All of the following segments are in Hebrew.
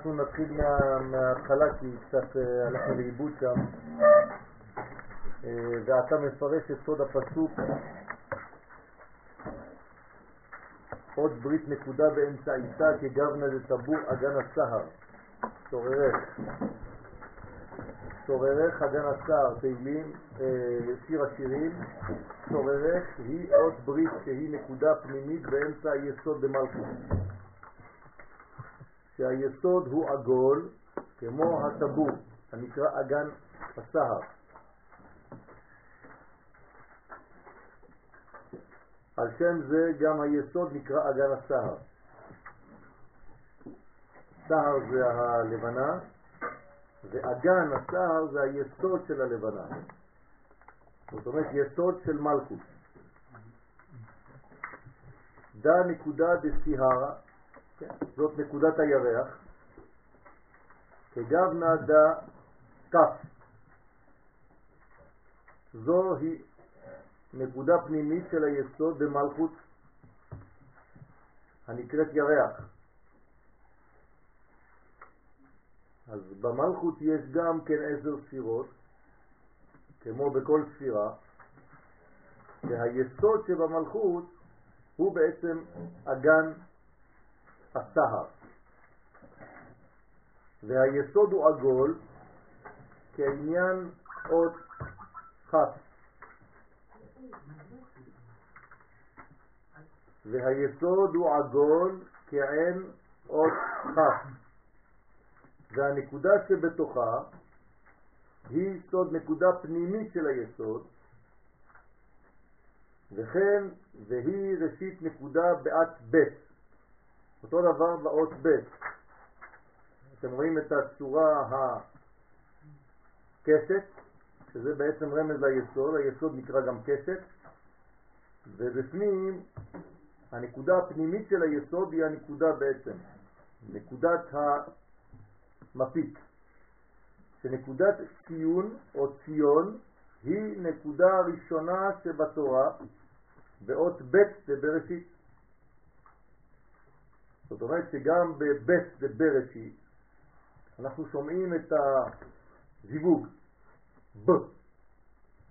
אנחנו נתחיל מה, מההתחלה כי קצת אה, הלכנו לאיבוד שם. אה, ואתה מפרש את סוד הפסוק. עוד ברית נקודה באמצע איתה כגבנה דטבור אגן הסהר. צוררך. צוררך אגן הסהר. תהילים אה, שיר השירים. צוררך היא עוד ברית שהיא נקודה פנימית באמצע היסוד במלכות שהיסוד הוא עגול כמו הטבור הנקרא אגן הסהר. על שם זה גם היסוד נקרא אגן הסהר. סהר זה הלבנה ואגן הסהר זה היסוד של הלבנה. זאת אומרת יסוד של מלכות. דה נקודה דסיהרה? זאת נקודת הירח, כגבנה דה כף. זוהי נקודה פנימית של היסוד במלכות הנקראת ירח. אז במלכות יש גם כן עשר ספירות, כמו בכל ספירה, והיסוד שבמלכות הוא בעצם אגן הסהר. והיסוד הוא עגול כעניין עוד חס. והיסוד הוא עגול כעין עוד חס. והנקודה שבתוכה היא סוד נקודה פנימית של היסוד, וכן והיא ראשית נקודה בעת ב'. אותו דבר באות ב', אתם רואים את הצורה הקשת, שזה בעצם רמז ליסוד, היסוד נקרא גם קשת, ובפנים הנקודה הפנימית של היסוד היא הנקודה בעצם, נקודת המפיק, שנקודת ציון או ציון היא נקודה ראשונה שבתורה, באות ב' בבראשית. זאת אומרת שגם בבית ובראשית אנחנו שומעים את הזיווג ב.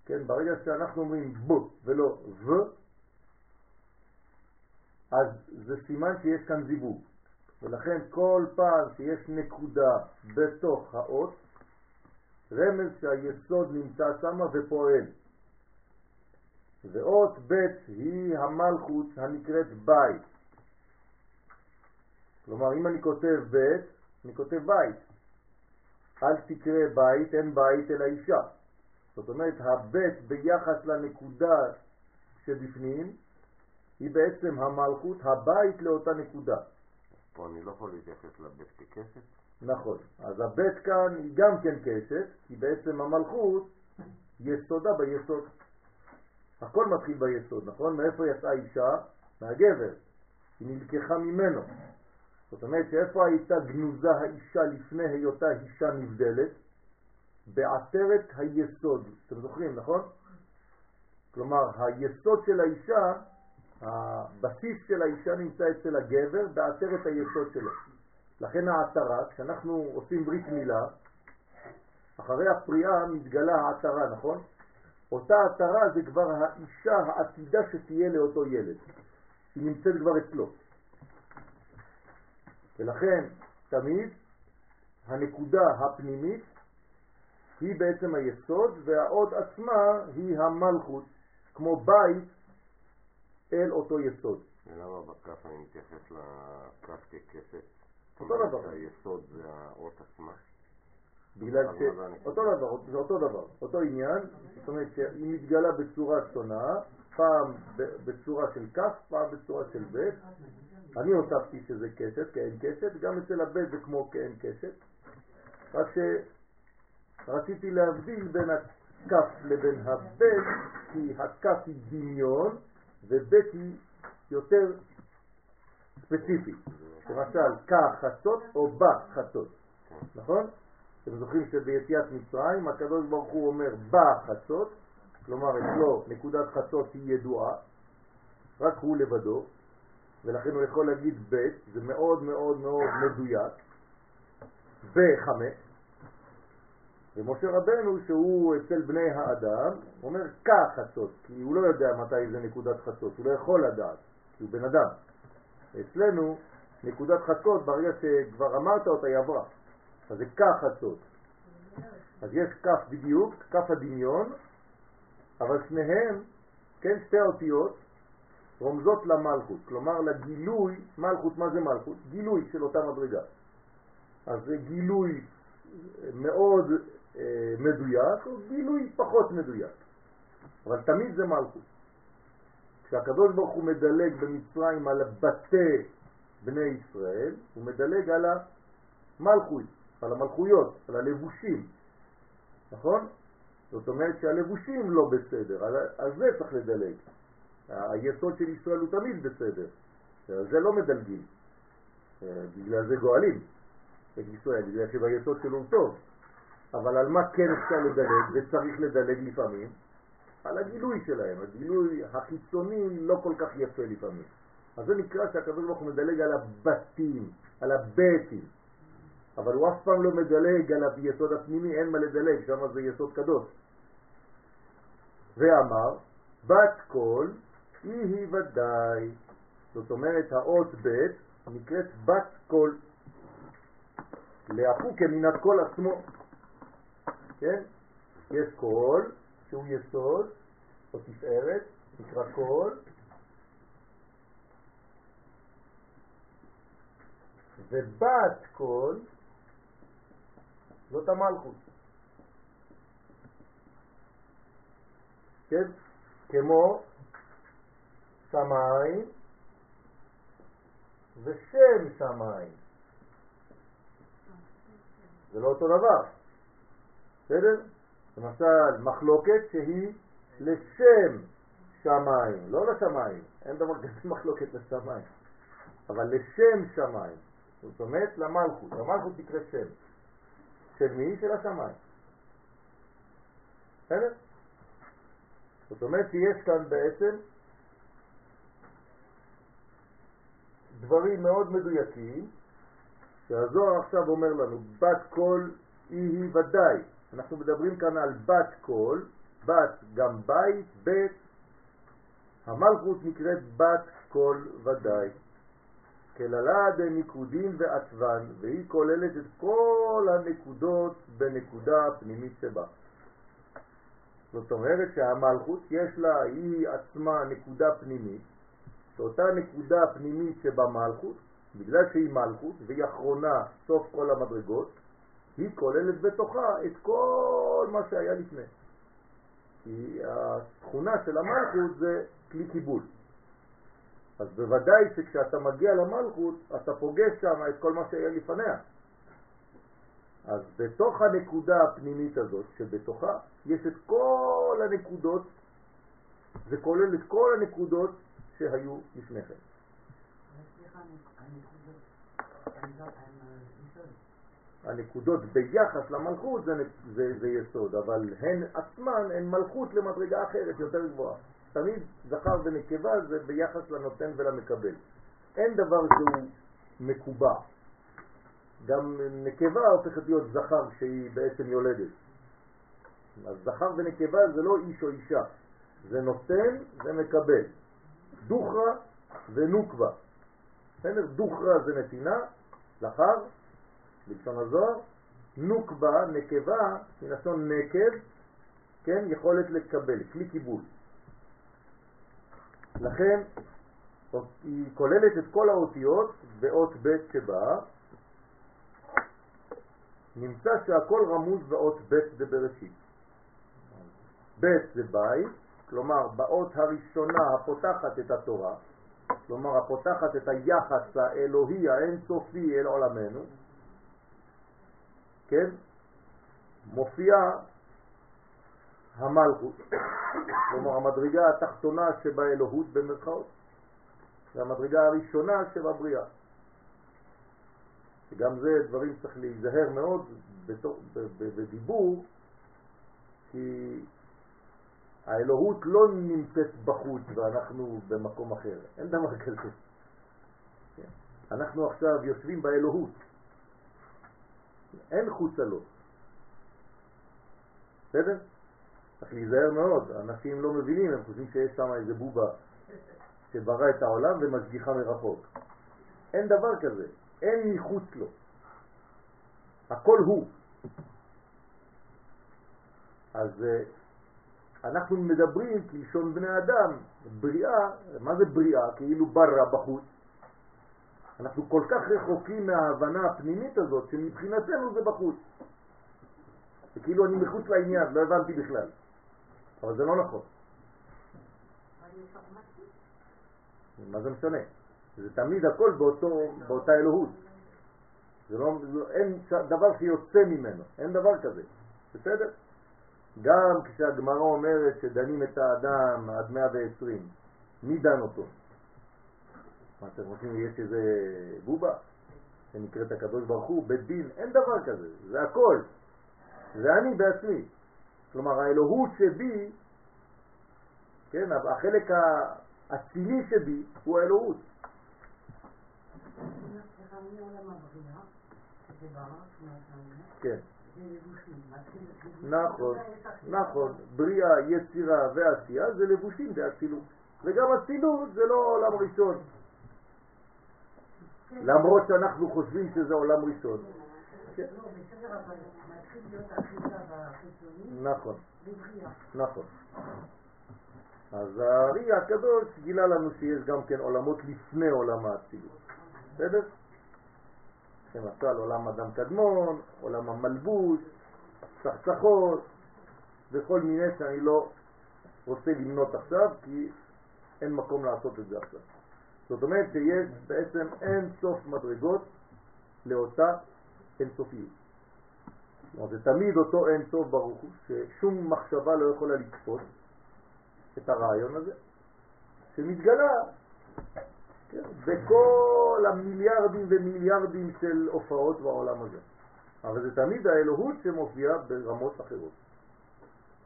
כן, ברגע שאנחנו אומרים ב ולא ו, אז זה סימן שיש כאן זיווג. ולכן כל פעם שיש נקודה בתוך האות, רמז שהיסוד נמצא שם ופועל. ואות ב' היא המלכות הנקראת בית. כלומר, אם אני כותב בית, אני כותב בית. אל תקרא בית, אין בית אלא אישה. זאת אומרת, הבית ביחס לנקודה שבפנים, היא בעצם המלכות, הבית לאותה נקודה. פה אני לא יכול להתייחס לבית ככסף? נכון. אז הבית כאן היא גם כן כסף, כי בעצם המלכות יסודה ביסוד. הכל מתחיל ביסוד, נכון? מאיפה יצאה אישה? מהגבר. היא נלקחה ממנו. זאת אומרת שאיפה הייתה גנוזה האישה לפני היותה אישה נבדלת? בעטרת היסוד. אתם זוכרים, נכון? כלומר, היסוד של האישה, הבסיס של האישה נמצא אצל הגבר בעטרת היסוד שלו. לכן העטרה, כשאנחנו עושים ברית מילה, אחרי הפריאה מתגלה העטרה, נכון? אותה עטרה זה כבר האישה העתידה שתהיה לאותו ילד. היא נמצאת כבר אצלו. ולכן תמיד הנקודה הפנימית היא בעצם היסוד והעוד עצמה היא המלכות, כמו בית אל אותו יסוד. ולמה בכף אני מתייחס לכף ככסף? אותו דבר. היסוד זה האות עצמה. בגלל ש... אותו דבר, זה אותו דבר, אותו עניין, זאת אומרת שהיא מתגלה בצורה שונה, פעם בצורה של כף, פעם בצורה של בית, אני הוספתי שזה קשת, כאין קשת, גם אצל הבית זה כמו כאין קשת, רק שרציתי להבדיל בין הכף לבין הבית, כי הכף היא דמיון ובית היא יותר ספציפי. למשל, כך חצות או בה חצות, נכון? אתם זוכרים שביציאת מצרים הקדוש ברוך הוא אומר בה חצות, כלומר אצלו נקודת חצות היא ידועה, רק הוא לבדו, ולכן הוא יכול להגיד בית, זה מאוד מאוד מאוד מדויק, בחמש, ומשה רבנו שהוא אצל בני האדם אומר כך חצות, כי הוא לא יודע מתי זה נקודת חצות, הוא לא יכול לדעת, כי הוא בן אדם. אצלנו נקודת חצות, ברגע שכבר אמרת אותה היא עברה, אז זה כך חצות. אז יש כף בדיוק, כף הדמיון, אבל שניהם, כן, שתי האותיות, רומזות למלכות, כלומר לגילוי, מלכות, מה זה מלכות? גילוי של אותה מדרגה. אז זה גילוי מאוד אה, מדויק או גילוי פחות מדויק, אבל תמיד זה מלכות. כשהקדוש ברוך הוא מדלג במצרים על בתי בני ישראל, הוא מדלג על המלכות, על המלכויות, על הלבושים, נכון? זאת אומרת שהלבושים לא בסדר, על זה צריך לדלג. היסוד של ישראל הוא תמיד בסדר, זה לא מדלגים, אה, בגלל זה גואלים את ישראל, בגלל שביסוד שלו הוא טוב. אבל על מה כן אפשר לדלג וצריך לדלג לפעמים? על הגילוי שלהם, הגילוי החיצוני לא כל כך יפה לפעמים. אז זה נקרא שהקדוש ברוך הוא מדלג על הבתים, על הבתים. אבל הוא אף פעם לא מדלג על היסוד הפנימי, אין מה לדלג, שם זה יסוד קדוש. ואמר, בת קול היא היא ודאי. זאת אומרת, האות ב' נקראת בת קול. להפוק מן הקול עצמו. כן? יש קול שהוא יסוד או תפארת, נקרא קול, ובת קול זאת המלכות. כן? כמו שמיים ושם שמיים. זה לא אותו דבר. בסדר? למשל, מחלוקת שהיא לשם שמיים, לא לשמיים, אין דבר כזה מחלוקת לשמיים, אבל לשם שמיים, זאת אומרת למלכות, המלכות תקרא שם, של מי? של השמיים. בסדר? זאת אומרת שיש כאן בעצם דברים מאוד מדויקים שהזוהר עכשיו אומר לנו, בת קול היא היא ודאי. אנחנו מדברים כאן על בת קול, בת גם בית, בית, המלכות נקראת בת קול ודאי. כללה דניקודין ועצמן, והיא כוללת את כל הנקודות בנקודה הפנימית שבה. זאת אומרת שהמלכות יש לה, היא עצמה נקודה פנימית, שאותה נקודה פנימית שבמלכות, בגלל שהיא מלכות והיא אחרונה סוף כל המדרגות, היא כוללת בתוכה את כל מה שהיה לפני. כי התכונה של המלכות זה כלי קיבול. אז בוודאי שכשאתה מגיע למלכות, אתה פוגש שם את כל מה שהיה לפניה. אז בתוך הנקודה הפנימית הזאת, שבתוכה יש את כל הנקודות, זה כולל את כל הנקודות שהיו לפני כן. הנקודות ביחס למלכות זה, זה, זה יסוד, אבל הן עצמן הן מלכות למדרגה אחרת, יותר גבוהה. תמיד זכר ונקבה זה ביחס לנותן ולמקבל. אין דבר שהוא מקובע. גם נקבה הופכת להיות זכר שהיא בעצם יולדת. אז זכר ונקבה זה לא איש או אישה, זה נותן ומקבל. דוכרה ונוקבה. בסדר? דוכרה זה נתינה, זכר, בלשון הזוהר, נוקבה, נקבה, מלשון נקב, כן, יכולת לקבל, כלי קיבול. לכן היא כוללת את כל האותיות באות ב' שבה, נמצא שהכל רמוז באות ב' בבראשית. ב' זה בית, כלומר באות הראשונה הפותחת את התורה, כלומר הפותחת את היחס האלוהי האינסופי אל עולמנו, כן? מופיע המלכות, כלומר המדרגה התחתונה שבאלוהות במרכאות, זה המדרגה הראשונה שבבריאה. וגם זה דברים צריך להיזהר מאוד בדיבור, כי האלוהות לא נמצאת בחוץ ואנחנו במקום אחר, אין דבר כזה. אנחנו עכשיו יושבים באלוהות, אין חוצה לו. בסדר? צריך להיזהר מאוד, אנשים לא מבינים, הם חושבים שיש שם איזה בובה שברא את העולם ומשגיחה מרחוק. אין דבר כזה, אין מחוץ לו. הכל הוא. אז אה, אנחנו מדברים כלשון בני אדם, בריאה, מה זה בריאה? כאילו ברא בחוץ. אנחנו כל כך רחוקים מההבנה הפנימית הזאת, שמבחינתנו זה בחוץ. זה כאילו אני מחוץ לעניין, לא הבנתי בכלל. אבל זה לא נכון. מה זה משנה? זה תמיד הכל באותו, באותה אלוהות. זה לא, אין דבר שיוצא ממנו, אין דבר כזה, בסדר? גם כשהגמרא אומרת שדנים את האדם עד 120, מי דן אותו? מה אתם חושבים, יש איזה בובה שנקראת הקדוש ברוך הוא, בית דין, אין דבר כזה, זה הכל, זה אני בעצמי. כלומר האלוהות שבי, כן, החלק האצילי שבי הוא האלוהות. כן. נכון, נכון. בריאה, יצירה ועשייה זה לבושים באצילות. וגם אצילות זה לא עולם ראשון. למרות שאנחנו חושבים שזה עולם ראשון. נכון, נכון. אז הארי הקדוש גילה לנו שיש גם כן עולמות לפני עולם האצילות. בסדר? למשל עולם אדם קדמון, עולם המלבוש, צחצחות וכל מיני שאני לא רוצה למנות עכשיו כי אין מקום לעשות את זה עכשיו. זאת אומרת שיש בעצם אין סוף מדרגות לאותה אין סופיות. זאת זה תמיד אותו אין סוף ברוך הוא, ששום מחשבה לא יכולה לתפוס את הרעיון הזה, שמתגלה בכל המיליארדים ומיליארדים של הופעות בעולם הזה. אבל זה תמיד האלוהות שמופיעה ברמות אחרות.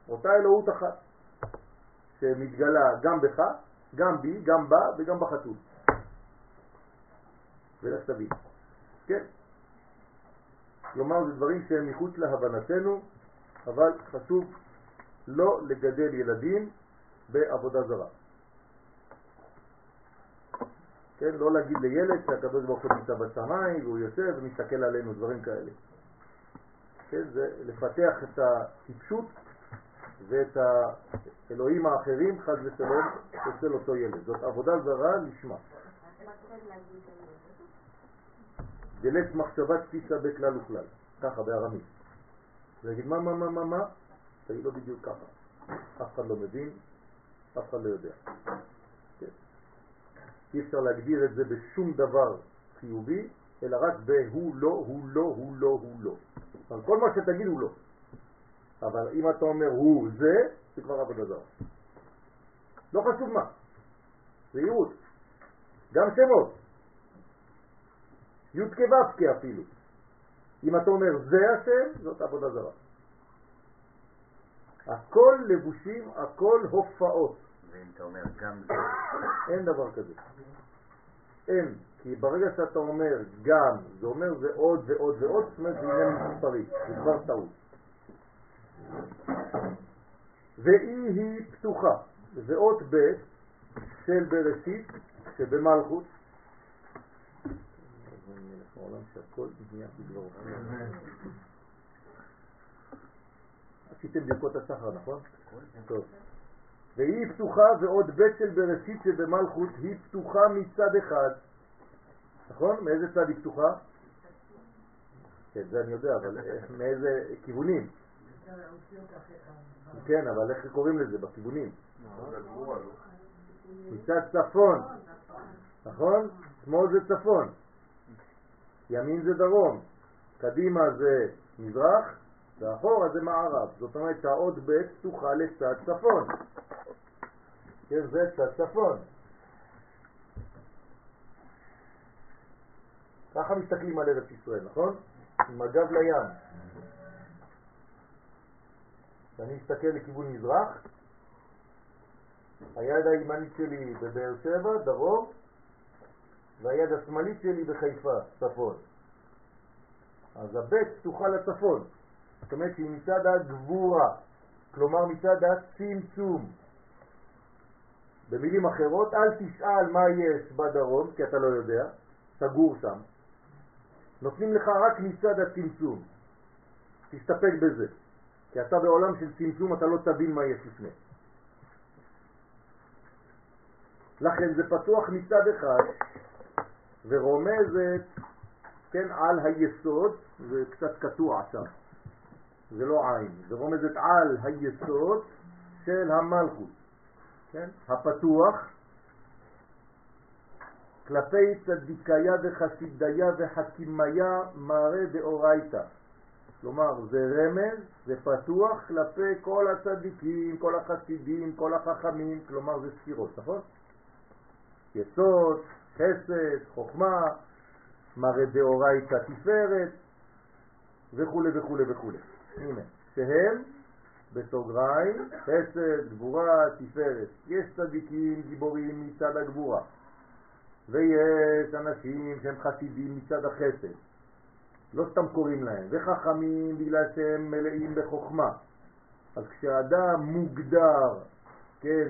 אותה אלוהות אחת, שמתגלה גם בך, גם בי, גם בה וגם בחתול. ולך תבין. כן. כלומר, זה דברים שהם מחוץ להבנתנו, אבל חשוב לא לגדל ילדים בעבודה זרה. כן, לא להגיד לילד שהקדוש ברוך הוא נמצא בשמיים והוא יושב ומסתכל עלינו, דברים כאלה. כן, זה לפתח את הטיפשות ואת האלוהים האחרים, חד ושלום, אצל אותו ילד. זאת עבודה זרה לשמה. דלת מחשבת תפיסה בכלל וכלל, ככה בארמית. להגיד מה, מה, מה, מה, מה, תגיד לו בדיוק ככה. אף אחד לא מבין, אף אחד לא יודע. אי אפשר להגדיר את זה בשום דבר חיובי, אלא רק ב"הוא לא, הוא לא, הוא לא, הוא לא". אבל כל מה שתגיד הוא לא. אבל אם אתה אומר הוא זה, זה כבר עבודה זרה. לא חשוב מה, זה ייעוד. גם שמות. י' כו' אפילו. אם אתה אומר זה השם, זאת עבודה זרה. הכל לבושים, הכל הופעות. ואם אתה אומר גם זה... אין דבר כזה. אין, כי ברגע שאתה אומר גם, זה אומר זה עוד ועוד ועוד, זאת אומרת זה עניין מספרי, זה כבר טעות. ואי היא פתוחה, זה אות ב' של בראשית שבמלכות. עשיתם ברכות השחר, נכון? טוב. והיא פתוחה ועוד בית של בראשית שבמלכות היא פתוחה מצד אחד. נכון? מאיזה צד היא פתוחה? כן, זה אני יודע, אבל מאיזה כיוונים? כן, אבל איך קוראים לזה בכיוונים? מצד צפון, נכון? שמאל זה צפון, ימין זה דרום, קדימה זה מזרח, ואחורה זה מערב. זאת אומרת שהעוד ב' פתוחה לצד צפון. כן, זה צד צפון. ככה מסתכלים על ארץ ישראל, נכון? עם הגב לים. כשאני מסתכל לכיוון מזרח, היד הימנית שלי בבאר שבע, דרום, והיד השמאלית שלי בחיפה, צפון. אז הבית פתוחה לצפון. זאת אומרת שהיא מצד הגבורה, כלומר מצד הצמצום. במילים אחרות, אל תשאל מה יש בדרום, כי אתה לא יודע, סגור שם. נותנים לך רק מצד הצמצום. תסתפק בזה, כי אתה בעולם של צמצום, אתה לא תבין מה יש לפני. לכן זה פתוח מצד אחד ורומזת כן, על היסוד, זה קצת קטוע שם, זה לא עין, זה רומזת על היסוד של המלכות, כן, הפתוח, כלפי צדיקיה וחסידיה וחכימיה מראה דאורייתא. כלומר, זה רמז, זה פתוח כלפי כל הצדיקים, כל החסידים, כל החכמים, כלומר זה ספירות, נכון? יסוד, חסד, חוכמה, מראה דאורייתא תפארת וכו' וכו' וכו'. הנה, שהם בסוגריים, חסד, גבורה, תפארת. יש צדיקים גיבורים מצד הגבורה, ויש אנשים שהם חסידים מצד החסד. לא סתם קוראים להם, וחכמים בגלל שהם מלאים בחוכמה. אז כשאדם מוגדר, כן,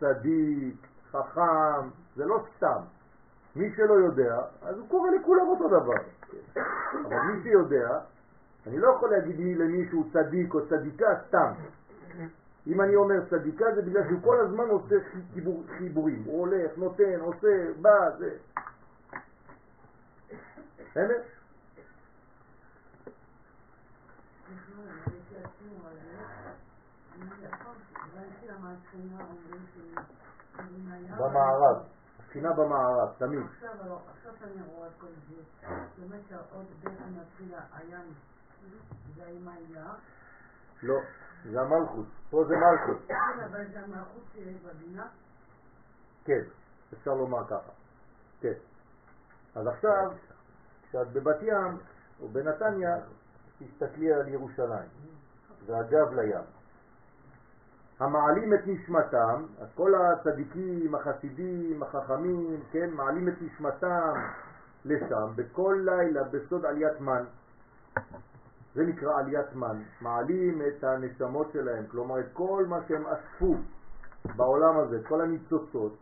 צדיק, חכם, זה לא סתם. מי שלא יודע, אז הוא קורא לכולם אותו דבר. אבל מי שיודע, אני לא יכול להגיד לי למישהו צדיק או צדיקה סתם. אם אני אומר צדיקה זה בגלל שהוא כל הזמן עושה חיבור, חיבורים. הוא הולך, נותן, עושה, בא, זה. בסדר? במערב. הבחינה במערב, תמיד. עכשיו אני רואה כל זה, באמת שהעוד בית מתחיל העיין, זה עם העילה. לא, זה המלכות, פה זה מלכות. אבל זה המלכות בבינה? כן, אפשר לומר ככה. כן. אז עכשיו, כשאת בבת ים או בנתניה, תסתכלי על ירושלים, והגב לים. המעלים את נשמתם, אז כל הצדיקים, החסידים, החכמים, כן, מעלים את נשמתם לשם, בכל לילה בסוד עליית מן. זה נקרא עליית מן. מעלים את הנשמות שלהם, כלומר את כל מה שהם אספו בעולם הזה, כל הניצוצות,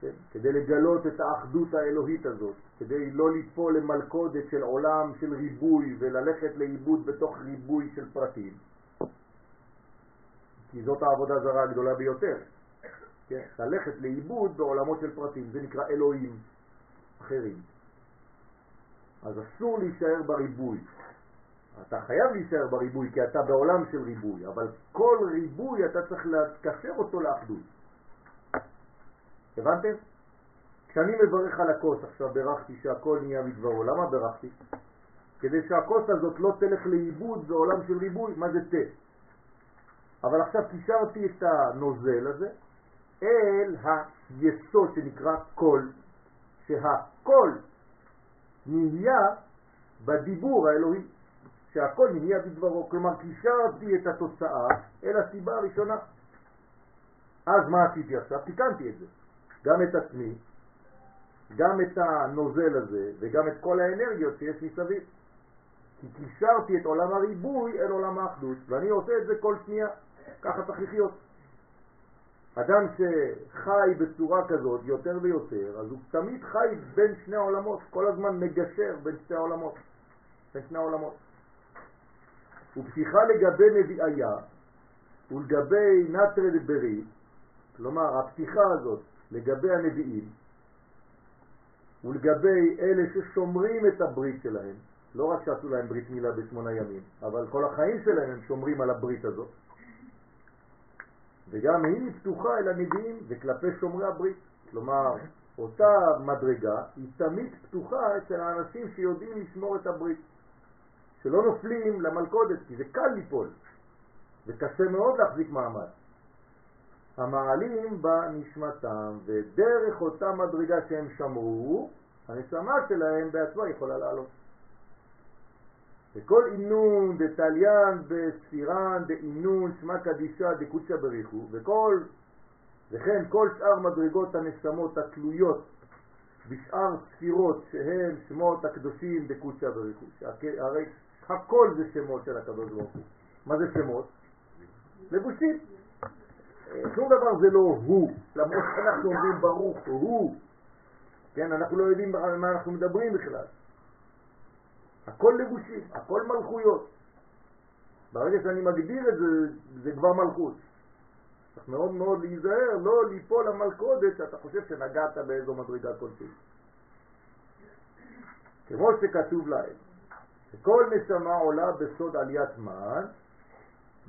כן, כדי לגלות את האחדות האלוהית הזאת, כדי לא ליפול למלכודת של עולם של ריבוי וללכת לאיבוד בתוך ריבוי של פרטים. כי זאת העבודה זרה הגדולה ביותר. כן? ללכת לאיבוד בעולמות של פרטים, זה נקרא אלוהים אחרים. אז אסור להישאר בריבוי. אתה חייב להישאר בריבוי כי אתה בעולם של ריבוי, אבל כל ריבוי אתה צריך לקשר אותו לאחדות. הבנתם? כשאני מברך על הכוס, עכשיו ברכתי שהכל נהיה מדברו, למה ברכתי? כדי שהכוס הזאת לא תלך לאיבוד בעולם של ריבוי, מה זה תה? אבל עכשיו קישרתי את הנוזל הזה אל היסוד שנקרא קול, שהקול נהיה בדיבור האלוהי, שהקול נהיה בדברו, כלומר קישרתי את התוצאה אל הסיבה הראשונה. אז מה עשיתי עכשיו? תיקנתי את זה, גם את עצמי, גם את הנוזל הזה וגם את כל האנרגיות שיש מסביב. כי קישרתי את עולם הריבוי אל עולם האחדות, ואני עושה את זה כל שנייה. ככה צריך לחיות. אדם שחי בצורה כזאת יותר ויותר, אז הוא תמיד חי בין שני העולמות, כל הזמן מגשר בין שני העולמות, בין שני העולמות. ופתיחה לגבי נביאיה ולגבי נטרי דברי, כלומר הפתיחה הזאת לגבי הנביאים ולגבי אלה ששומרים את הברית שלהם, לא רק שעשו להם ברית מילה בשמונה ימים, אבל כל החיים שלהם הם שומרים על הברית הזאת. וגם היא פתוחה אל הנביאים וכלפי שומרי הברית. כלומר, אותה מדרגה היא תמיד פתוחה אצל האנשים שיודעים לשמור את הברית. שלא נופלים למלכודת, כי זה קל ליפול, וקשה מאוד להחזיק מעמד. המעלים בנשמתם, ודרך אותה מדרגה שהם שמרו, הנשמה שלהם בעצמה יכולה לעלות. וכל אינון דתליין בספירן דאינון שמה קדישה דקודשה בריחו וכל וכן כל שאר מדרגות הנשמות התלויות בשאר ספירות שהן שמות הקדושים בקודשא בריחוש. הרי הכל זה שמות של הקדוש ברוך הוא. מה זה שמות? לבושים. שום דבר זה לא הוא, למרות שאנחנו אומרים ברוך הוא. כן, אנחנו לא יודעים על מה אנחנו מדברים בכלל. הכל לבושים, הכל מלכויות. ברגע שאני מגדיר את זה, זה כבר מלכות. צריך מאוד מאוד להיזהר, לא ליפול למלכודת שאתה חושב שנגעת באיזו מדרגה כלשהי. כמו שכתוב להם, שכל נשמה עולה בסוד עליית מן,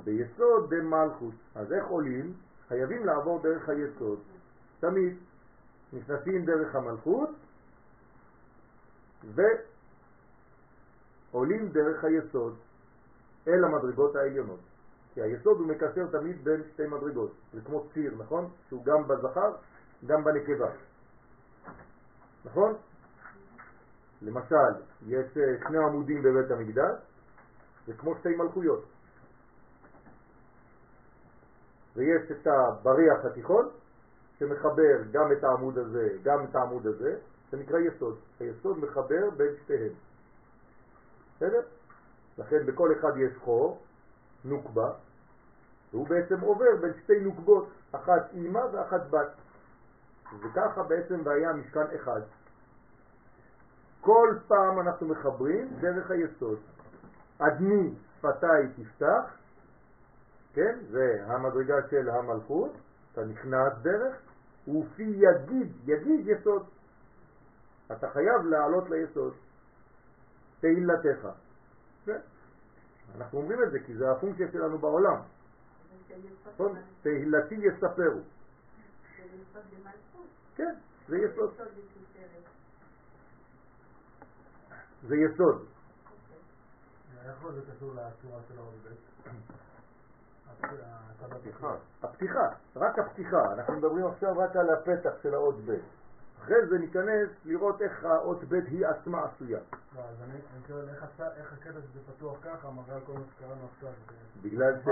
ביסוד דמלכות. אז איך עולים? חייבים לעבור דרך היסוד. תמיד נכנסים דרך המלכות ועולים דרך היסוד אל המדרגות העליונות. כי היסוד הוא מקשר תמיד בין שתי מדרגות. זה כמו ציר, נכון? שהוא גם בזכר, גם בנקבה. נכון? למשל, יש אה, שני עמודים בבית המקדש, זה כמו שתי מלכויות. ויש את הבריח התיכון, שמחבר גם את העמוד הזה, גם את העמוד הזה, זה נקרא יסוד. היסוד מחבר בין שתיהם. בסדר? לכן בכל אחד יש חור, נוקבה, והוא בעצם עובר בין שתי נוקבות, אחת אימא ואחת בת. וככה בעצם והיה משכן אחד. כל פעם אנחנו מחברים דרך היסוד. אדני שפתיי תפתח, כן, זה המדרגה של המלכות, אתה נכנס דרך, ופי יגיד, יגיד יסוד. אתה חייב לעלות ליסוד. תהילתך. כן? אנחנו אומרים את זה כי זה הפונקציה שלנו בעולם. נכון? תהילתי יספרו. כן, זה יסוד. זה יסוד. איך זה קשור לצורה של? הפתיחה. הפתיחה, רק הפתיחה. אנחנו מדברים עכשיו רק על הפתח של האות ב'. אחרי זה ניכנס לראות איך האות ב' היא עצמה עשויה. לא, אז אני שואל איך הקטע שזה פתוח ככה, מראה כל מה שקראנו עכשיו. בגלל, ש...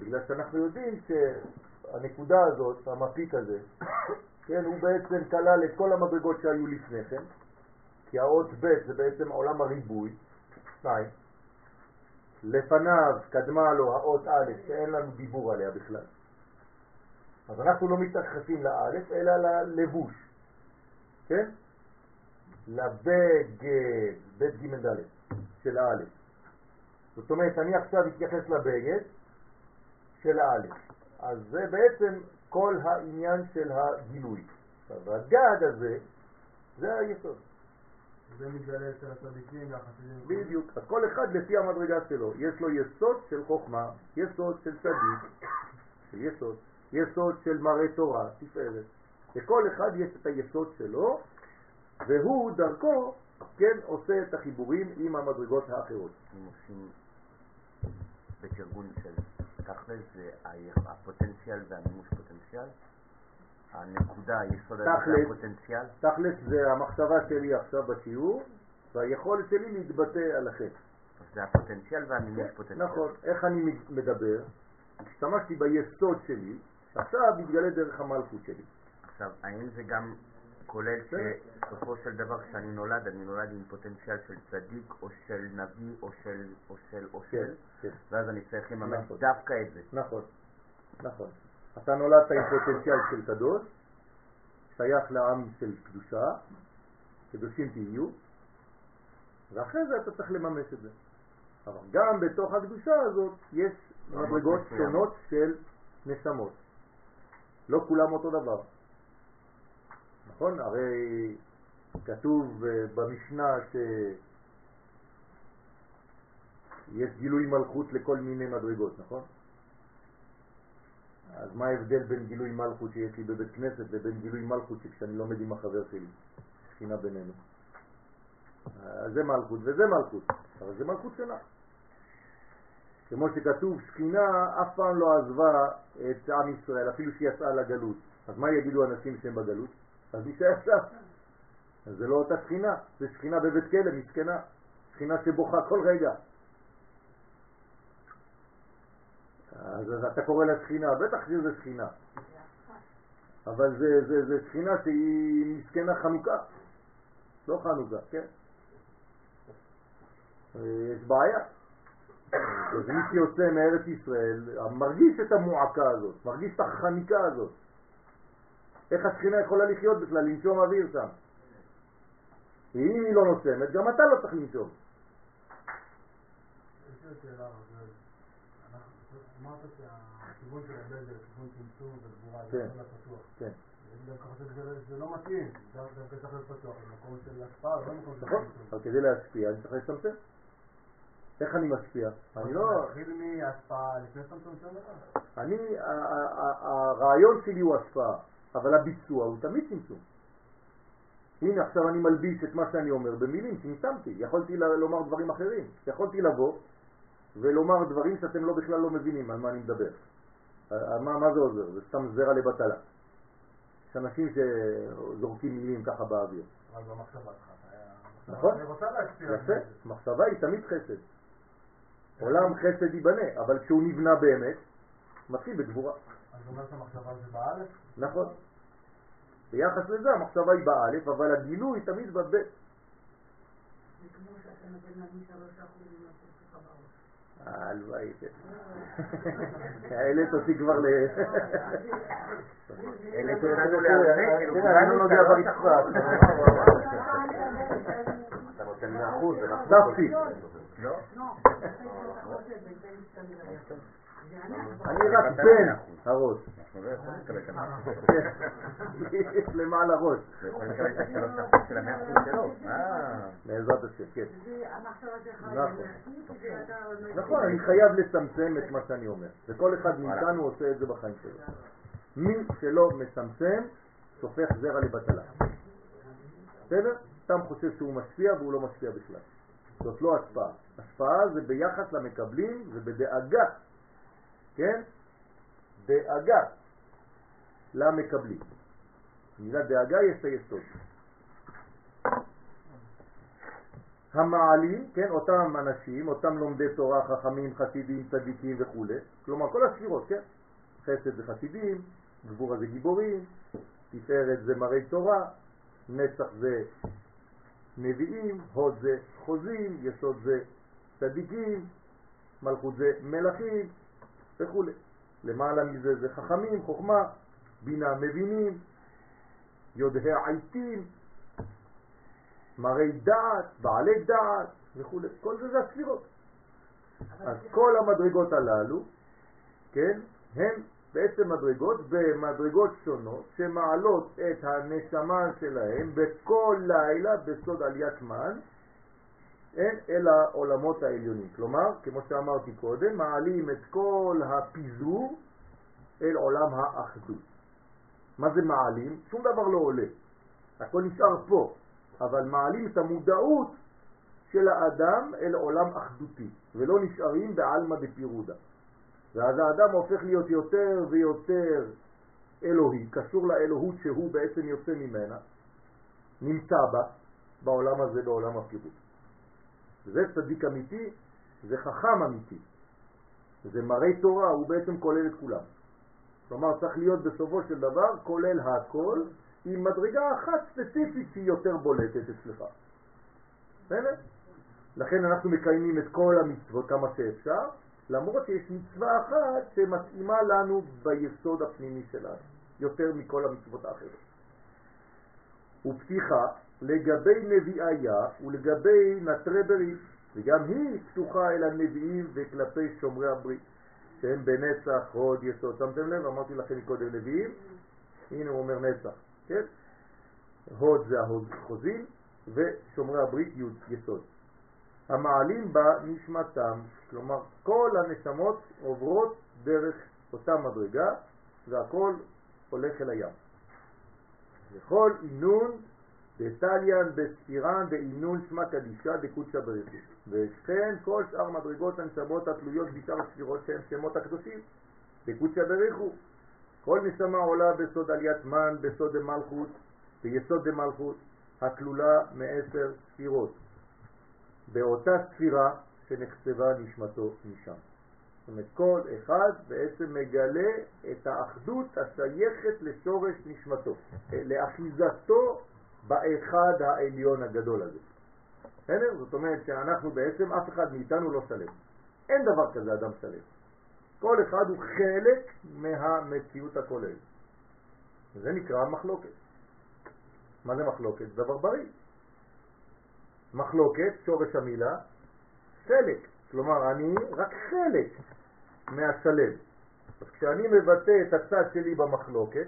בגלל שאנחנו יודעים שהנקודה הזאת, המפיק הזה, כן, הוא בעצם כלל את כל המדרגות שהיו לפני כן, כי האות ב' זה בעצם עולם הריבוי, שניים, לפניו קדמה לו האות א', שאין לנו דיבור עליה בכלל. אז אנחנו לא מתייחסים לאלף, אלא ללבוש, כן? לבגד, בית ג' ד' של האלף. זאת אומרת, אני עכשיו אתייחס לבגד של האלף. אז זה בעצם כל העניין של הגילוי. והגד הזה, זה היסוד. זה מתגלה אצל הצדיקים והחסידים. בדיוק. אז כל אחד לפי המדרגה שלו. יש לו יסוד של חוכמה, יסוד של צדיק, של יסוד, יסוד של מראה תורה, תפארת. לכל אחד יש את היסוד שלו, והוא דרכו, כן, עושה את החיבורים עם המדרגות האחרות. אם עושים בתרגון של תכל'ס זה הפוטנציאל והמימוש פוטנציאל? הנקודה, היסוד הזה זה הפוטנציאל? תכלס זה המחשבה שלי עכשיו בשיעור, והיכולת שלי להתבטא על החטא. זה הפוטנציאל והמימוש כן, פוטנציאל. נכון, איך אני מדבר? השתמשתי ביסוד שלי, עכשיו מתגלה דרך המלכות שלי. עכשיו, האם זה גם כולל שבסופו של דבר כשאני נולד, אני נולד עם פוטנציאל של צדיק או של נביא או של או של או כן, של, כן. ואז אני צריך לממש נכון. דווקא את זה. נכון, נכון. אתה נולדת עם פוטנציאל של קדוש, שייך לעם של קדושה, קדושים תהיו, ואחרי זה אתה צריך לממש את זה. אבל גם בתוך הקדושה הזאת יש מדרגות. שונות של נשמות. לא כולם אותו דבר. נכון? הרי כתוב אה, במשנה שיש גילוי מלכות לכל מיני מדרגות, נכון? אז מה ההבדל בין גילוי מלכות שיש לי בבית כנסת לבין גילוי מלכות שכשאני לומד עם החבר שלי, שכינה בינינו? זה מלכות וזה מלכות, אבל זה מלכות שונה. כמו שכתוב, שכינה אף פעם לא עזבה את עם ישראל, אפילו שהיא יצאה לגלות. אז מה יגידו אנשים שהם בגלות? אז מי שם. אז זה לא אותה שכינה, זה שכינה בבית כלא, מסכנה. שכינה שבוכה כל רגע. אז אתה קורא לה שכינה, בטח שזה שכינה. אבל זה, זה, זה שכינה שהיא מסכנה חנוכה. לא חנוכה, כן? יש בעיה. אז מי שיוצא מארץ ישראל מרגיש את המועקה הזאת, מרגיש את החניקה הזאת. איך השכינה יכולה לחיות בכלל, לנשום אוויר שם? אם היא לא נושמת, גם אתה לא צריך לנשום. אמרת שהכיוון של הבדל, כיוון צמצום וגבורה, זה כן. פתוח. כן. דווקא חושב שזה לא מתאים, דווקא צריך להיות פתוח, במקום של השפעה, לא במקום של נכון. אבל כדי להשפיע אני צריך לצמצם. איך אני משפיע? אני לא... להתחיל מהשפעה לפני צמצום שום דבר. אני, הרעיון שלי הוא השפעה, אבל הביצוע הוא תמיד צמצום. הנה עכשיו אני מלביש את מה שאני אומר במילים, צמצמתי, יכולתי לומר דברים אחרים, יכולתי לבוא ולומר דברים שאתם לא בכלל לא מבינים על מה אני מדבר. על מה, מה זה עוזר? זה סתם זרע לבטלה. יש אנשים שזורקים מילים ככה באוויר. אבל במחשבה שלך, אתה היה... נכון. אני רוצה להשפיע. על יפה. מחשבה היא תמיד חסד. עולם חסד ייבנה, אבל כשהוא נבנה באמת, מתחיל בגבורה. אז זה אומר שהמחשבה זה באלף? נכון. ביחס לזה המחשבה היא באלף, אבל הגילוי תמיד בבית. זה כמו שאתה נותן להגיד שלוש אחוז ממה שיש לך בראש. הלוואי, כן. העלית אותי כבר ל... העלית אותנו להרבה, כאילו, תראה, אני לא נוגע ברצפה. אתה נותן זה נכון. דפי. לא? לא. אני רק בן הראש. לא. כן. שלו. אה, בעזרת השם, כן. נכון. לא נכון, אני חייב לצמצם את מה שאני אומר. וכל אחד מאיתנו עושה את זה בחיים שלו. מי שלא מצמצם, שופך זרע לבטלה. בסדר? סתם חושב שהוא משפיע והוא לא משפיע בכלל. זאת לא השפעה. השפעה זה ביחס למקבלים ובדאגה, כן? דאגה למקבלים. במילה דאגה יש את היסוד. המעלים, כן, אותם אנשים, אותם לומדי תורה, חכמים, חסידים, צדיקים וכו', כלומר כל הספירות, כן? חסד זה חסידים, גבורה זה גיבורים, תפארת זה מראי תורה, נצח זה נביאים, הוד זה חוזים, יסוד זה צדיקים, מלכות זה מלכים וכו'. למעלה מזה זה חכמים, חוכמה, בינה מבינים, יודעי עיתים, מראי דעת, בעלי דעת וכו'. כל זה זה הספירות. אז כל המדרגות הללו, כן, הן בעצם מדרגות במדרגות שונות שמעלות את הנשמה שלהם בכל לילה בסוד עליית מן אין, אל העולמות העליונים. כלומר, כמו שאמרתי קודם, מעלים את כל הפיזור אל עולם האחדות. מה זה מעלים? שום דבר לא עולה. הכל נשאר פה, אבל מעלים את המודעות של האדם אל עולם אחדותי, ולא נשארים בעלמא דפירודה. ואז האדם הופך להיות יותר ויותר אלוהי, קשור לאלוהות שהוא בעצם יוצא ממנה, נמצא בה, בעולם הזה, בעולם הפירוט. זה צדיק אמיתי, זה חכם אמיתי, זה מראי תורה, הוא בעצם כולל את כולם. כלומר, צריך להיות בסופו של דבר כולל הכל, עם מדרגה אחת ספציפית שהיא יותר בולטת אצלך. בסדר? לכן אנחנו מקיימים את כל המצוות כמה שאפשר, למרות שיש מצווה אחת שמתאימה לנו ביסוד הפנימי שלנו, יותר מכל המצוות האחרות. ופתיחה לגבי נביאיה ולגבי נטרי וגם היא פתוחה אל הנביאים וכלפי שומרי הברית, שהם בנצח, הוד, יסוד. שמתם לב? אמרתי לכם קודם נביאים, הנה הוא אומר נצח, כן? הוד זה החוזים ושומרי הברית י' יסוד. המעלים בה נשמתם, כלומר כל הנשמות עוברות דרך אותה מדרגה והכל הולך אל הים. וכל אינון דתליין בספירן דאינון שמה קדישה דקודשא בריחו. וכן כל שאר מדרגות הנשמות התלויות בשאר הספירות שהן שמות הקדושים דקודשא בריחו. כל נשמה עולה בסוד עליית מן, בסוד דמלכות, ביסוד דמלכות, הכלולה מעשר ספירות. באותה ספירה שנחצבה נשמתו משם. זאת אומרת, כל אחד בעצם מגלה את האחדות השייכת לשורש נשמתו, לאחיזתו באחד העליון הגדול הזה. בסדר? זאת אומרת שאנחנו בעצם, אף אחד מאיתנו לא שלם. אין דבר כזה אדם שלם. כל אחד הוא חלק מהמציאות הכוללת. זה נקרא מחלוקת. מה זה מחלוקת? דבר בריא. מחלוקת, שורש המילה, חלק. כלומר, אני רק חלק מהשלם. אז כשאני מבטא את הצד שלי במחלוקת,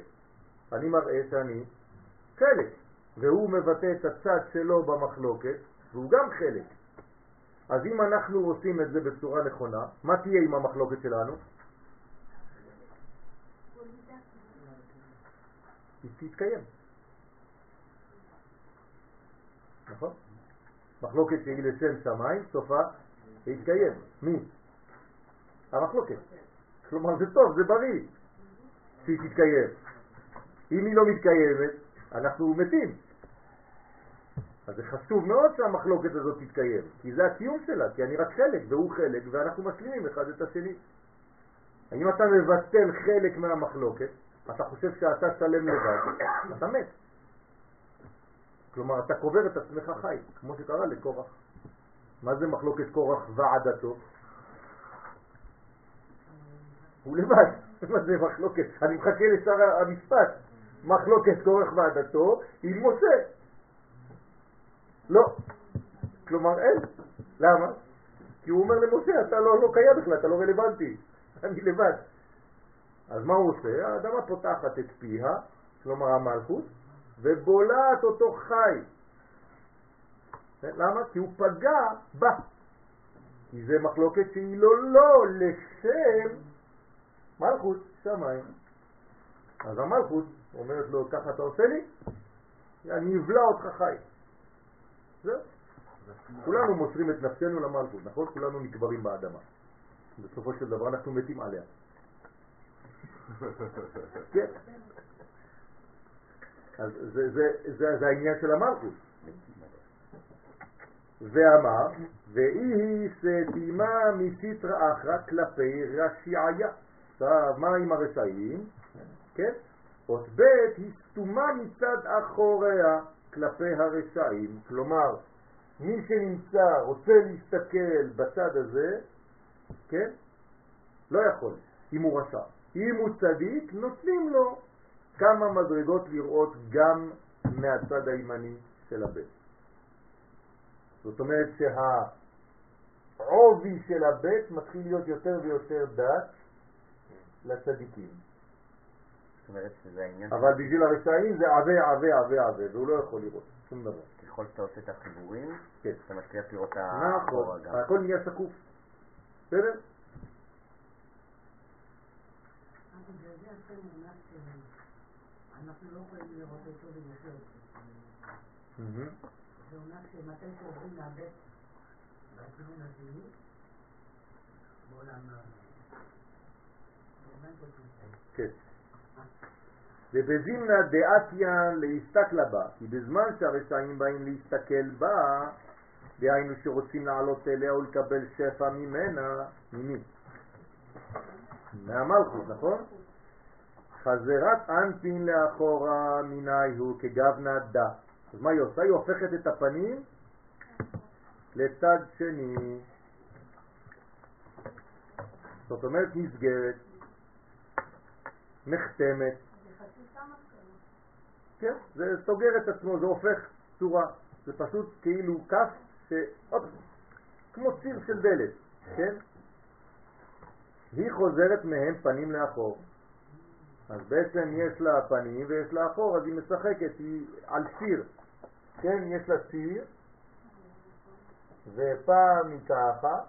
אני מראה שאני חלק, והוא מבטא את הצד שלו במחלוקת, והוא גם חלק. אז אם אנחנו עושים את זה בצורה נכונה, מה תהיה עם המחלוקת שלנו? היא תתקיים. נכון? מחלוקת שהיא לשם שמיים, סופה להתקיים. מי? המחלוקת. כלומר זה טוב, זה בריא שהיא תתקיים. אם היא לא מתקיימת, אנחנו מתים. אז זה חשוב מאוד שהמחלוקת הזאת תתקיים, כי זה הקיום שלה, כי אני רק חלק והוא חלק ואנחנו משלימים אחד את השני. אם אתה מבטל חלק מהמחלוקת, אתה חושב שאתה שלם לבד, אתה מת. כלומר, אתה קובר את עצמך חי, כמו שקרה לקורח. מה זה מחלוקת קורח ועדתו? הוא לבד. מה זה מחלוקת? אני מחכה לשר המשפט. מחלוקת קורח ועדתו עם משה. לא. כלומר אין. למה? כי הוא אומר למשה, אתה לא, לא קיים בכלל, אתה לא רלוונטי. אני לבד. אז מה הוא עושה? האדמה פותחת את פיה, כלומר המלכות, ובולעת אותו חי. למה? כי הוא פגע בה. כי זה מחלוקת שהיא לא לא לשם מלכות שמיים. אז המלכות אומרת לו, ככה אתה עושה לי? אני אבלע אותך חי. כולנו מוסרים את נפשנו למלכות, נכון? כולנו נקברים באדמה. בסופו של דבר אנחנו מתים עליה. כן. אז זה, זה, זה, זה העניין של המלכות. ואמר, ואי סתימה מסיטרא אחרא כלפי רשעיה. עכשיו, מה עם הרשעים? כן? אות ב' היא סתומה מצד אחוריה כלפי הרשעים. כלומר, מי שנמצא, רוצה להסתכל בצד הזה, כן? לא יכול, אם הוא רשע. אם הוא צדיק, נותנים לו כמה מדרגות לראות גם מהצד הימני של הבית. זאת אומרת שהעובי של הבית מתחיל להיות יותר ויותר דת לצדיקים. זאת אומרת שזה העניין... אבל בשביל הרשעים זה עווה, עווה, עווה, עווה, והוא לא יכול לראות שום דבר. ככל שאתה עושה את החיבורים, כן. אתה מצליח לראות את נכון, האחורה גם. הכל נהיה שקוף. בסדר? שאנחנו לא יכולים לראות אותו ולחיות. זה אומר שמתי שעוברים לאבד בכיוון השני, בעולם? כן. ובזימנה דעתיין להסתכלה בה, כי בזמן שהרשעים באים להסתכל בה, דהיינו שרוצים לעלות אליה ולקבל שפע ממנה, ממי? מהמלכות, נכון? חזרת אנפין לאחורה מיני הוא כגבנה דה. אז מה היא עושה? היא הופכת את הפנים לצד שני. זאת אומרת נסגרת, נחתמת. כן, זה סוגר את עצמו, זה הופך צורה. זה פשוט כאילו כף שעוד, כמו ציר של דלת, כן? היא חוזרת מהם פנים לאחור. אז בעצם יש לה פנים ויש לה אחור, אז היא משחקת, היא על ציר. כן, יש לה ציר, ופעם היא ככה,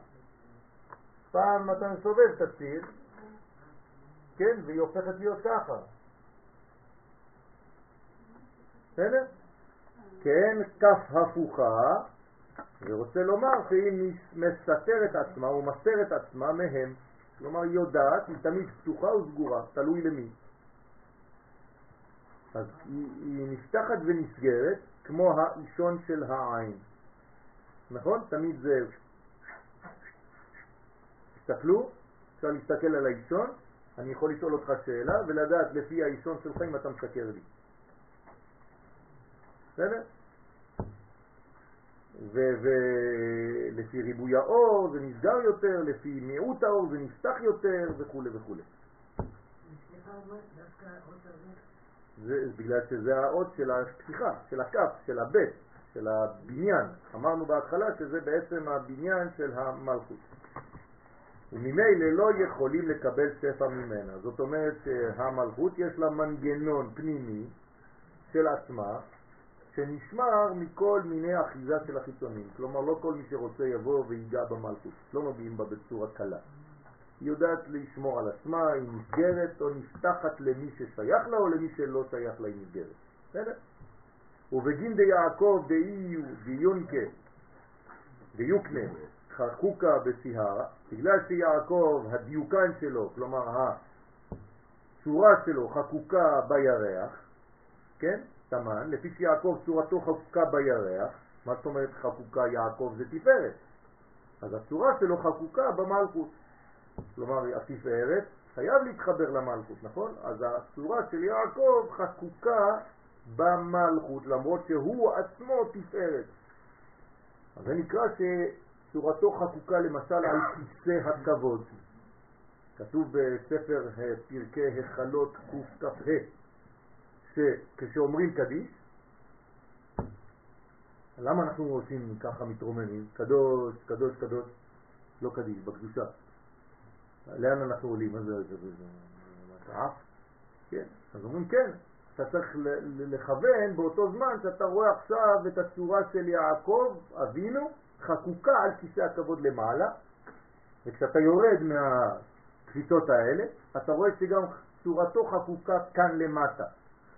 פעם אתה מסובב את הציר, כן, והיא הופכת להיות ככה. בסדר? כן, כף הפוכה, ורוצה לומר שהיא מסתרת עצמה או מסתרת עצמה מהם. כלומר, היא יודעת, היא תמיד פתוחה או סגורה, תלוי למי. אז היא, היא נפתחת ונסגרת כמו האישון של העין. נכון? תמיד זה... תסתכלו, אפשר להסתכל על האישון, אני יכול לשאול אותך שאלה ולדעת לפי האישון שלך אם אתה משקר לי. בסדר? ולפי ריבוי האור זה נסגר יותר, לפי מיעוט האור זה נפתח יותר וכו' וכו'. זה בגלל שזה האות של הפתיחה, של הכף, של הבית, של הבניין. אמרנו בהתחלה שזה בעצם הבניין של המלכות. וממילא לא יכולים לקבל שפע ממנה. זאת אומרת שהמלכות יש לה מנגנון פנימי של עצמה, שנשמר מכל מיני אחיזה של החיצונים. כלומר, לא כל מי שרוצה יבוא ויגע במלכות, לא נוגעים בה בצורה קלה. היא יודעת לשמור על עצמה, היא נסגרת או נפתחת למי ששייך לה או למי שלא שייך לה היא נסגרת. בסדר? ובגין דיעקב דאי דיונקה דיוקנה חקוקה בסיהרה, בגלל שיעקב הדיוקן שלו, כלומר הצורה שלו חקוקה בירח, כן? תמן, לפי שיעקב צורתו חקוקה בירח, מה זאת אומרת חקוקה יעקב זה תפארת, אז הצורה שלו חקוקה במלכות, כלומר התפארת חייב להתחבר למלכות, נכון? אז הצורה של יעקב חקוקה במלכות, למרות שהוא עצמו תפארת. אז זה נקרא שצורתו חקוקה למשל על כיסא הכבוד. כתוב בספר פרקי החלות קכ"ה שכשאומרים קדיש, למה אנחנו עושים ככה מתרוממים? קדוש, קדוש, קדוש, לא קדיש, בקדושה. לאן אנחנו עולים? מה זה? זה, זה, עף? כן. אז אומרים כן, אתה צריך לכוון באותו זמן שאתה רואה עכשיו את הצורה של יעקב, אבינו, חקוקה על כיסא הכבוד למעלה, וכשאתה יורד מהקפיצות האלה, אתה רואה שגם צורתו חקוקה כאן למטה.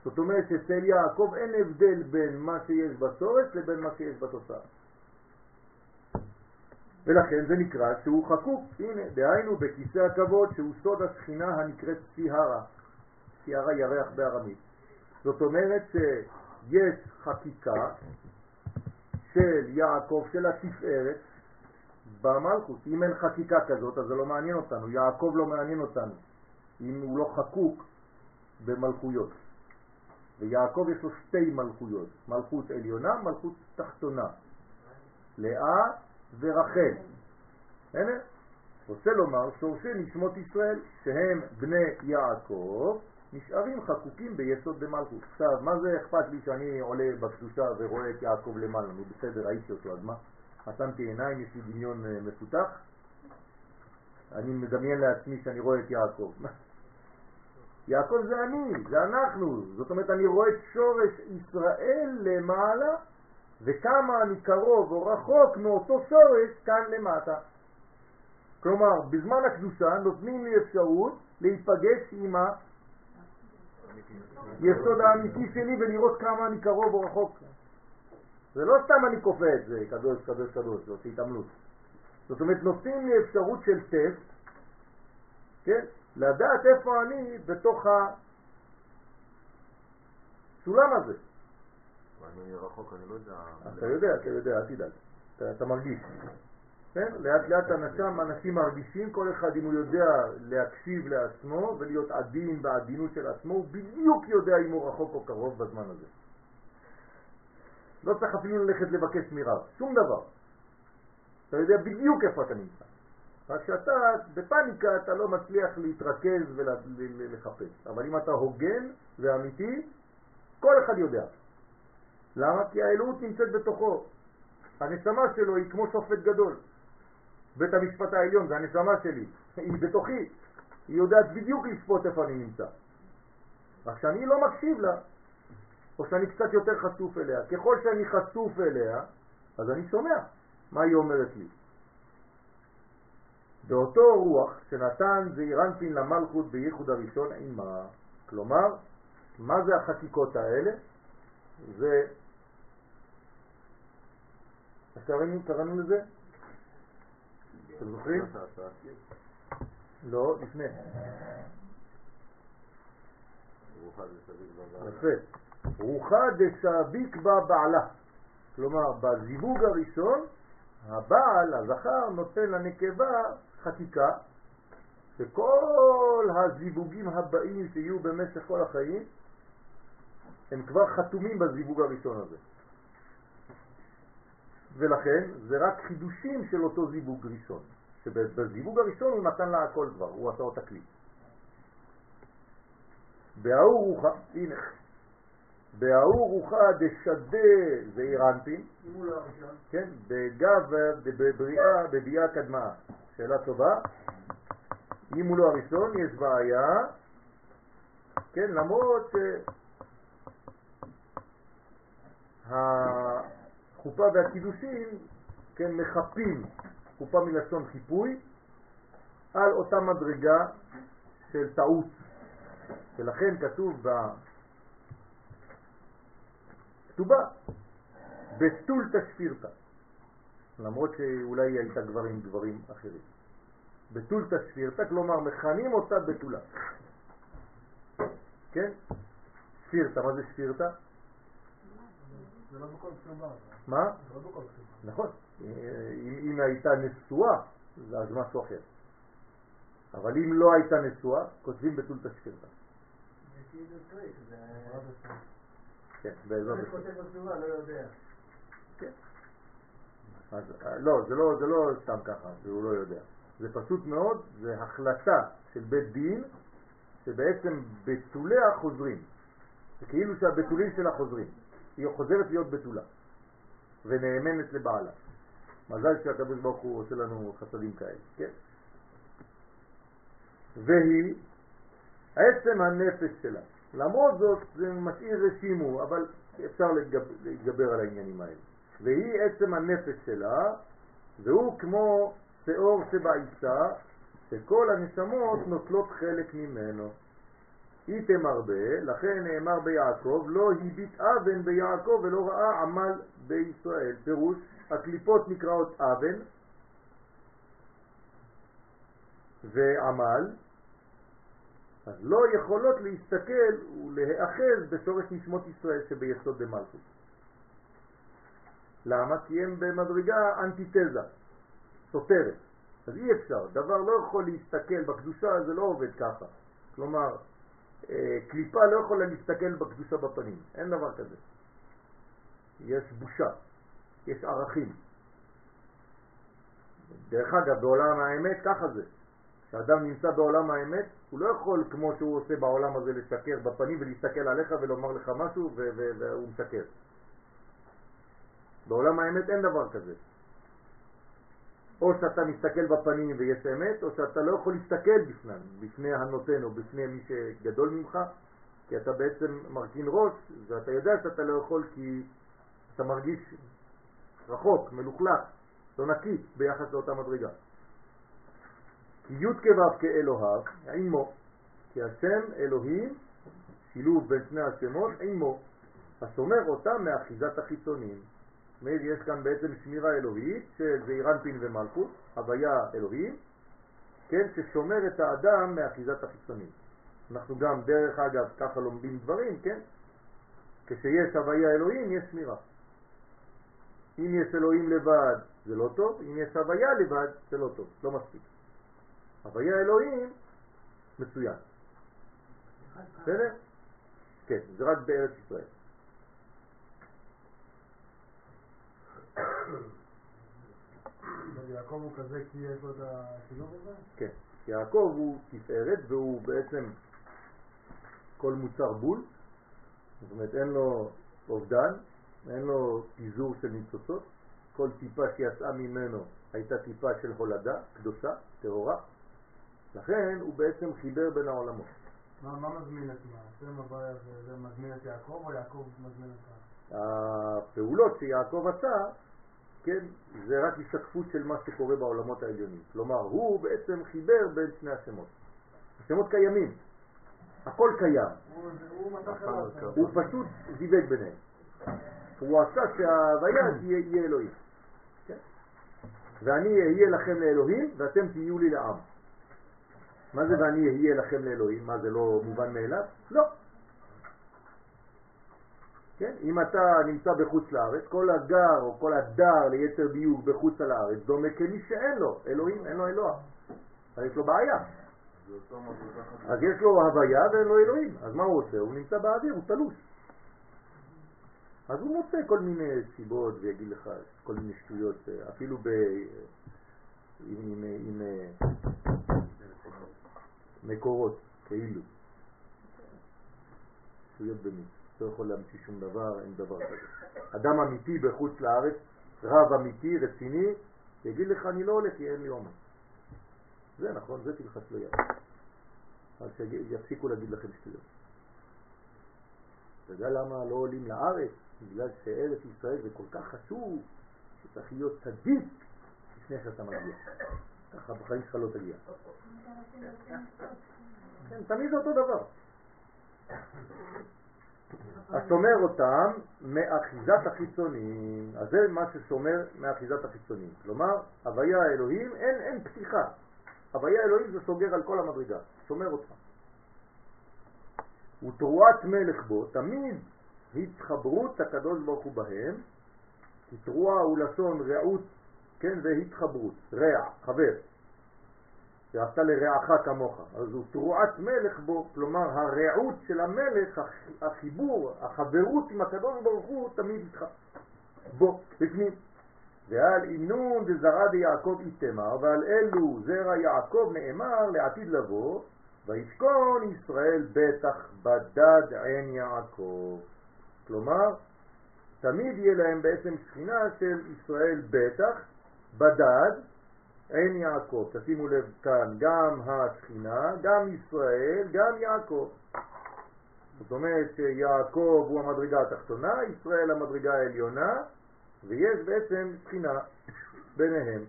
זאת אומרת שאצל יעקב אין הבדל בין מה שיש בסורס לבין מה שיש בתוצאה. ולכן זה נקרא שהוא חקוק, הנה, דהיינו בכיסא הכבוד שהוא סוד השכינה הנקראת סיהרה, סיהרה ירח בארמית. זאת אומרת שיש חקיקה של יעקב, של התפארת, במלכות. אם אין חקיקה כזאת, אז זה לא מעניין אותנו. יעקב לא מעניין אותנו, אם הוא לא חקוק במלכויות. ויעקב יש לו שתי מלכויות, מלכות עליונה, מלכות תחתונה. לאה ורחל. הנה, רוצה לומר שורשי נשמות ישראל, שהם בני יעקב, נשארים חקוקים ביסוד במלכות. עכשיו, מה זה אכפת לי שאני עולה בקדושה ורואה את יעקב למעלה? נו בסדר, ראיתי אותו, אז מה? חתמתי עיניים, יש לי דמיון אה, מפותח? אני מדמיין לעצמי שאני רואה את יעקב. יעקב זה אני, זה אנחנו. זאת אומרת, אני רואה את שורש ישראל למעלה, וכמה אני קרוב או רחוק מאותו שורש כאן למטה. כלומר, בזמן הקדושה נותנים לי אפשרות להיפגש עם היסוד האמיתי שלי ולראות כמה אני קרוב או רחוק. זה לא סתם אני כופה את זה, קדוש, קדוש, קדוש, זאת התעמלות. זאת אומרת, נותנים לי אפשרות של טסט, כן? לדעת איפה אני בתוך הסולם הזה. אני רחוק, אני לא יודע. אתה יודע, אתה יודע, אל תדאג. אתה, אתה מרגיש. כן? לאט לאט אנשים, אנשים מרגישים, כל אחד אם הוא יודע להקשיב לעצמו ולהיות עדין בעדינות של עצמו, הוא בדיוק יודע אם הוא רחוק או קרוב בזמן הזה. לא צריך אפילו ללכת לבקש מרב, שום דבר. אתה יודע בדיוק איפה אתה נמצא. רק שאתה בפניקה אתה לא מצליח להתרכז ולחפש. אבל אם אתה הוגן ואמיתי, כל אחד יודע. למה? כי האלוהות נמצאת בתוכו. הנשמה שלו היא כמו שופט גדול. בית המשפט העליון זה הנשמה שלי, היא בתוכי. היא יודעת בדיוק לשפוט איפה אני נמצא. רק שאני לא מקשיב לה, או שאני קצת יותר חשוף אליה. ככל שאני חשוף אליה, אז אני שומע מה היא אומרת לי. באותו רוח שנתן זעירנפין למלכות בייחוד הראשון עימה. כלומר, מה זה החקיקות האלה? זה... איך קראנו, לזה? אתם זוכרים? לא, לפני. יפה. רוחה דשאביק בה בעלה. כלומר, בזיווג הראשון, הבעל, הזכר, נותן לנקבה חקיקה, שכל הזיווגים הבאים שיהיו במשך כל החיים, הם כבר חתומים בזיווג הראשון הזה. ולכן זה רק חידושים של אותו זיווג ראשון, שבזיווג הראשון הוא נתן לה הכל כבר, הוא עשה אותה כלי. בהאור רוחה, הנה, בהאור רוחה דשדה אם הוא לא. כן, בגב, בבריאה, בביאה קדמה. שאלה טובה. אם הוא לא הראשון, יש בעיה, כן, למרות שהחופה והקידושים, כן, מחפים, חופה מלשון חיפוי, על אותה מדרגה של טעות. ולכן כתוב בכתובה, בתול תשפירתא, למרות שאולי היא הייתה כבר עם גברים אחרים. בתול תשפירתא, כלומר מכנים אותה בתולה. כן? שפירתא, מה זה שפירתא? זה לא בכל כתובה. מה? לא. נכון. אם, אם הייתה נשואה, אז משהו אחר. אבל אם לא הייתה נשואה, כותבים בתול תשפירתא. זה כאילו טריק, זה... כן, בעזרת השם. לא יודע. אז, אה, לא, זה לא, זה לא סתם ככה, שהוא לא יודע. זה פשוט מאוד, זה החלטה של בית דין, שבעצם בתוליה חוזרים. זה כאילו שהבתולים שלה חוזרים. היא חוזרת להיות בתולה, ונאמנת לבעלה. מזל שהקדוש ברוך הוא עושה לנו חסדים כאלה, כן? והיא עצם הנפש שלה. למרות זאת זה משאיר רשימו, אבל אפשר להתגבר, להתגבר על העניינים האלה. והיא עצם הנפש שלה, והוא כמו שאור שבעיסה, שכל הנשמות נוטלות חלק ממנו. היא תמרבה, לכן נאמר ביעקב, לא הביט אבן ביעקב ולא ראה עמל בישראל. פירוש, הקליפות נקראות אבן ועמל, אז לא יכולות להסתכל ולהיאחז בשורש נשמות ישראל שביסוד דמלכות. למה? כי הם במדרגה אנטיתזה, סותרת. אז אי אפשר, דבר לא יכול להסתכל בקדושה, זה לא עובד ככה. כלומר, אה, קליפה לא יכולה להסתכל בקדושה בפנים, אין דבר כזה. יש בושה, יש ערכים. דרך אגב, בעולם האמת ככה זה. כשאדם נמצא בעולם האמת, הוא לא יכול כמו שהוא עושה בעולם הזה לשקר בפנים ולהסתכל עליך ולומר לך משהו והוא משקר. בעולם האמת אין דבר כזה. או שאתה מסתכל בפנים ויש אמת, או שאתה לא יכול להסתכל בפנם, בפני הנותן או בפני מי שגדול ממך, כי אתה בעצם מרכין ראש, ואתה יודע שאתה לא יכול כי אתה מרגיש רחוק, מלוכלך, לא נקי ביחס לאותה מדרגה. כי י' כו' כאלוהיו, עמו, כי השם אלוהים, שילוב בין שני השמות, עמו, השומר אותם מאחיזת החיצונים. אומרת, יש כאן בעצם שמירה אלוהית של זעירנפין ומלכות, הוויה אלוהים, כן, ששומר את האדם מאחיזת החיצונים. אנחנו גם, דרך אגב, ככה לומדים דברים, כן? כשיש הוויה אלוהים, יש שמירה. אם יש אלוהים לבד, זה לא טוב, אם יש הוויה לבד, זה לא טוב, לא מספיק. הוויה אלוהים, מצוין. בסדר? כן, זה רק בארץ ישראל. יעקב הוא כזה כי יש לו את השילוב הזה? כן. יעקב הוא תפארת והוא בעצם כל מוצר בול, זאת אומרת אין לו אובדן, אין לו פיזור של ניצוצות, כל טיפה שיצאה ממנו הייתה טיפה של הולדה, קדושה, טהורה, לכן הוא בעצם חיבר בין העולמות. מה מה מזמין את מה? השם זה מזמין את יעקב או יעקב מזמין את. הפעולות שיעקב עשה, כן, זה רק השתקפות של מה שקורה בעולמות העליונים. כלומר, הוא בעצם חיבר בין שני השמות. השמות קיימים, הכל קיים, הוא- הוא אליו. הוא פשוט זיווג ביניהם. הוא עשה שההוויה תהיה יהיה אלוהים. כן? ואני אהיה לכם לאלוהים ואתם תהיו לי לעם. מה זה ואני אהיה לכם לאלוהים? מה זה לא מובן מאליו? לא. כן? אם אתה נמצא בחוץ לארץ, כל הגר או כל הדר ליתר דיוק בחוץ על הארץ דומה כמי שאין לו אלוהים, אין לו אלוה. אז יש לו בעיה. אז יש לו הוויה ואין לו אלוהים. אז מה הוא עושה? הוא נמצא באוויר, הוא תלוש. אז הוא מוצא כל מיני סיבות ויגיד לך כל מיני שטויות, אה, אפילו ב... עם, עם, עם מקורות, כאילו. שטויות במיץ. לא יכול להמציא שום דבר, אין דבר כזה. אדם אמיתי בחוץ לארץ, רב אמיתי, רציני, יגיד לך אני לא הולך כי אין לי עומר. זה נכון, זה תלחץ לו יד. אז שיפסיקו להגיד לכם שטויות. אתה יודע למה לא עולים לארץ? בגלל שארץ ישראל זה כל כך חשוב, שצריך להיות צדיק לפני שאתה מגיע. ככה בחיים שלך לא תגיע. כן, תמיד זה אותו דבר. אז שומר אותם מאחיזת החיצונים. אז זה מה ששומר מאחיזת החיצונים. כלומר, הוויה האלוהים, אין, אין פתיחה. הוויה האלוהים זה סוגר על כל המדרגה, שומר אותך. ותרועת מלך בו, תמיד התחברות הקדוש ברוך הוא בהם, כי תרועה הוא לשון רעות, כן, זה התחברות, רע, חבר. ועשת לרעך כמוך, אז הוא תרועת מלך בו, כלומר הרעות של המלך, החיבור, החברות עם הקדוש ברוך הוא תמיד איתך, בו, בפנים. ועל אינון דזרע דיעקב איתמר, ועל אלו זרע יעקב נאמר לעתיד לבוא, וישכון ישראל בטח בדד עין יעקב. כלומר, תמיד יהיה להם בעצם שכינה של ישראל בטח, בדד, עין יעקב. תשימו לב כאן, גם השכינה, גם ישראל, גם יעקב. זאת אומרת שיעקב הוא המדרגה התחתונה, ישראל המדרגה העליונה, ויש בעצם שכינה ביניהם.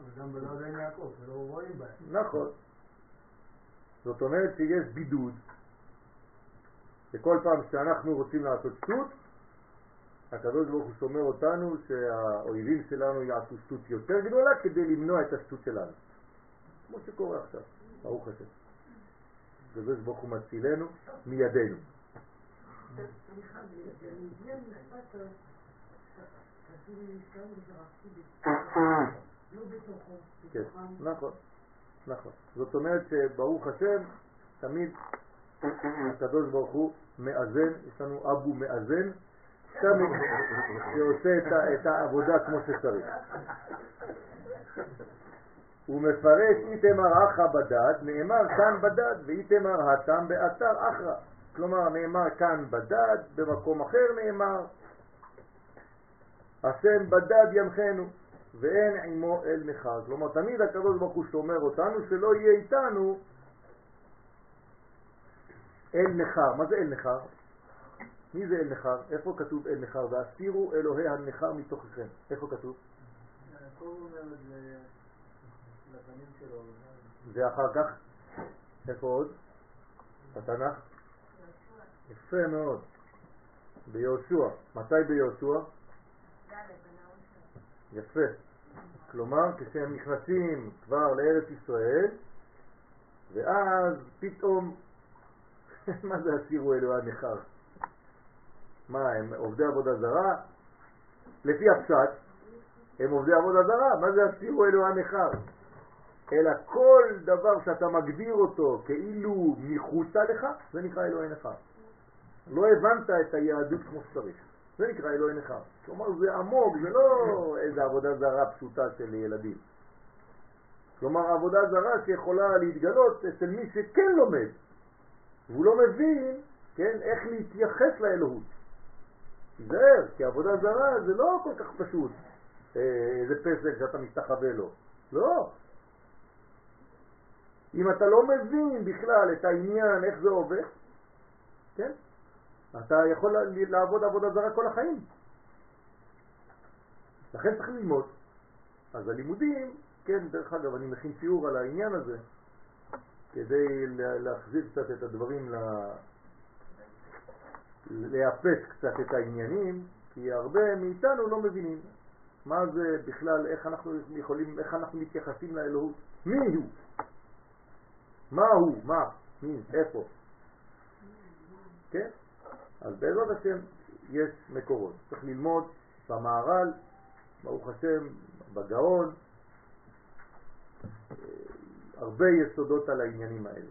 אבל גם בלעד עין יעקב, שלא רואים בהם. נכון. זאת אומרת שיש בידוד, שכל פעם שאנחנו רוצים לעשות שטות, הקדוש ברוך הוא שומר אותנו שהאויבים שלנו יעשו שטות יותר גדולה כדי למנוע את השטות שלנו. כמו שקורה עכשיו, ברוך השם. הקדוש ברוך הוא מצילנו מידינו. כן. נכון, נכון. זאת אומרת שברוך השם, תמיד הקדוש ברוך הוא מאזן, יש לנו אבו מאזן, שעושה את, את העבודה כמו שצריך. הוא מפרש איתמר אחא בדד, נאמר כאן בדד, ואיתמר התם באתר אחרא. כלומר, נאמר כאן בדד, במקום אחר נאמר, השם בדד ימחנו, ואין עמו אל מחר. כלומר, תמיד הקדוש הוא שומר אותנו, שלא יהיה איתנו אל נחר. מה זה אל נחר? מי זה אל נחר? איפה כתוב אל נחר? והסירו אלוהי הנכר מתוככם. איפה כתוב? ואחר כך, איפה עוד? בתנ"ך? יפה מאוד. ביהושע. מתי ביהושע? יפה. כלומר, כשהם נכנסים כבר לארץ ישראל, ואז פתאום, מה זה הסירו אלוהי הנכר? מה, הם עובדי עבודה זרה? לפי הפשט, הם עובדי עבודה זרה, מה זה הסירו אלוהי הנכר? אלא כל דבר שאתה מגדיר אותו כאילו מחוצה לך, זה נקרא אלוהי נכר. לא הבנת את היהדות כמו שצריך. זה נקרא אלוהי נכר. כלומר זה עמוק, זה לא איזה עבודה זרה פשוטה של ילדים. כלומר עבודה זרה שיכולה להתגלות אצל מי שכן לומד, והוא לא מבין, כן, איך להתייחס לאלוהות. תיזהר, כי עבודה זרה זה לא כל כך פשוט, אה, איזה פסק שאתה מסתחווה לו. לא. אם אתה לא מבין בכלל את העניין, איך זה עובד, כן? אתה יכול לעבוד עבודה זרה כל החיים. לכן צריך ללמוד. אז הלימודים, כן, דרך אגב, אני מכין שיעור על העניין הזה, כדי להחזיר קצת את הדברים, ל... לאפס קצת את העניינים, כי הרבה מאיתנו לא מבינים מה זה בכלל, איך אנחנו יכולים, איך אנחנו מתייחסים לאלוהות, מי הוא, מה הוא, מה, מי, איפה, כן? אז בעזרת השם יש מקורות. צריך ללמוד במערל, ברוך השם, בגאון, הרבה יסודות על העניינים האלה.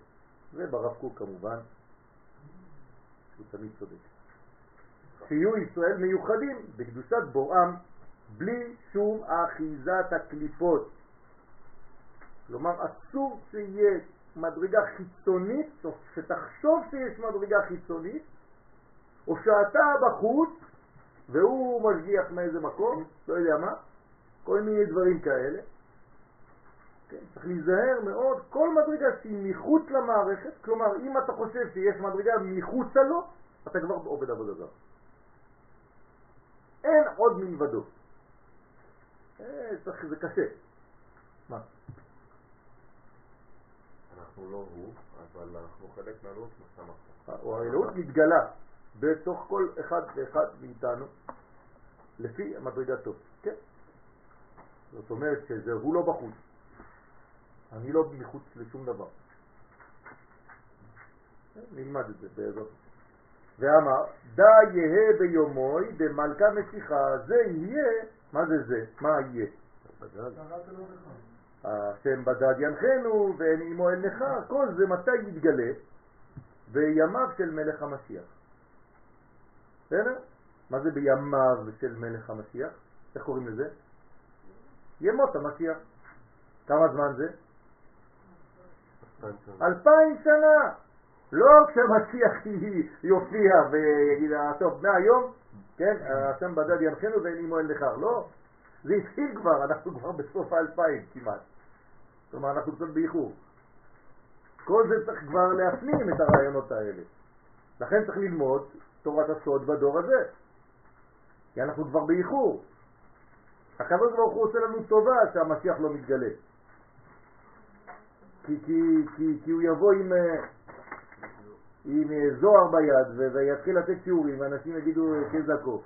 וברב קוק כמובן, שהוא תמיד צודק. שיהיו ישראל מיוחדים בקדושת בוראם בלי שום אחיזת הקליפות. כלומר, אסור שיהיה מדרגה חיצונית, או שתחשוב שיש מדרגה חיצונית, או שאתה בחוץ והוא משגיח מאיזה מקום, לא יודע מה, כל מיני דברים כאלה. כן, צריך להיזהר מאוד, כל מדרגה שהיא מחוץ למערכת, כלומר אם אתה חושב שיש מדרגה מחוצה לו, אתה כבר עובד עבודה זרה. אין עוד מלבדו. אה, צריך, זה קשה. מה? אנחנו לא הוא, אבל אנחנו חלק מהלאות. או האלוהות מתגלה בתוך כל אחד ואחד מאיתנו לפי מדרגתו. כן. זאת אומרת שזה הוא לא בחוץ. אני לא מחוץ לשום דבר. נלמד את זה בעזרת. ואמר, דה יהא ביומוי דמלכה משיחה, זה יהיה, מה זה זה? מה יהיה? השם בדד ינחנו ואין עמו אל נכר, כל זה מתי יתגלה? בימיו של מלך המשיח. בסדר? מה זה בימיו של מלך המשיח? איך קוראים לזה? ימות המשיח. כמה זמן זה? אלפיים שנה. לא כשהמשיח יופיע ויגיד, טוב, מהיום, כן, השם בדד ינחנו ואין עמו אל נכר. לא, זה התחיל כבר, אנחנו כבר בסוף האלפיים כמעט. כלומר, אנחנו קצת באיחור. כל זה צריך כבר להפנים את הרעיונות האלה. לכן צריך ללמוד תורת הסוד בדור הזה. כי אנחנו כבר באיחור. הוא עושה לנו טובה שהמשיח לא מתגלה. כי, כי, כי, כי הוא יבוא עם, אה, עם אה, זוהר ביד ויתחיל לתת שיעורים ואנשים יגידו אה, כזקו.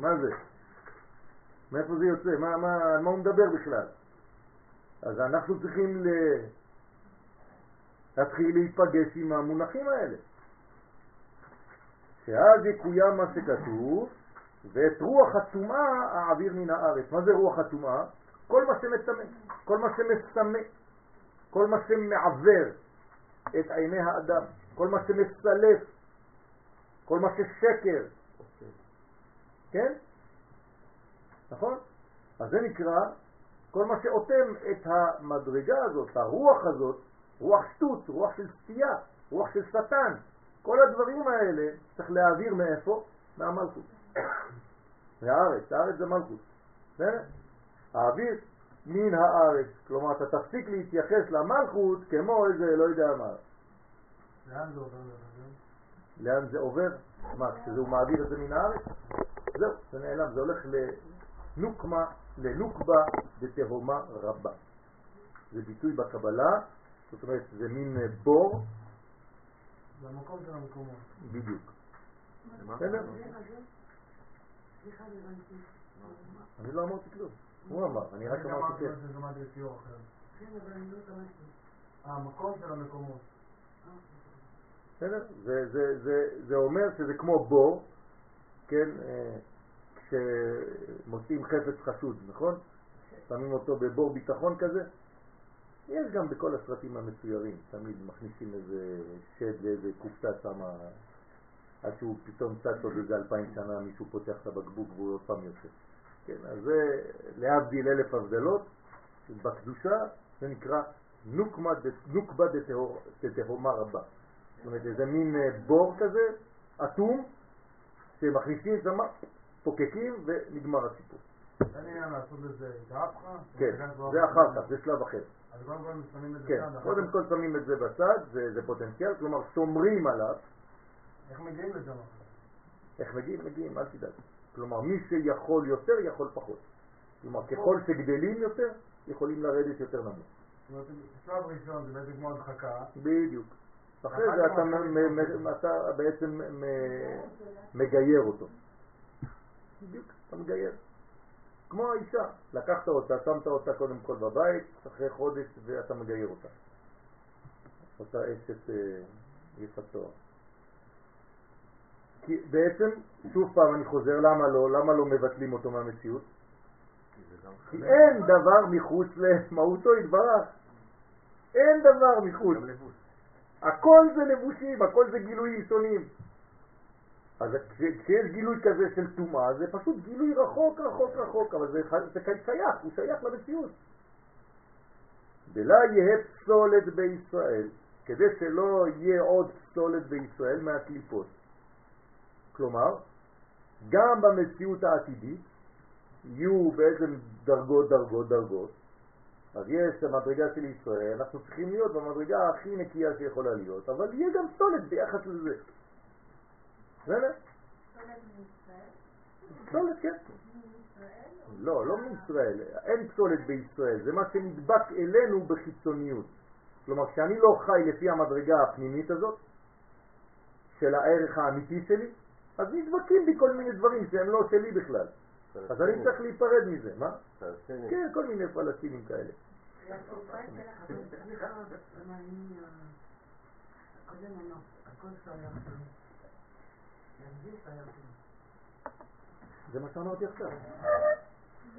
מה זה? מאיפה זה יוצא? מה, מה, מה הוא מדבר בכלל? אז אנחנו צריכים. להתחיל להיפגש עם המונחים האלה. שאז יקוים מה שכתוב, ואת רוח הטומאה אעביר מן הארץ. מה זה רוח הטומאה? כל מה שמטמא, כל מה שמסמא, כל מה שמעבר את עיני האדם, כל מה שמסלף, כל מה ששקר. כן? נכון? אז זה נקרא כל מה שאותם את המדרגה הזאת, הרוח הזאת, רוח שטות, רוח של סטייה, רוח של שטן, כל הדברים האלה צריך להעביר מאיפה? מהמלכות. מהארץ, הארץ זה מלכות. בסדר? האוויר מן הארץ, כלומר אתה תפסיק להתייחס למלכות כמו איזה לא יודע מה. לאן זה עובר? לאן זה עובר? מה, כשהוא מעביר את זה מן הארץ? זהו, זה נעלם, זה הולך לנוקמה, לנוקבה בתהומה רבה. זה ביטוי בקבלה, זאת אומרת זה מין בור. זה המקום של המקומות. בדיוק. בסדר? אני לא אמרתי כלום. הוא אמר, אני רק אמרתי כן. כן, אבל אני לא שמעתי. אה, המקום של המקומות. בסדר? זה, זה, זה, זה אומר שזה כמו בור, כן, אה, כשמוצאים חפץ חשוד, נכון? שמים אותו בבור ביטחון כזה. יש גם בכל הסרטים המצוירים, תמיד מכניסים איזה שד לאיזה קופסה שמה, עד שהוא פתאום צץ עוד איזה אלפיים שנה, מישהו פותח את הבקבוק והוא עוד פעם יוצא. כן, אז זה להבדיל אלף הבדלות, בקדושה זה נקרא נוקבה דתהומה רבה. זאת אומרת, איזה מין אה, בור כזה, אטום, שמכניסים שם, פוקקים ונגמר הסיפור. אין עניין לעשות לזה התאפחה? כן, זה אחר כך, זה שלב אחר. אז קודם כל שמים את זה כן, כאן. קודם כל שמים את זה בצד, זה, זה פוטנציאל, כלומר שומרים עליו. איך מגיעים לשם? איך מגיעים? מגיעים, אל תדאג. כלומר, מי שיכול יותר, יכול פחות. כלומר, ככל שגדלים יותר, יכולים לרדת יותר נמוך. זאת אומרת, שלב ראשון זה בעצם כמו הדחקה. בדיוק. אחרי זה אתה, בעצם מגייר אותו. בדיוק, אתה מגייר. כמו האישה, לקחת אותה, שמת אותה קודם כל בבית, אחרי חודש ואתה מגייר אותה. אותה אשת אה, יפת תואר. כי בעצם, שוב פעם אני חוזר, למה לא? למה לא מבטלים אותו מהמציאות? כי אין דבר מחוץ למהותו יתברך. אין דבר מחוץ. הכל זה לבושים, הכל זה גילויים שונים. אז כש- כשיש גילוי כזה של טומאה, זה פשוט גילוי רחוק, רחוק, רחוק, אבל זה, זה שייך, הוא שייך למציאות. דלה יהיה פסולת בישראל, כדי שלא יהיה עוד פסולת בישראל מהקליפות. כלומר, גם במציאות העתידית יהיו בעצם דרגות, דרגות, דרגות. אז יש את המדרגה של ישראל, אנחנו צריכים להיות במדרגה הכי נקייה שיכולה להיות, אבל יהיה גם פסולת ביחס לזה. בסדר? פסולת, כן. לא, לא מישראל, אין פסולת בישראל, זה מה שנדבק אלינו בחיצוניות. כלומר, כשאני לא חי לפי המדרגה הפנימית הזאת, של הערך האמיתי שלי, אז נדבקים בי כל מיני דברים שהם לא שלי בכלל. אז אני צריך להיפרד מזה, מה? כן, כל מיני פלסטינים כאלה. זה מה שאמרתי עכשיו.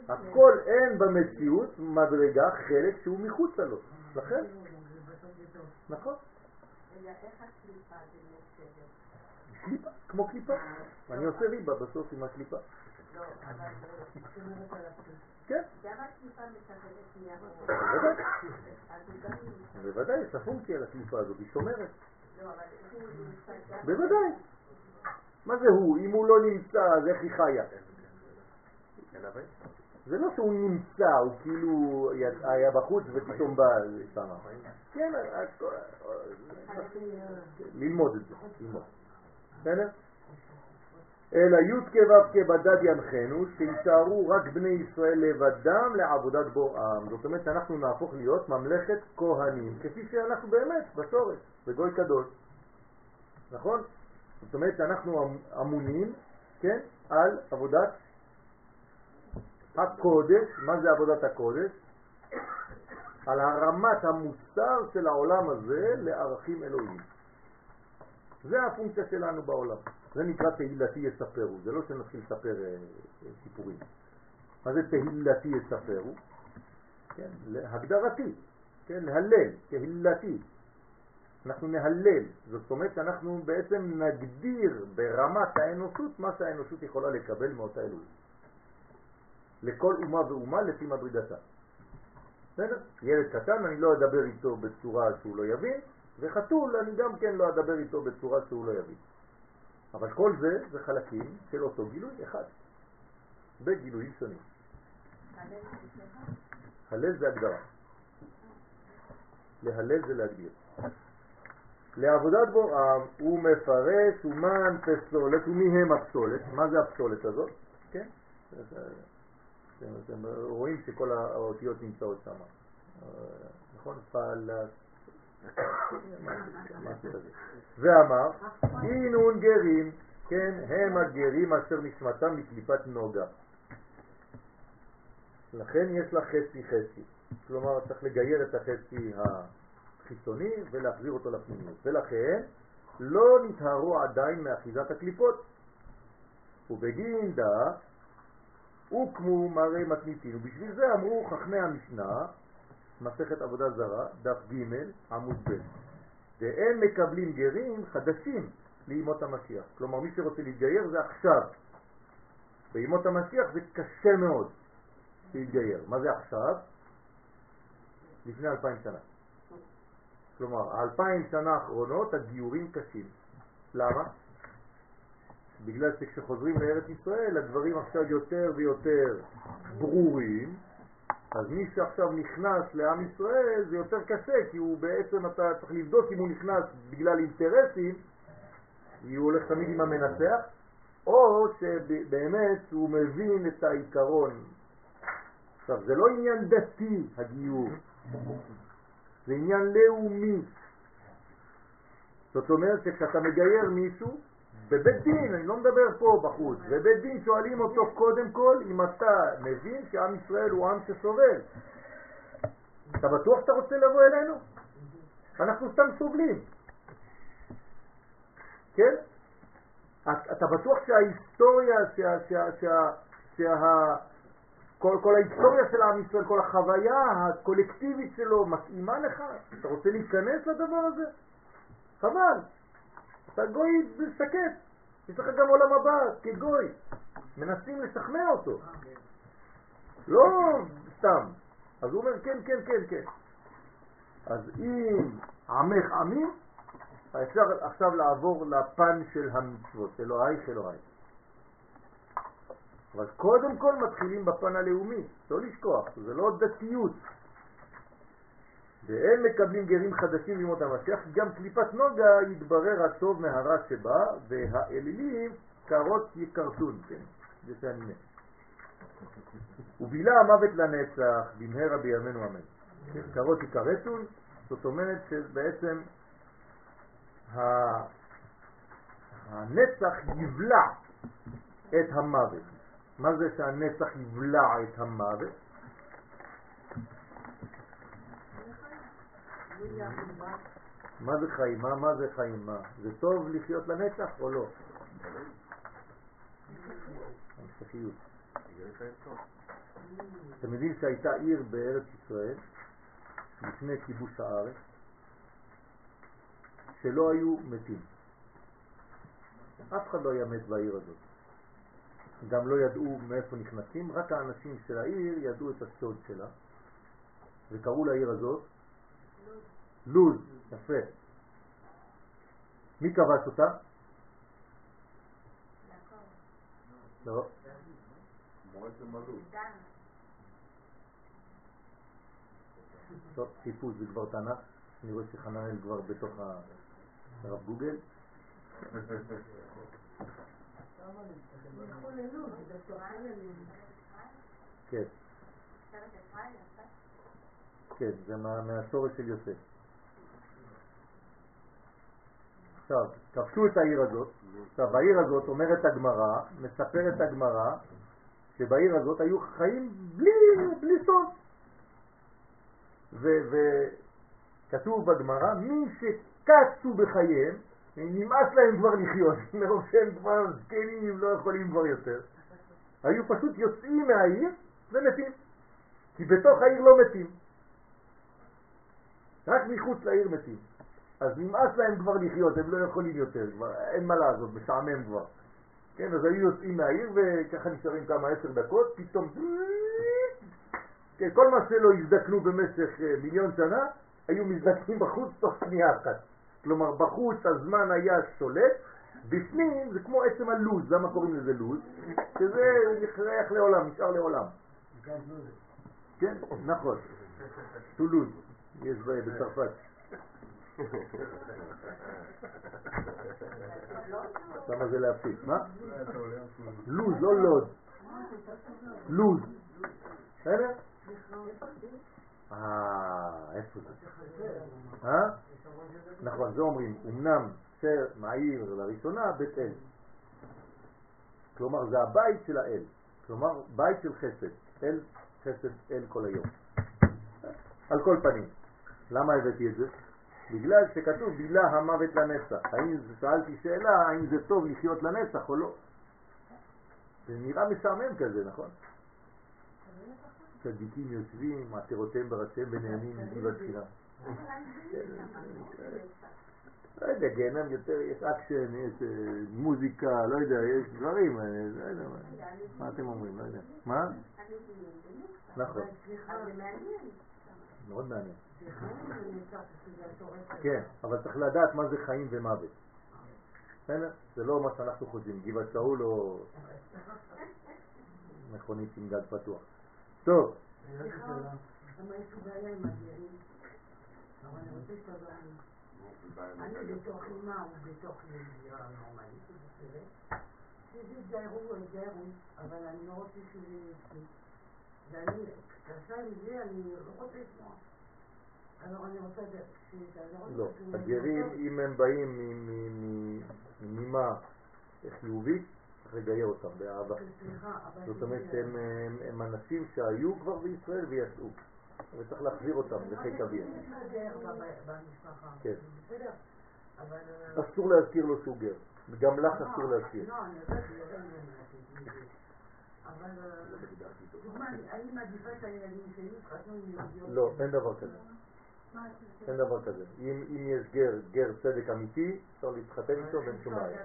הכל אין במציאות מדרגה חלק שהוא מחוצה לו. לכן. נכון. אלא איך הקליפה זה? קליפה, כמו קליפה. אני עושה ריבה בסוף עם הקליפה. לא. כן. בוודאי. יש לה פונקציה לקליפה הזאת, היא שומרת. לא. בוודאי. מה זה הוא? אם הוא לא נמצא, אז איך היא חיה? זה לא שהוא נמצא, הוא כאילו היה בחוץ ופתאום בא שם. כן, ללמוד את זה, ללמוד. בסדר? אלא י' כו' כבדד ינחנו, שישארו רק בני ישראל לבדם לעבודת בוראם. זאת אומרת שאנחנו נהפוך להיות ממלכת כהנים, כפי שאנחנו באמת בשורש, בגוי קדוש. נכון? זאת אומרת שאנחנו אמ- אמונים, כן, על עבודת הקודש. מה זה עבודת הקודש? על הרמת המוסר של העולם הזה לערכים אלוהיים. זה הפונקציה שלנו בעולם. זה נקרא תהילתי יספרו, זה לא שנתחיל לספר אה, אה, סיפורים. מה זה תהילתי יספרו? כן, הגדרתי, כן, להלל, תהילתי. אנחנו נהלל, זאת אומרת שאנחנו בעצם נגדיר ברמת האנושות מה שהאנושות יכולה לקבל מאותה אלוהים. לכל אומה ואומה לפי מדרגתה. בסדר? ילד קטן אני לא אדבר איתו בצורה שהוא לא יבין, וחתול אני גם כן לא אדבר איתו בצורה שהוא לא יבין. אבל כל זה זה חלקים של אותו גילוי אחד, בגילויים שונים. הלל זה הגדרה. להלל זה להגדיר. לעבודת בוראם הוא מפרש ומן פסולת ומי הם הפסולת, מה זה הפסולת הזאת? כן? אתם רואים שכל האותיות נמצאות שם. אה, נכון? פלס. ואמר, אינון גרים, כן, הם הגרים אשר נשמתם מקליפת נוגה. לכן יש לה חצי חצי. כלומר, צריך לגייר את החצי החיצוני ולהחזיר אותו לפנימיות. ולכן לא נטהרו עדיין מאחיזת הקליפות. ובגין דה הוקמו מראה מתניתין, ובשביל זה אמרו חכמי המשנה, מסכת עבודה זרה, דף ג' עמוד ב', והם מקבלים גרים חדשים לימות המשיח. כלומר, מי שרוצה להתגייר זה עכשיו. בימות המשיח זה קשה מאוד להתגייר. מה זה עכשיו? לפני אלפיים שנה. כלומר, האלפיים שנה האחרונות הגיורים קשים. למה? בגלל שכשחוזרים לארץ ישראל הדברים עכשיו יותר ויותר ברורים, אז מי שעכשיו נכנס לעם ישראל זה יותר קשה, כי הוא בעצם, אתה צריך לבדוק אם הוא נכנס בגלל אינטרסים, כי הוא הולך תמיד עם המנצח, או שבאמת הוא מבין את העיקרון. עכשיו, זה לא עניין דתי הגיור, זה עניין לאומי. זאת אומרת שכשאתה מגייר מישהו, בבית דין, אני לא מדבר פה בחוץ, בבית דין שואלים אותו קודם כל אם אתה מבין שעם ישראל הוא עם שסובל. אתה בטוח שאתה רוצה לבוא אלינו? אנחנו סתם סובלים. כן? אתה בטוח שההיסטוריה, שה, שה, שה, שה, כל, כל ההיסטוריה של עם ישראל, כל החוויה הקולקטיבית שלו מתאימה לך? אתה רוצה להיכנס לדבר הזה? חבל. אתה גוי שקט. יש לך גם עולם הבא כגוי. מנסים לשכנע אותו. לא סתם. אז הוא אומר כן, כן, כן, כן. אז אם עמך עמים, אפשר עכשיו לעבור לפן של המצוות, אלוהיך אלוהי. אבל קודם כל מתחילים בפן הלאומי, לא לשכוח, זה לא דתיות. והם מקבלים גרים חדשים לימות המשיח, גם קליפת נוגה יתברר הטוב מהרע שבה, והאלילים קרות יקרתון, כן, זה שאני. ובילה המוות לנצח, במהרה בימינו אמן. כן, קרות יקרתון, זאת אומרת שבעצם הנצח יבלע את המוות. מה זה שהנצח יבלע את המוות? מה זה חיים? מה, זה חיים? מה? זה טוב לחיות לנצח או לא? המשכיות. אתם יודעים שהייתה עיר בארץ ישראל לפני כיבוש הארץ שלא היו מתים. אף אחד לא היה מת בעיר הזאת. גם לא ידעו מאיפה נכנסים, רק האנשים של העיר ידעו את הסוד שלה, וקראו לעיר הזאת לוז, יפה. מי כבש אותה? לא. טוב, חיפוש זה כבר תנ"ך, אני רואה שחננאל כבר בתוך הרב גוגל. כן. כן, זה מהשורש של יוסף. עכשיו, כבשו את העיר הזאת, עכשיו בעיר הזאת אומרת הגמרא, מספרת הגמרא, שבעיר הזאת היו חיים בלי, בלי סוף. וכתוב בגמרא, מי שקצו בחייהם, נמאס להם כבר לחיות, מרוב שהם כבר זקנים, לא יכולים כבר יותר, היו פשוט יוצאים מהעיר ומתים, כי בתוך העיר לא מתים, רק מחוץ לעיר מתים. אז נמאס להם כבר לחיות, הם לא יכולים יותר, כבר אין מה לעשות, משעמם כבר. כן, אז היו יוצאים מהעיר וככה נשארים כמה עשר דקות, פתאום כן, כל מה שלא הזדקנו במשך אה, מיליון שנה, היו מזדקנים בחוץ תוך שנייה אחת. כלומר, בחוץ הזמן היה שולט, בפנים זה כמו עצם הלוז, למה קוראים לזה לוז? שזה נכרח לעולם, נשאר לעולם. כן, נכון. טולוז, יש בצרפת. למה זה להפסיק? מה? לוז, לא לוד. לוז. בסדר? אה, איפה זה? אה? נכון, זה אומרים, אמנם מעיר לראשונה בית אל. כלומר, זה הבית של האל. כלומר, בית של חסד. אל, חסד, אל כל היום. על כל פנים. למה הבאתי את זה? בגלל שכתוב בילה המוות לנצח. האם, שאלתי שאלה, האם זה טוב לחיות לנצח או לא? זה נראה משעמם כזה, נכון? צדיקים יושבים, עטרותיהם בראשיהם ונהנים מזיו התפילה. לא יודע, גיהנם יותר, יש אקשן, יש אה, מוזיקה, לא יודע, יש דברים, אה, לא יודע, מה אתם אומרים, לא יודע. מה? נכון. מאוד מעניין. כן, אבל צריך לדעת מה זה חיים ומוות. בסדר? זה לא מה שאנחנו חושבים, גבעת שאול או מכונית עם גג פתוח. טוב. אני בתוך אימה ובתוך ידיעה נורמלית, או יתגיירו, אבל אני לא רוצה שזה יצא. ואני, עם זה, אני לא רוצה לשמוע. לא, הגרים, אם הם באים מנימה חיובית, צריך לגייר אותם באהבה. זאת אומרת שהם אנשים שהיו כבר בישראל ויצאו, וצריך להחזיר אותם לחיק אביהם. כן. אסור להזכיר לו שהוא גר, וגם לך אסור להזכיר. אבל דוגמה, אני מעדיפה שלי יתחתנו עם יהודיות. לא, אין דבר כזה. אין דבר כזה. אם, יש גר, גר צדק אמיתי, אפשר להתחתן איתו ואין שום בעיה.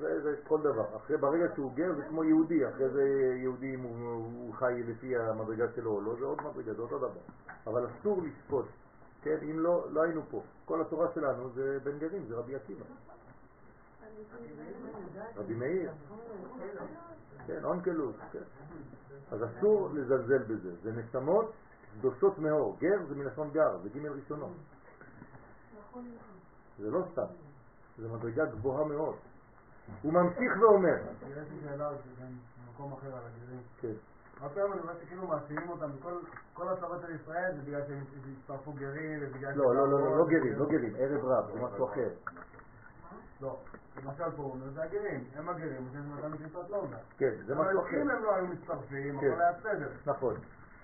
זה, זה כל דבר. אחרי, ברגע שהוא גר זה כמו יהודי, אחרי זה יהודי אם הוא חי לפי המדרגה שלו או לא, זה עוד מדרגה, זה אותו דבר. אבל אסור לשפוט, כן? אם לא, לא היינו פה. כל התורה שלנו זה בן גרים, זה רבי עקיבא. רבי מאיר, כן, אונקלוס, כן. אז אסור לזלזל בזה, זה נשמות קדושות מאור, גר זה מלשון גר, זה ג' ראשונות. זה לא סתם, זה מדרגה גבוהה מאוד. הוא ממשיך ואומר, יש לי שאלה במקום אחר על הגרים. כן, הרבה פעמים אני רואה שכאילו מאשימים אותם בכל כל הצבא של ישראל זה בגלל שהם הצטרפו גרים ובגלל לא, לא, לא, לא, לא שהם- גרים, לא גרים, ערב רב, זה משהו אחר. לא. למשל פה הוא אומר זה הגרים, הם הגרים, זה מתן מכניסות לא אומר. כן, זה אבל משהו אחר. אם הם לא היו מצטרפים, כן. הכל היה בסדר. נכון.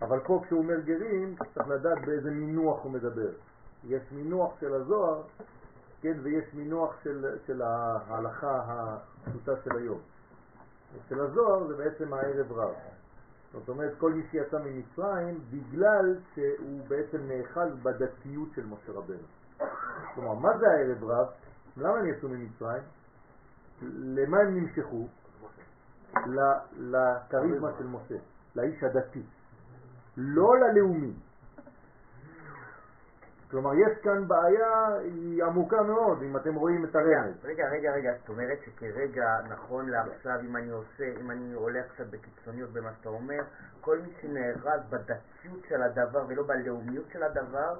אבל פה כשהוא אומר גרים, צריך לדעת באיזה מינוח הוא מדבר. יש מינוח של הזוהר, כן, ויש מינוח של, של ההלכה הפשוטה של היום. אצל הזוהר זה בעצם הערב רב. זאת אומרת, כל מי שיצא ממצרים, בגלל שהוא בעצם נאחז בדתיות של משה רבנו. כלומר, מה זה הערב רב? למה הם יצאו ממצרים? למה הם נמשכו? לכריזמה של משה, לאיש הדתי, לא ללאומי. כלומר, יש כאן בעיה, היא עמוקה מאוד, אם אתם רואים את הרמז. רגע, רגע, רגע, זאת אומרת שכרגע, נכון לעכשיו, אם אני עושה, אם אני הולך קצת בקיצוניות במה שאתה אומר, כל מי שנארז בדתיות של הדבר ולא בלאומיות של הדבר,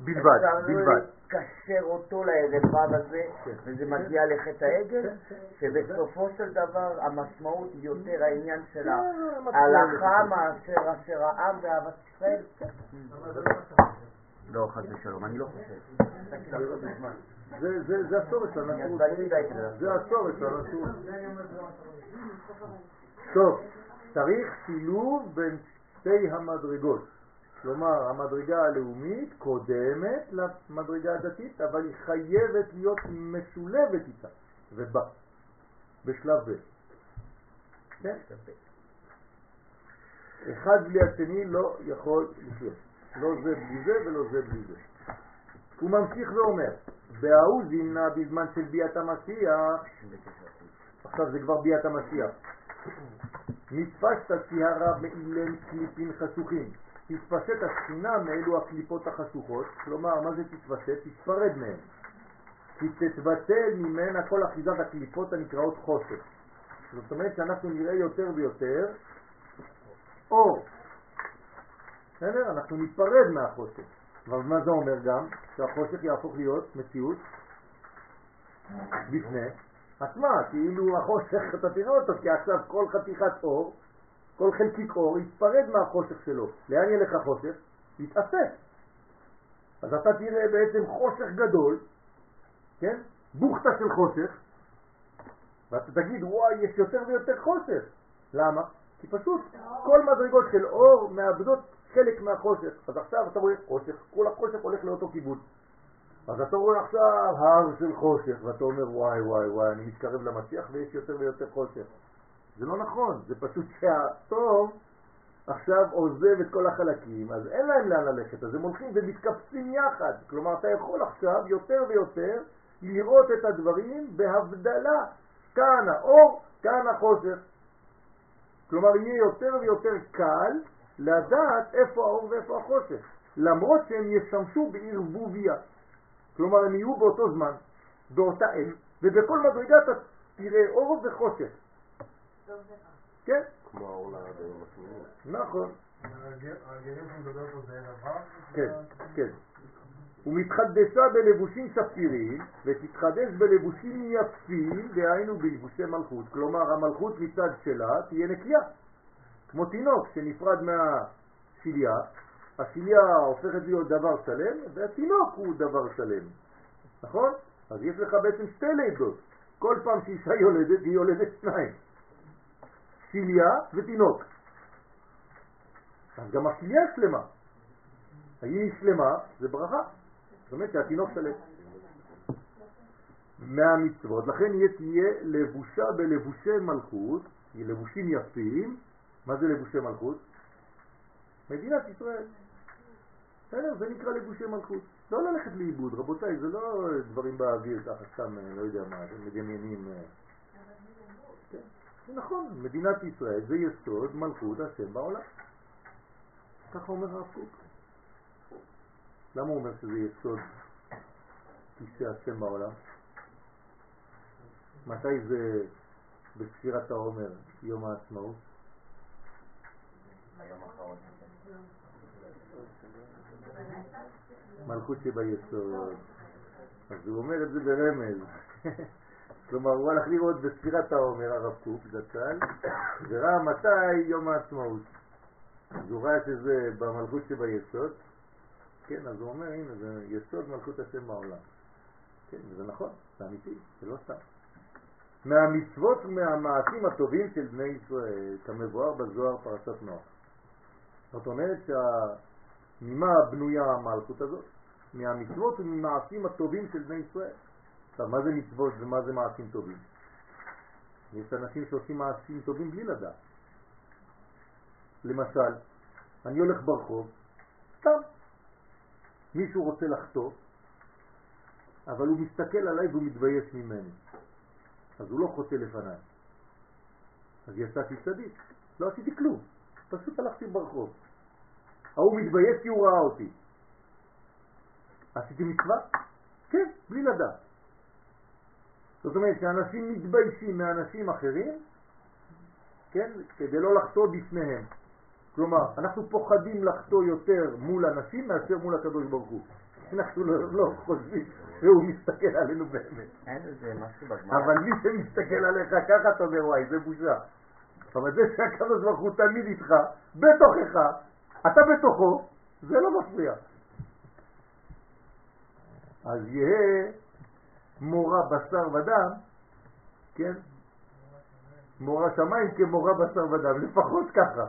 בלבד, בלבד. לקשר אותו לערב רב הזה, כן. וזה מגיע לחטא העגל, כן, כן. שבסופו של דבר המשמעות היא יותר העניין של כן, המשמעות. ההלכה מאשר אשר העם ואהבת ישראל. לא, חס ושלום, אני לא חושב. זה, השורש של הנצרות. זה השורש של הנצרות. טוב, צריך שילוב בין שתי המדרגות. כלומר, המדרגה הלאומית קודמת למדרגה הדתית, אבל היא חייבת להיות משולבת איתה, ובה, בשלב ב'. כן? אחד בלי השני לא יכול לחיות. לא זה בלי זה ולא זה בלי זה. הוא ממשיך ואומר, וההוא זימנה בזמן של ביאת המשיח, עכשיו זה כבר ביאת המשיח, נתפשת ציהרה מאילן קליפין חשוכים. תתפשט השכינה מאלו הקליפות החשוכות, כלומר, מה זה תתפשט? תתפרד מהן. כי תתבטל ממנה כל אחיזת הקליפות הנקראות חושך. זאת אומרת שאנחנו נראה יותר ויותר אור. בסדר? אנחנו ניפרד מהחושך. אבל מה זה אומר גם? שהחושך יהפוך להיות מציאות בפני עצמה, כאילו החושך, אתה תראה אותו, כי עכשיו כל חתיכת אור, כל חלקיק אור יתפרד מהחושך שלו. לאן ילך החושך? יתאסף. אז אתה תראה בעצם חושך גדול, כן? בוכתה של חושך, ואתה תגיד, וואי, יש יותר ויותר חושך. למה? כי פשוט כל מדרגות של אור מאבדות חלק מהחושך. אז עכשיו אתה רואה חושך, כל החושך הולך לאותו כיוון. אז אתה רואה עכשיו הר של חושך, ואתה אומר, וואי, וואי, וואי, אני מתקרב למשיח ויש יותר ויותר חושך. זה לא נכון, זה פשוט שהטוב עכשיו עוזב את כל החלקים, אז אין להם לאן ללכת, אז הם הולכים ומתקפצים יחד. כלומר, אתה יכול עכשיו יותר ויותר לראות את הדברים בהבדלה. כאן האור, כאן החושך. כלומר, יהיה יותר ויותר קל לדעת איפה האור ואיפה החושך, למרות שהם ישמשו בערבוביה. כלומר, הם יהיו באותו זמן, באותה עת, ובכל מדרגה אתה תראה אור וחושך. כן, כמו האור ליום השמיני. נכון. כן, כן. ומתחדשה בלבושים שפירים ותתחדש בלבושים יפים, דהיינו בלבושי מלכות. כלומר, המלכות מצד שלה תהיה נקייה. כמו תינוק שנפרד מהשיליה, השיליה הופכת להיות דבר שלם, והתינוק הוא דבר שלם. נכון? אז יש לך בעצם שתי לידות. כל פעם שאישה יולדת, היא יולדת שניים. שיליה ותינוק. אז גם השיליה שלמה. היא שלמה, זה ברכה. זאת אומרת שהתינוק שלם. מהמצוות, לכן יהיה תהיה לבושה בלבושי מלכות, היא לבושים יפים. מה זה לבושי מלכות? מדינת ישראל. בסדר, זה נקרא לבושי מלכות. לא ללכת לאיבוד, רבותיי, זה לא דברים באוויר ככה סתם, אה, לא יודע מה, אתם מדמיינים. נכון, מדינת ישראל זה יסוד מלכות השם בעולם. ככה אומר הרב קוק. למה הוא אומר שזה יסוד כיסא השם בעולם? מתי זה בספירת העומר, יום העצמאות? מלכות שביסוד. אז הוא אומר את זה ברמז. כלומר, הוא הלך לראות בספירת העומר, הרב קוק, זצ"ל, וראה מתי יום העצמאות. אז הוא ראה שזה במלכות שביסוד, כן, אז הוא אומר, הנה, זה יסוד מלכות השם בעולם. כן, זה נכון, זה אמיתי, זה לא סתם. מהמצוות ומהמעשים הטובים של בני ישראל, כמבואר בזוהר פרשת נוח. זאת אומרת שממה בנויה המלכות הזאת? מהמצוות וממעשים הטובים של בני ישראל. עכשיו, מה זה מצוות ומה זה מעשים טובים? יש אנשים שעושים מעשים טובים בלי לדעת. למשל, אני הולך ברחוב, סתם, מישהו רוצה לחטוא, אבל הוא מסתכל עליי והוא מתבייש ממני. אז הוא לא חוטא לפניי. אז יצאתי צדיק, לא עשיתי כלום, פשוט הלכתי ברחוב. ההוא מתבייש כי הוא ראה אותי. עשיתי מצווה? כן, בלי לדעת. זאת אומרת שאנשים מתביישים מאנשים אחרים, כן, כדי לא לחטוא בפניהם. כלומר, אנחנו פוחדים לחטוא יותר מול אנשים מאשר מול הקדוש ברוך הוא. אנחנו לא, לא חושבים שהוא מסתכל עלינו באמת. אבל מי שמסתכל עליך ככה אתה אומר וואי זה בושה. אבל זה שהקדוש ברוך הוא תמיד איתך, בתוכך, אתה בתוכו, זה לא מפריע. אז יהא מורה בשר ודם, כן? מורה שמיים כמורה בשר ודם, לפחות ככה.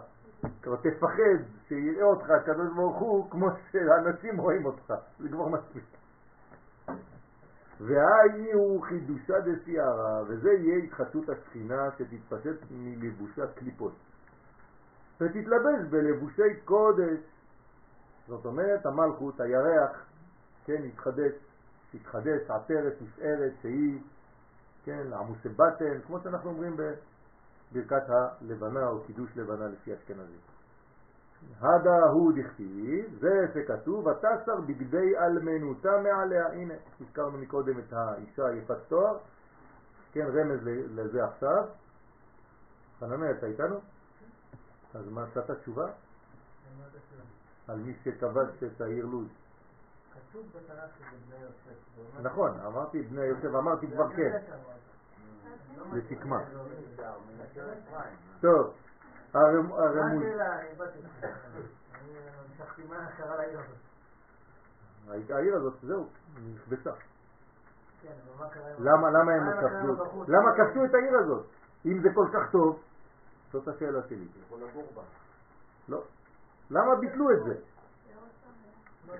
כלומר, תפחד שיראה אותך הקדוש ברוך הוא כמו שאנשים רואים אותך, זה כבר מספיק. והאי הוא חידושה דסיירה, וזה יהיה התחדשות השכינה שתתפשט מלבושת קליפות. ותתלבש בלבושי קודש. זאת אומרת, המלכות, הירח, כן, יתחדש, תתחדש עטרת נפארת שהיא, כן, עמוסי בטן, כמו שאנחנו אומרים בברכת הלבנה או קידוש לבנה לפי אשכנזים. הדה הוא דכתיב, זה שכתוב, ותסר בגדי אלמנותה מעליה. הנה, הזכרנו מקודם את האישה יפת תואר, כן, רמז לזה עכשיו. חנניה, אתה איתנו? אז מה עשת תשובה? על מי שכבש את העיר לוז. כתוב בתנ"ך שזה בני יוסף. נכון, אמרתי בני יוסף, אמרתי כבר כן, זה תקמה. טוב, הרמוז. העיר הזאת, זהו, נכבשה. כן. למה, למה הם כבשו? למה כבשו את העיר הזאת? אם זה כל כך טוב, זאת השאלה שלי. יכול לגור בה. לא. למה ביטלו את זה?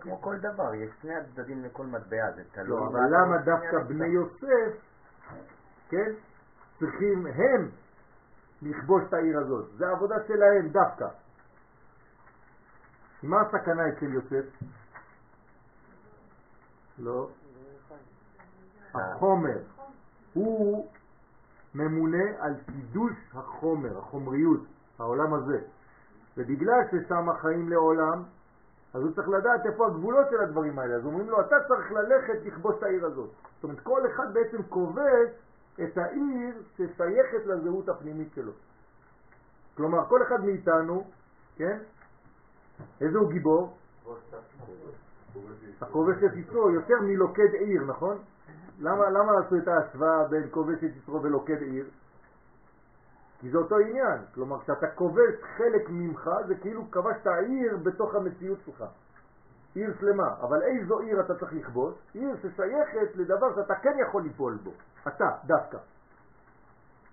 כמו כל דבר, יש שני הצדדים לכל מטבע, זה תלוי. לא, אבל למה דווקא. בני יוסף, כן, צריכים הם לכבוש את העיר הזאת? זה העבודה שלהם דווקא. מה הסכנה אצל יוסף? לא. החומר. הוא ממונה על קידוש החומר, החומריות, העולם הזה. ובגלל ששם החיים לעולם, אז הוא צריך לדעת איפה הגבולות של הדברים האלה. אז אומרים לו, אתה צריך ללכת לכבוש את העיר הזאת. זאת אומרת, כל אחד בעצם כובש את העיר ששייכת לזהות הפנימית שלו. כלומר, כל אחד מאיתנו, כן? איזה הוא גיבור? הכובש את יצרו יותר מלוקד עיר, נכון? למה, למה עשו את ההשוואה בין כובש את יצרו ולוקד עיר? כי זה אותו עניין, כלומר כשאתה כובש חלק ממך זה כאילו כבשת עיר בתוך המציאות שלך, עיר שלמה, אבל איזו עיר אתה צריך לכבוש? עיר ששייכת לדבר שאתה כן יכול ליפול בו, אתה דווקא.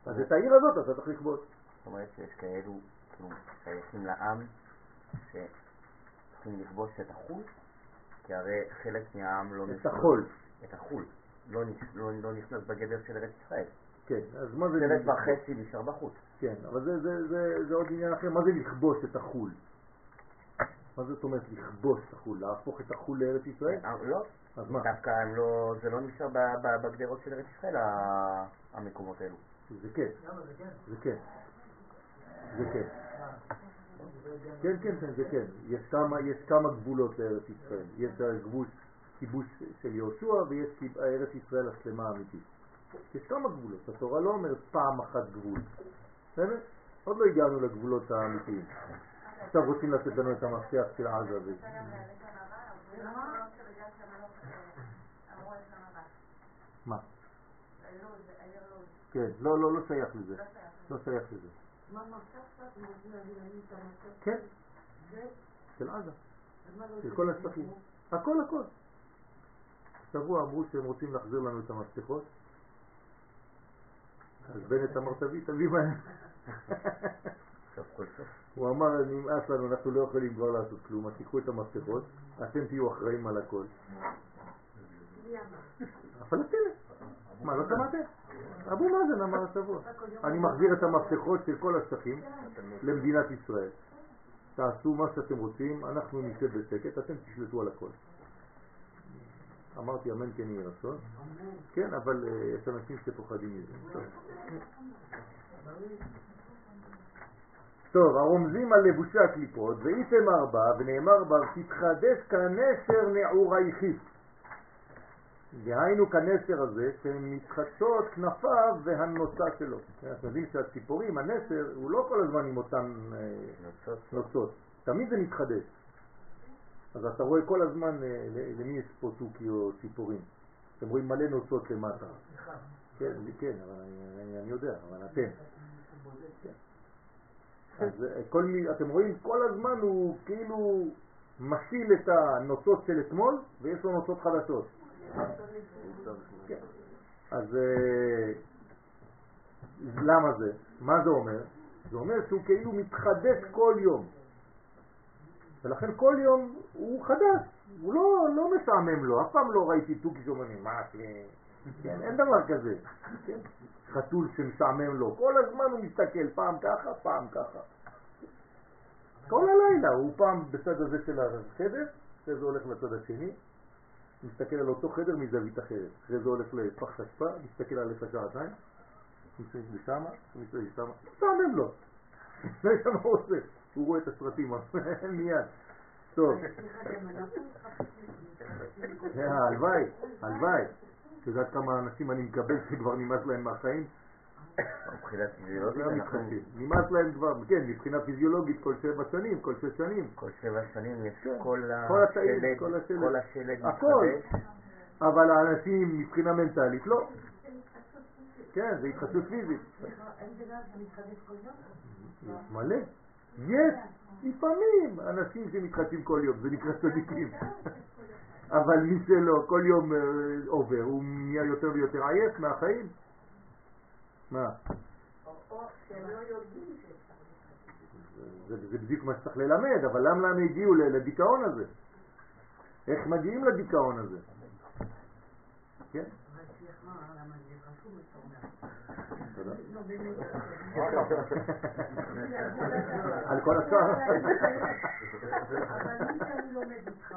אז את העיר הזאת אתה צריך לכבוש. זאת אומרת שיש כאלו, כאילו, שייכים לעם, שצריכים לכבוש את החוץ, כי הרי חלק מהעם לא את החול. את החוץ. לא, לא, לא נכנס בגדר של ארץ ישראל. כן, אז מה זה... שבט וחצי נשאר בחוץ. כן, אבל זה, זה, זה, זה עוד עניין אחר, מה זה לכבוש את החול? מה זאת אומרת לכבוש את החול? להפוך את החול לארץ ישראל? אה, לא, אז מה? דווקא הם לא, זה לא נשאר ב- ב- בגדרות של ארץ ישראל, המקומות האלו. זה כן, למה זה כן? זה כן. זה כן. כן, כן, כן, זה כן. יש כמה, יש כמה גבולות לארץ ישראל. יש הגבול כיבוש של יהושע ויש ארץ ישראל השלמה האמיתית. יש כמה גבולות. התורה לא אומרת פעם אחת גבול. באמת? עוד לא הגענו לגבולות האמיתיים. עכשיו רוצים לתת לנו את המפתח של עזה. ו- מה? כן, לא, לא, לא שייך לזה. לא שייך לזה. כן? של עזה. של? כל השטחים. הכל הכל. שבוע אמרו שהם רוצים להחזיר לנו את המפתחות. אז בנט אמר תביא, תביא מהר. הוא אמר נמאס לנו, אנחנו לא יכולים כבר לעשות כלום, אז תיקחו את המפתחות, אתם תהיו אחראים על הכל. הפלסטינים. מה, לא שמעתם? אבו מאזן אמר השבוע. אני מחזיר את המפתחות של כל השטחים למדינת ישראל. תעשו מה שאתם רוצים, אנחנו נשב בשקט, אתם תשלטו על הכל. אמרתי אמן כן יהי רצון. כן, אבל אה, יש אנשים שפוחדים מזה. טוב. הרומזים על לבושי הקליפות, ואיתמר בה, ונאמר בה, תתחדש כנשר נעורייכי. דהיינו כנסר הזה, שמתחדשות כנפיו והנוצה שלו. כן, אתם יודעים שהציפורים, הנסר, הוא לא כל הזמן עם אותן אה. נוצות, תמיד זה מתחדש. אז אתה רואה כל הזמן אה, למי יש פה תוכי או ציפורים. אתם רואים מלא נוצות למטה. כן, כן, אבל אני, יודע, אבל אתם. כן. אז אה, כל מי, אתם רואים כל הזמן הוא כאילו משיל את הנוצות של אתמול ויש לו נוצות חדשות. כן. אז אה, למה זה? מה זה אומר? זה אומר שהוא כאילו מתחדש כל יום. ולכן כל יום הוא חדש, הוא לא, לא משעמם לו, אף פעם לא ראיתי תוכי שאומרים, מה, כן, אין דבר כזה? חתול שמשעמם לו, כל הזמן הוא מסתכל, פעם ככה, פעם ככה. כל הלילה, הוא פעם בצד הזה של החדר, אחרי זה הולך לצד השני, מסתכל על אותו חדר מזווית אחרת, אחרי זה הולך לפח אשפה, מסתכל עליך שעתיים, מסתכל לשם, מסתכל לשם, משעמם לו. זה מה הוא עושה, הוא רואה את הסרטים מיד. טוב. אה, הלוואי, הלוואי. את יודעת כמה אנשים אני מקבל שכבר נמאס להם מהחיים? מבחינת פיזיולוגית אנחנו. נמאס להם כבר, כן, מבחינה פיזיולוגית כל שבע שנים, כל שש שנים. כל שבע שנים יש כן. כל השלד, כל השלד. השלד הכל. אבל האנשים מבחינה מנטלית לא. כן, זה התחדשות פיזית. סליחה, אין דבר שמתחדש כל יום? יש מלא. יש לפעמים אנשים שמתחדשים כל יום, זה נקרא צדיקים. אבל מי שלא, כל יום אה, עובר, הוא נהיה יותר ויותר עייף מהחיים. מה? זה, זה בדיוק מה שצריך ללמד, אבל למה הם הגיעו לדיכאון הזה? איך מגיעים לדיכאון הזה? כן? על כל השאר. אבל מי שאני לומד איתך,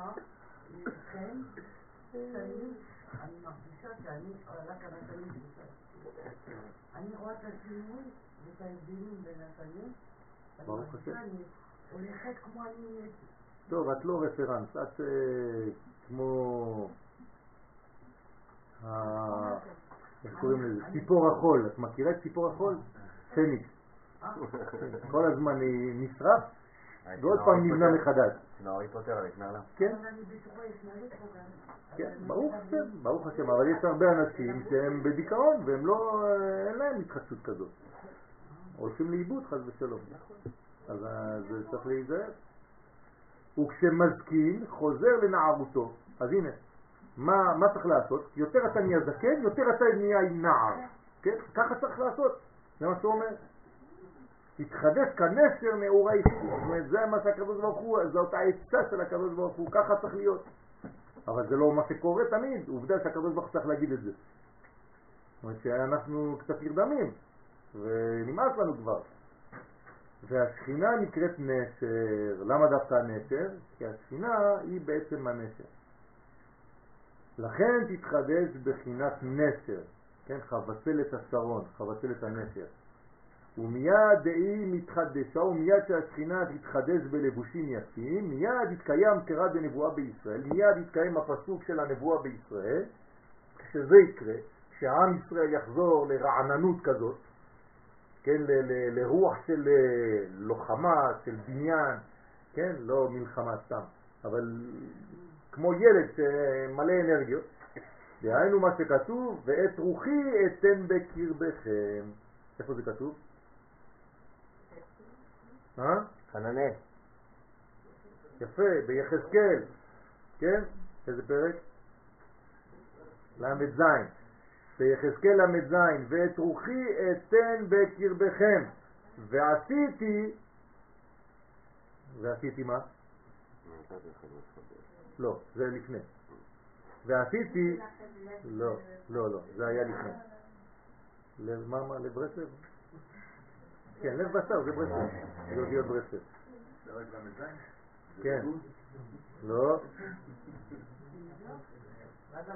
איתכם, שאני, אני מרגישה שאני, רק על. אני רואה את השינוי ואת ההבדלים בין השנים. אני ברוך מרגישה, השם. אני הולכת כמו אני נהייתי. טוב, את לא רפרנס, את אה, כמו... איך קוראים לזה? ציפור החול. את מכירה את ציפור החול? פניקס. כל הזמן נשרף ועוד פעם נבנה מחדש. נאורי פוטר, נגמר לה. כן? כן, ברוך השם, ברוך השם, אבל יש הרבה אנשים שהם בדיכאון והם לא, אין להם התחדשות כזאת. הולכים לאיבוד חס ושלום. אז אה, זה צריך להיזהר. וכשמזקין חוזר לנערותו. אז הנה, מה, מה צריך לעשות? יותר אתה נהיה זקן, יותר אתה נהיה נער. כן? ככה צריך לעשות. זה מה שהוא אומר. תתחדש כנשר נעורי זאת אומרת, זה מה שהקדוש ברוך הוא, זאת העצה של הקדוש ברוך הוא, ככה צריך להיות. אבל זה לא מה שקורה תמיד, עובדה שהקדוש ברוך צריך להגיד את זה. זאת אומרת שאנחנו קצת נרדמים, ונמאס לנו כבר. והשכינה נקראת נשר. למה דווקא נשר? כי השכינה היא בעצם הנשר. לכן תתחדש בחינת נשר, כן, חבצלת השרון, חבצלת הנשר. ומיד היא מתחדשה, ומיד שהשכינה תתחדש בלבושים יפים, מיד יתקיים קרא דנבואה בישראל, מיד יתקיים הפסוק של הנבואה בישראל, כשזה יקרה, כשעם ישראל יחזור לרעננות כזאת, כן, ל- ל- לרוח של אה, לוחמה, של בניין, כן, לא מלחמה סתם, אבל כמו ילד שמלא אנרגיות. דהיינו מה שכתוב, ואת רוחי אתן בקרבכם. איפה זה כתוב? אה? חננאל. יפה, ביחזקאל, כן? איזה פרק? ל"ז. ביחזקאל ל"ז, ואת רוחי אתן בקרבכם, ועשיתי, ועשיתי מה? לא, זה לפני. ועשיתי, לא, לא, לא, זה היה לפני. לב מה, מה? כן, לב בשר, זה ברסלב, זה אותיות ברסלב. כן, לא.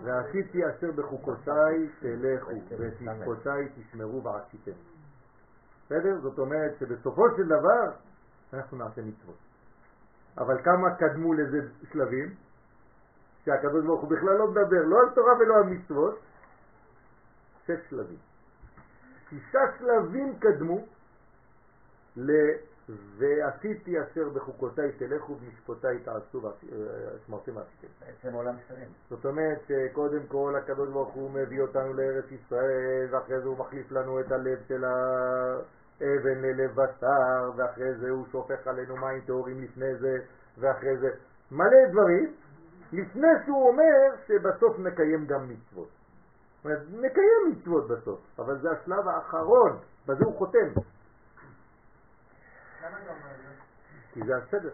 ועשיתי אשר בחוקותיי תלכו, ואת משפטותיי תשמרו ועשיתם. בסדר? זאת אומרת שבסופו של דבר אנחנו נעשה מצוות. אבל כמה קדמו לזה שלבים? שהקדוש ברוך הוא בכלל לא מדבר לא על תורה ולא על מצוות, שש שלבים. שישה שלבים קדמו ל... ועשיתי אשר בחוקותיי תלכו ומשפטותיי תעשו ושמרתם ועשיתם. בעצם עולם שלם. זאת אומרת שקודם כל הקדוש ברוך הוא מביא אותנו לארץ ישראל ואחרי זה הוא מחליף לנו את הלב של האבן ללב בשר ואחרי זה הוא שופך עלינו מים טהורים לפני זה ואחרי זה מלא דברים לפני שהוא אומר שבסוף נקיים גם מצוות. זאת אומרת, נקיים מצוות בסוף, אבל זה השלב האחרון, בזה הוא חותם? כי זה הסדר.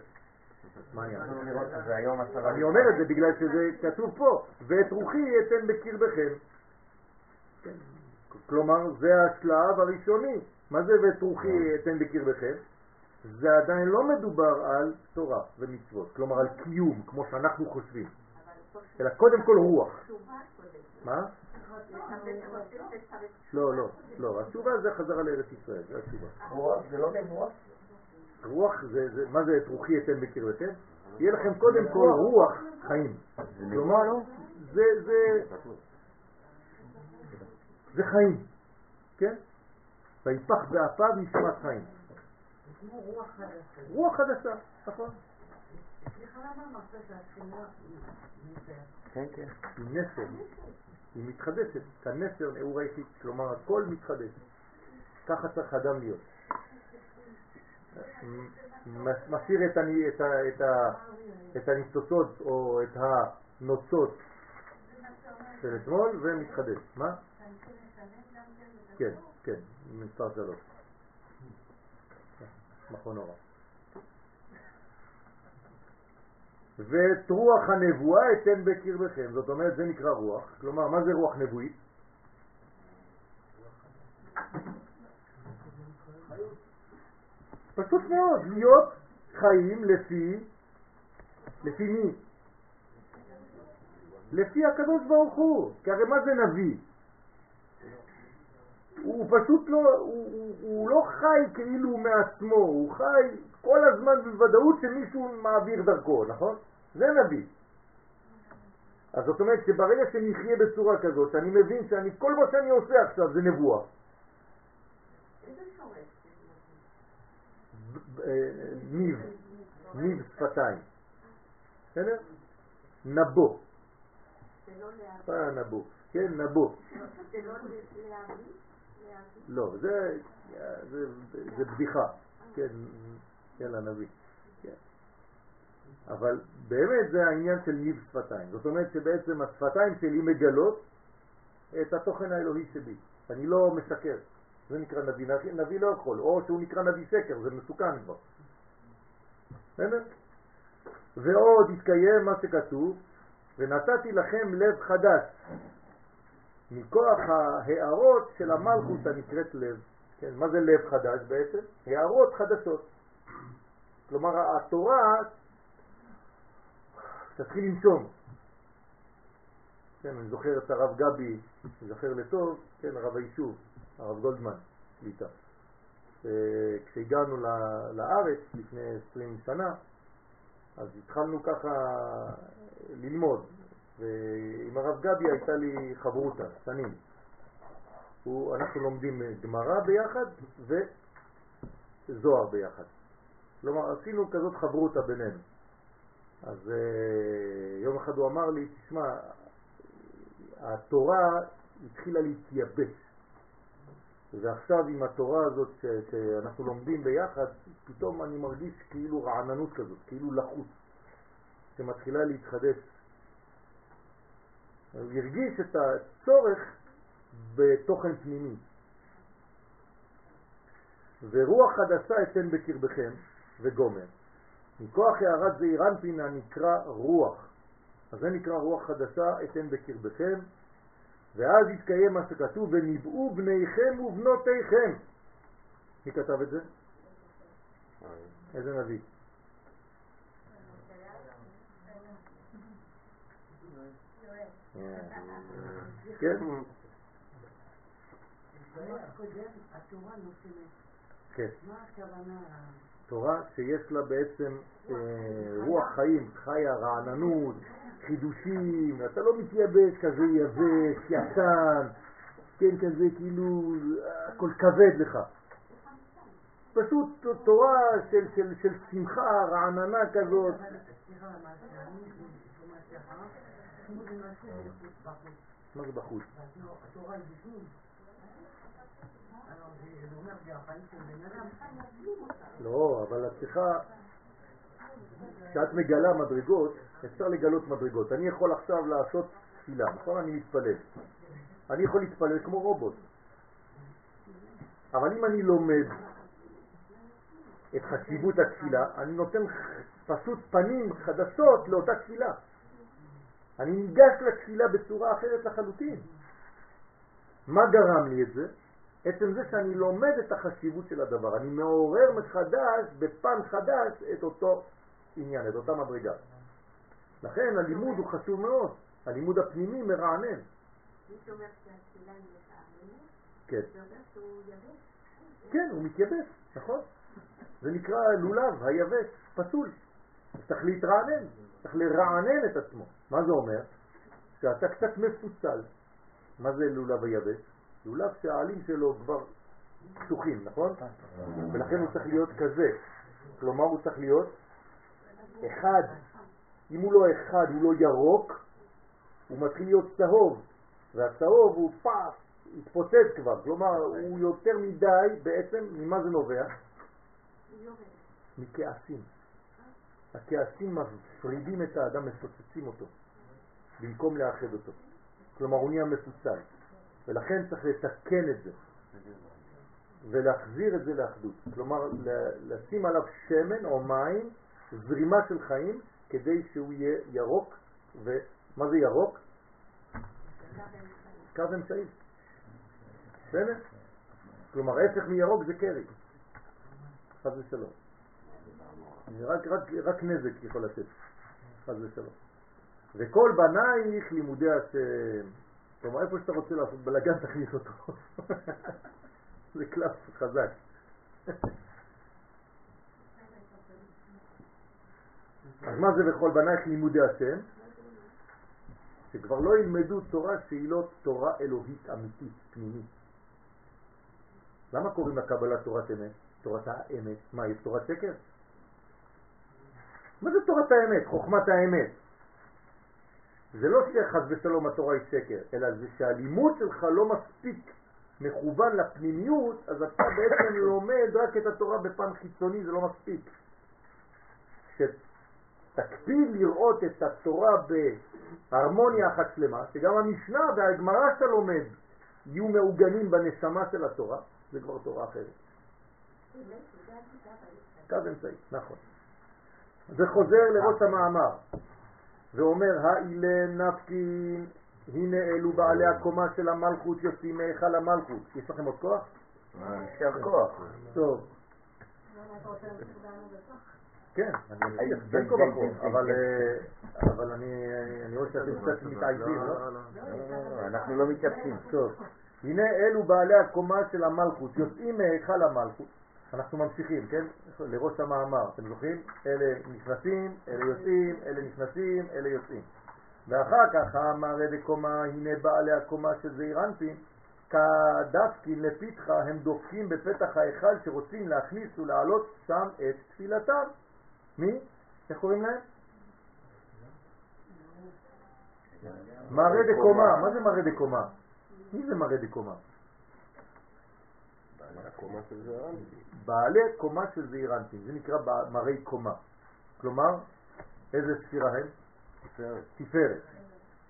אני אומר? את זה בגלל שזה כתוב פה, ואת רוחי אתן בקרבכם. כן. כלומר, זה השלב הראשוני. מה זה ואת רוחי אתן בקרבכם? זה עדיין לא מדובר על תורה ומצוות, כלומר על קיום, כמו שאנחנו חושבים, אלא קודם כל רוח. מה? לא, לא, לא. התשובה זה חזרה לארץ ישראל, זה התשובה. רוח זה לא נבואה? רוח זה, מה זה את רוחי אתן בקרבכם? יהיה לכם קודם כל רוח חיים. כלומר, זה, זה, זה חיים, כן? ויפח באפיו נשמת חיים. כמו רוח חדשה. רוח חדשה, נכון? כן, כן. היא נסר, היא מתחדשת, כנסר נעורה אישית, כלומר הכל מתחדש. ככה צריך אדם להיות. מ- משאיר את, אני, את, ה, את, ה, את הניצוצות או את הנוצות של אתמול ומתחדש. מה? כן, כן, מספר שלוש. מכון אורה. ואת רוח הנבואה אתן בקרבכם, זאת אומרת זה נקרא רוח, כלומר מה זה רוח נבואית? פשוט מאוד, להיות חיים לפי, לפי מי? לפי הקדוש ברוך הוא, כי הרי מה זה נביא? הוא פשוט לא, הוא, הוא, הוא לא חי כאילו מעצמו, הוא חי כל הזמן בוודאות שמישהו מעביר דרכו, נכון? זה נביא. אז זאת אומרת שברגע שנחיה בצורה כזאת, שאני מבין שאני, כל מה שאני עושה עכשיו זה נבואה. אה, ניב, ניב שפתיים. בסדר? נבו, זה לא. אה נבו, כן נבו. לא זה, זה, זה בדיחה, כן, יאללה נביא. כן. אבל באמת זה העניין של ניב שפתיים. זאת אומרת שבעצם השפתיים שלי מגלות את התוכן האלוהי שבי. אני לא משקר. זה נקרא נביא. נביא, לא יכול, או שהוא נקרא נביא שקר, זה מסוכן כבר. בסדר? ועוד יתקיים מה שכתוב, ונתתי לכם לב חדש, מכוח ההערות של המלכות הנקראת לב. כן, מה זה לב חדש בעצם? הערות חדשות. כלומר, התורה תתחיל לנשום. כן, אני זוכר את הרב גבי, זוכר לטוב, כן, הרב היישוב, הרב גולדמן, שליטה. כשהגענו לארץ לפני 20 שנה, אז התחלנו ככה ללמוד, ועם הרב גבי הייתה לי חברותה, שנים. אנחנו לומדים גמרא ביחד וזוהר ביחד. כלומר, עשינו כזאת חברותה בינינו. אז uh, יום אחד הוא אמר לי, תשמע, התורה התחילה להתייבש. ועכשיו עם התורה הזאת ש, שאנחנו לומדים ביחד, פתאום אני מרגיש כאילו רעננות כזאת, כאילו לחוץ, שמתחילה להתחדש. הוא הרגיש את הצורך בתוכן פנימי. ורוח חדשה אתן בקרבכם וגומר. מכוח הערת זעיר אנפין הנקרא רוח. אז זה נקרא רוח חדשה אתן בקרבכם, ואז יתקיים מה שכתוב, וניבאו בניכם ובנותיכם. מי כתב את זה? איזה נביא? כן? כן. תורה שיש לה בעצם אה, רוח חיים, חיה, רעננות, חידושים, אתה לא מתייבש כזה יבש, ישן, כן, כזה כאילו הכל כבד לך. פשוט תורה של, של, של שמחה, רעננה כזאת. מה זה בחוץ? התורה היא בפנים. לא, אבל את צריכה, כשאת מגלה מדרגות, אפשר לגלות מדרגות. אני יכול עכשיו לעשות תפילה, נכון? אני מתפלל. אני יכול להתפלל כמו רובוט. אבל אם אני לומד את חשיבות התפילה, אני נותן פשוט פנים חדשות לאותה תפילה. אני ניגש לתפילה בצורה אחרת לחלוטין. מה גרם לי את זה? עצם זה שאני לומד את החשיבות של הדבר, אני מעורר מחדש, בפן חדש, את אותו עניין, את אותה מדרגה. לכן הלימוד הוא חשוב מאוד, הלימוד הפנימי מרענן. מי שאומר שהתפילה היא מתעממת, כן. זה אומר שהוא יבש. כן, הוא מתייבש, נכון? זה נקרא לולב, היבש, פסול. צריך להתרענן, צריך לרענן את עצמו. מה זה אומר? שאתה קצת מפוצל. מה זה לולב היבש? לולב שהעלים שלו כבר פתוחים, נכון? ולכן הוא צריך להיות כזה. כלומר הוא צריך להיות אחד. אם הוא לא אחד, הוא לא ירוק, הוא מתחיל להיות צהוב, והצהוב הוא פס, התפוצץ כבר, כלומר הוא יותר מדי בעצם, ממה זה נובע? מכעסים. הכעסים מפרידים את האדם, מפוצצים אותו, במקום לאחד אותו. כלומר הוא נהיה מפוצל. ולכן צריך לתקן את זה ולהחזיר את זה לאחדות. כלומר, לשים עליו שמן או מים, זרימה של חיים, כדי שהוא יהיה ירוק. ומה זה ירוק? קו אמצעי. בסדר? כלומר, ההפך מירוק זה קרי. חס ושלום. רק, רק, רק נזק יכול לתת, חס ושלום. וכל בנייך לימודי השם. כלומר, איפה שאתה רוצה לעשות בלגן תכניס אותו. זה קלף חזק. אז מה זה בכל בנייך לימודי השם? שכבר לא ילמדו תורה שהיא לא תורה אלוהית אמיתית, פנימית. למה קוראים לקבלה תורת אמת? תורת האמת. מה, יש תורת שקר? מה זה תורת האמת? חוכמת האמת. זה לא שחס ושלום התורה היא שקר, אלא זה שהלימוד שלך לא מספיק מכוון לפנימיות, אז אתה בעצם לומד רק את התורה בפן חיצוני, זה לא מספיק. שתקפיד לראות את התורה בהרמוניה אחת שלמה, שגם המשנה והגמרא שאתה לומד יהיו מעוגנים בנשמה של התורה, זה כבר תורה אחרת. קו אמצעי, נכון. זה חוזר לראש המאמר. ואומר, האילה נפקין, הנה אלו בעלי הקומה של המלכות יוצאים מהיכל המלכות. יש לכם עוד כוח? יישר כוח. טוב? כן, אני בין כה וכה, אבל אה, אני רואה שאתם קצת מתעייפים, לא? אנחנו לא מתייבשים. טוב, הנה אלו בעלי הקומה של המלכות, יוצאים מהיכל המלכות. אנחנו ממשיכים, כן? לראש המאמר, אתם זוכרים? אלה נכנסים, אלה יוצאים, אלה נכנסים, אלה יוצאים. ואחר כך המראה דקומה, הנה בעלי הקומה של זעיר אנפין, כדפקין לפתחה הם דופקים בפתח ההיכל שרוצים להכניס ולהעלות שם את תפילתם. מי? איך קוראים להם? מראה דקומה, מה זה מראה דקומה? מי זה מראה דקומה? הקומה של זה אנטי. בעלי קומה של זעיר אנפין, זה נקרא מראי קומה. כלומר, איזה ספירה הם? תפארת.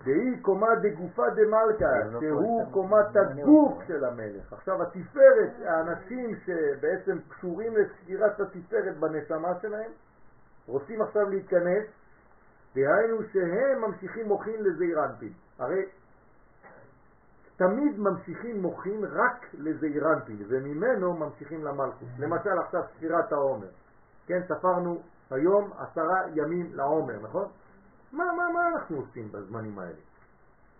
והיא קומה דגופה דמלכה, לא שהוא פה, קומת הגוף של המלך. עכשיו התפארת, האנשים שבעצם קשורים לספירת התפארת בנשמה שלהם, רוצים עכשיו להיכנס, דהיינו שהם ממשיכים מוחין לזעיר אנפין. הרי תמיד ממשיכים מוחין רק לזעיר אנפין, וממנו ממשיכים למלכות. למשל עכשיו ספירת העומר. כן, ספרנו היום עשרה ימים לעומר, נכון? מה, מה, מה אנחנו עושים בזמנים האלה?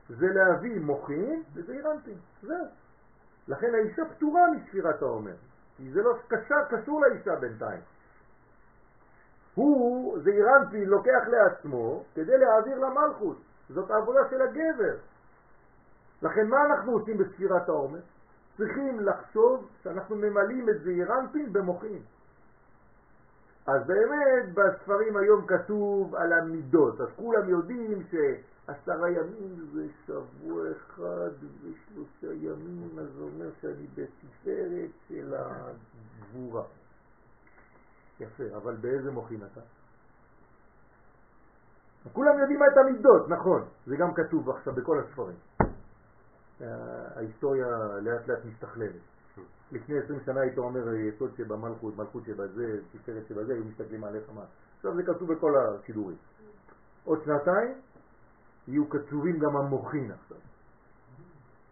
זה להביא מוחין לזעיר אנפין, זהו. לכן האישה פטורה מספירת העומר, כי זה לא קשר, קשור לאישה בינתיים. הוא, זעיר אנפין, לוקח לעצמו כדי להעביר למלכות. זאת העבודה של הגבר. לכן מה אנחנו עושים בספירת העומר? צריכים לחשוב שאנחנו ממלאים את זעיר אנפין במוחין. אז באמת בספרים היום כתוב על המידות, אז כולם יודעים שעשרה ימים זה שבוע אחד ושלושה ימים, אז זה אומר שאני בתפארת של הגבורה. יפה, אבל באיזה מוחין אתה? כולם יודעים את המידות, נכון, זה גם כתוב עכשיו בכל הספרים. ההיסטוריה לאט לאט מסתכלמת. לפני 20 שנה היית אומר יסוד שבמלכות, מלכות שבזה, תפארת שבזה, היו מסתכלים עליך מה. עכשיו זה כתוב בכל השידורים. עוד שנתיים יהיו כתובים גם המוחין עכשיו.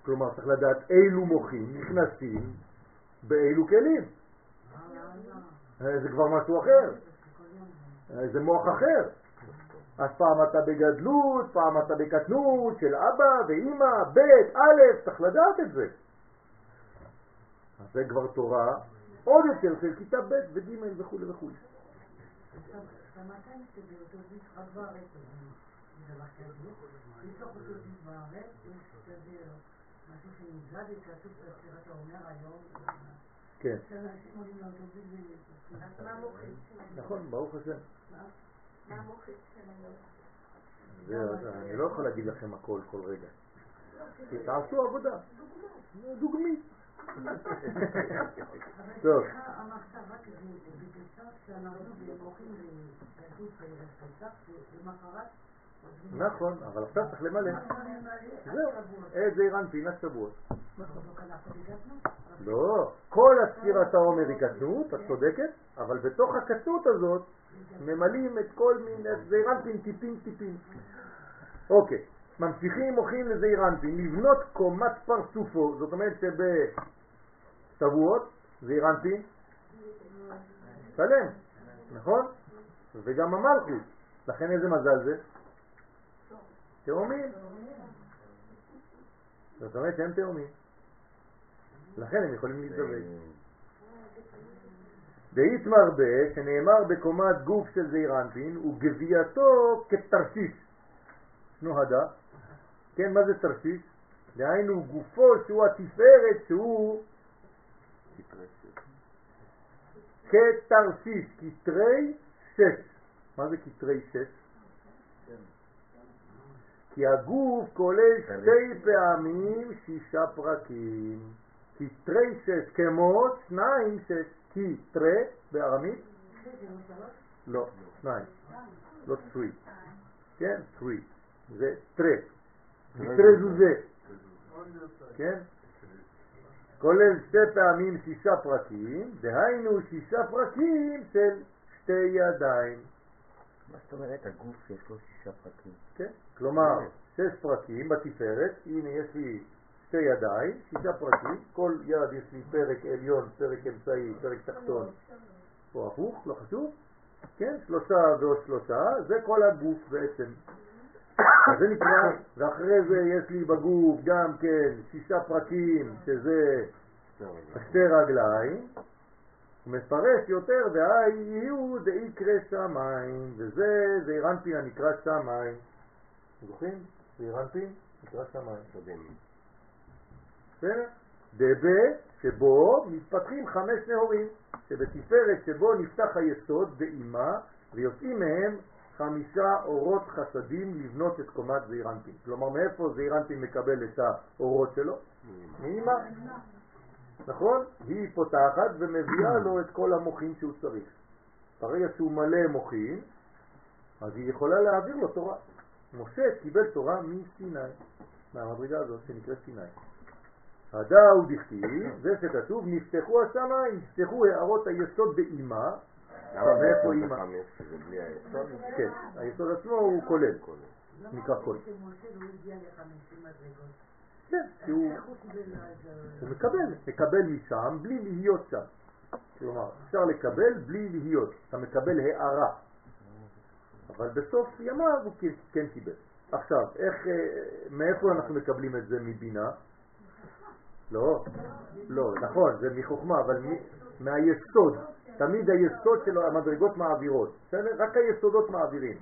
כלומר צריך לדעת אילו מוחין נכנסים באילו כלים. אה, זה כבר משהו אחר. אה, זה מוח אחר. אז פעם אתה בגדלות, פעם אתה בקטנות של אבא ואימא, ב', א', צריך לדעת את זה. אז זה כבר תורה עוד יותר של כיתה ב' וג' וכו' וכו'. כן? נכון, ברוך השם. מה המוחית של היום? זה- אני לא יכול להגיד לכם הכל כל רגע. כי תעשו עבודה. דוגמית. טוב, נכון, אבל עכשיו צריך למלא. זהו, את זה אנפין עד שבועות. לא, כל הספירת העומר היא קטנות, את צודקת, אבל בתוך הקטנות הזאת ממלאים את כל מיני זעיר אנפין טיפין טיפין. אוקיי, ממשיכים מוחים לזעיר אנפין, לבנות קומת פרצופו, זאת אומרת שבשבועות זעיר אנפין שלם, נכון? וגם המלכות, לכן איזה מזל זה? תאומים. זאת אומרת שהם תאומים. לכן הם יכולים להתדבק. דאית מרבה, שנאמר בקומת גוף של זעיר אנפין, וגבייתו כתרשיש. נוהדה. כן, מה זה תרשיש? דהיינו גופו שהוא התפארת שהוא כתרשיש, כתרי שש. מה זה כתרי שש? כי הגוף כולל שתי פעמים שישה פרקים. כתרי שש כמו שניים שש. כתרי בארמית? לא, שניים. לא three. כן? three. זה תרי. כתרי זוזה. כן? כולל שתי פעמים שישה פרקים, דהיינו שישה פרקים של שתי ידיים. מה זאת אומרת, הגוף יש לו שישה פרקים? כן? כלומר, שש פרקים בתפארת, הנה יש לי שתי ידיים, שישה פרקים, כל יד יש לי פרק עליון, פרק אמצעי, פרק תחתון, או הפוך, לא חשוב, כן, שלושה ועוד שלושה, זה כל הגוף בעצם. אז זה נקרא, ואחרי זה יש לי בגוף גם כן שישה פרקים, שזה שתי רגליים, מפרש יותר, והאי יהיו דאיקרא שמיים, וזה זעירנטין הנקרא שמיים. זוכרים? זעירנטין נקרא שמיים. בסדר? דבה שבו מתפתחים חמש נהורים, שבתפארת שבו נפתח היסוד באימה ויוצאים מהם חמישה אורות חסדים לבנות את קומת זעירנטין. כלומר, מאיפה זעירנטין מקבל את האורות שלו? מאימה. נכון? היא פותחת ומביאה לו את כל המוחים שהוא צריך. ברגע שהוא מלא מוחים, אז היא יכולה להעביר לו תורה. משה קיבל תורה מסיני, מהמדרגה הזאת שנקראת סיני. הדא הוא דכתיב, זה שכתוב, נפתחו השמיים, נפתחו הערות היסוד באימה. למה מאיפה היסוד? כן, היסוד עצמו הוא כולל, נקרא כולל. כן, כי. הוא מקבל, מקבל משם בלי להיות שם. כלומר, אפשר לקבל בלי להיות, אתה מקבל הערה. אבל בסוף ימיו הוא כן- כן קיבל. עכשיו, איך, אה, מאיפה אנחנו מקבלים את זה מבינה? לא, לא, נכון, זה מחוכמה, אבל מהיסוד. תמיד היסוד של המדרגות מעבירות. רק היסודות מעבירים.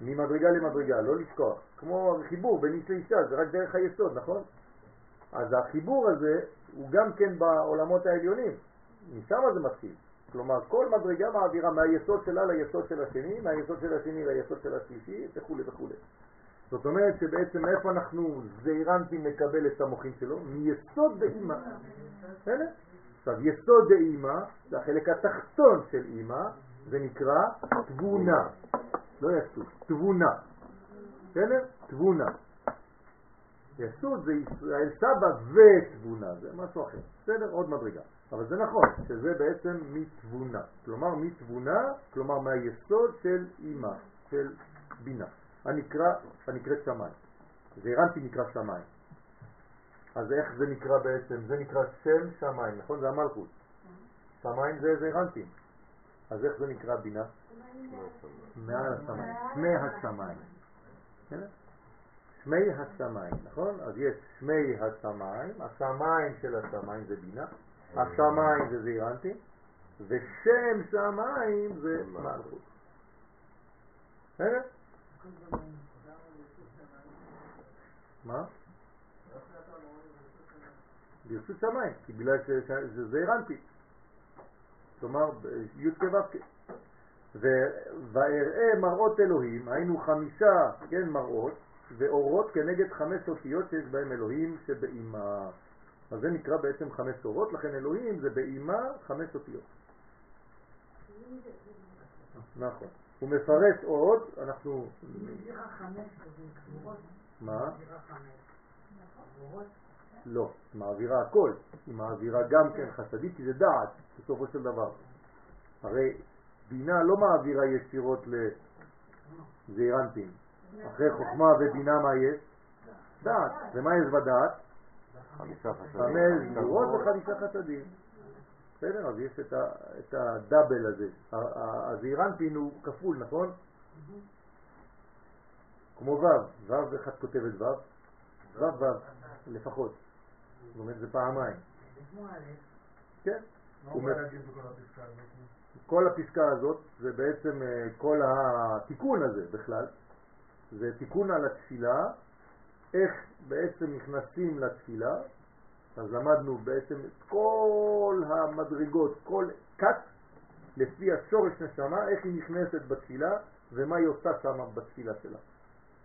ממדרגה למדרגה, לא לשכוח. כמו חיבור בין איש לאישה, זה רק דרך היסוד, נכון? אז החיבור הזה הוא גם כן בעולמות העליונים, משם זה מתחיל. כלומר, כל מדרגה מעבירה מהיסוד שלה ליסוד של השני, מהיסוד של השני ליסוד של השלישי, וכו' וכו'. זאת אומרת שבעצם איפה אנחנו זעירנטי מקבל את המוחים שלו? מיסוד דאימא. עכשיו, יסוד דאימא, זה החלק התחתון של אימא, זה נקרא תבונה. לא יסוד, תבונה. בסדר? תבונה. יסוד זה ישראל סבא ותבונה, זה משהו אחר. בסדר? עוד מדרגה. אבל זה נכון, שזה בעצם מתבונה. כלומר, מתבונה, כלומר מהיסוד של אימא, של בינה. הנקרא, הנקראת שמיים. זעירנטי נקרא שמיים. אז איך זה נקרא בעצם? זה נקרא שם שמיים, נכון? זה המלכות. שמיים זה זעירנטי. אז איך זה נקרא בינה? מעל השמיים. שמי השמיים. בסדר? שמי השמיים, נכון? אז יש שמי השמיים, השמיים של השמיים זה בינה, השמיים זה זעירנטי, ושם שמיים זה מלכות. בסדר? מה? ברשות שמיים, כי בגלל שזה זעירנטי. כלומר, י' כו' ואראה מראות אלוהים, היינו חמישה, כן, מראות, ואורות כנגד חמש אותיות שיש בהם אלוהים שבאימה. אז זה נקרא בעצם חמש אורות, לכן אלוהים זה באימה חמש אותיות. נכון. הוא מפרש עוד, אנחנו... מה? לא, היא מעבירה הכל. היא מעבירה גם כן חסדית, כי זה דעת, בסופו של דבר. הרי בינה לא מעבירה ישירות לזעירנטים. אחרי חוכמה ובינה מה יש? דעת. ומה יש בדעת? חמישה חסדים. חמש גבורות וחמישה חסדים. בסדר? אז יש את, ה, את הדאבל הזה. ה- הזעירנטין הוא כפול, נכון? כמו ו', ו' אחד כותבת ו', ו' ו' לפחות. זאת אומרת זה פעמיים. כן. כל הפסקה הזאת זה בעצם אה, כל התיקון הזה בכלל, זה תיקון על התפילה, איך בעצם נכנסים לתפילה, אז למדנו בעצם את כל המדרגות, כל כת, לפי השורש נשמה, איך היא נכנסת בתפילה ומה היא עושה שם בתפילה שלה.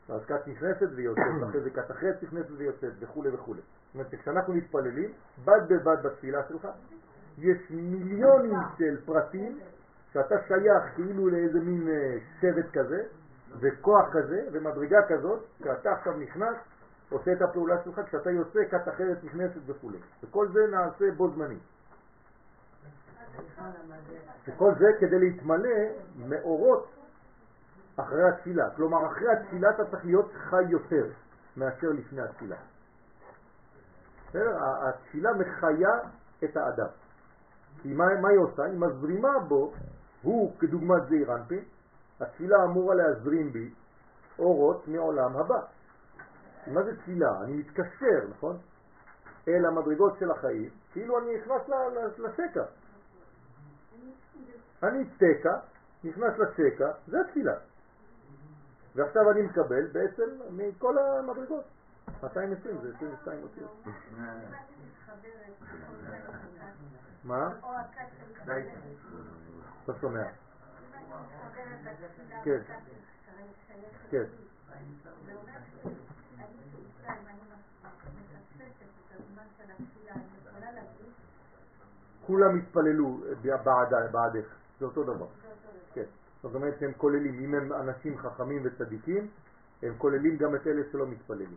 אז כת נכנסת ויוצאת, אחרי זה כת אחרת נכנסת ויוצאת וכו' וכו'. זאת אומרת שכשאנחנו מתפללים, בד בבד בתפילה שלך, יש מיליונים של פרטים שאתה שייך כאילו לאיזה מין אה, שבט כזה, וכוח כזה, ומדרגה כזאת, שאתה עכשיו נכנס, עושה את הפעולה שלך, כשאתה יוצא, כת אחרת נכנסת וכו'. וכל זה נעשה בו זמני. סליחה על המדע. וכל זה כדי להתמלא מאורות אחרי התפילה. כלומר, אחרי התפילה אתה צריך להיות חי יותר מאשר לפני התפילה. בסדר? התפילה מחיה את האדם. כי מה, מה היא עושה? היא מזרימה בו, הוא כדוגמת זעיר התפילה אמורה להזרים בי אורות מעולם הבא. מה זה תפילה? אני מתקשר, נכון? אל המדרגות של החיים, כאילו אני נכנס לשקע. אני תקע, נכנס לשקע, זה התפילה. ועכשיו אני מקבל בעצם מכל המדרגות. 220 זה 22 אותיות. מה? לא שומע. כן. כן. כולם התפללו בעד- בעדך, זה אותו דבר. כן. זאת אומרת שהם כוללים, אם הם אנשים חכמים וצדיקים, הם כוללים גם את אלה שלא מתפללים.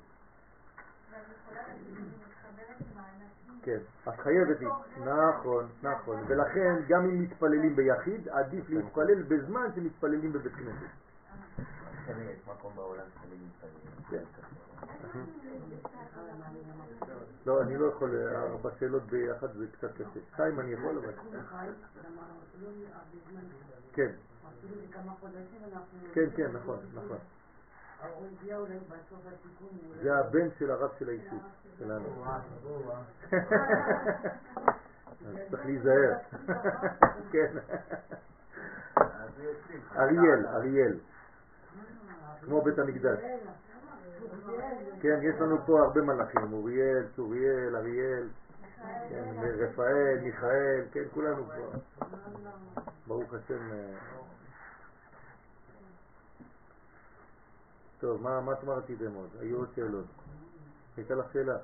כן, את חייבת, נכון, נכון, ולכן גם אם מתפללים ביחיד, עדיף להתפלל בזמן שמתפללים בבית כנסת. תמיד יש מקום בעולם שתמיד מתפללים. כן. לא, אני לא יכול, ארבע שאלות ביחד זה קצת קשה. שתיים אני יכול, אבל... כן. כן, כן, נכון, נכון. זה הבן של הרב של היישוב שלנו. אז צריך להיזהר. כן. אריאל, אריאל, כמו בית המקדש. כן, יש לנו פה הרבה מלאכים, אוריאל, צוריאל, אריאל, כן, רפאל, מיכאל, כן, כולנו פה. ברוך השם. אה. טוב, מה את אמרת איתם עוד? היו עוד שאלות. הייתה לך שאלה.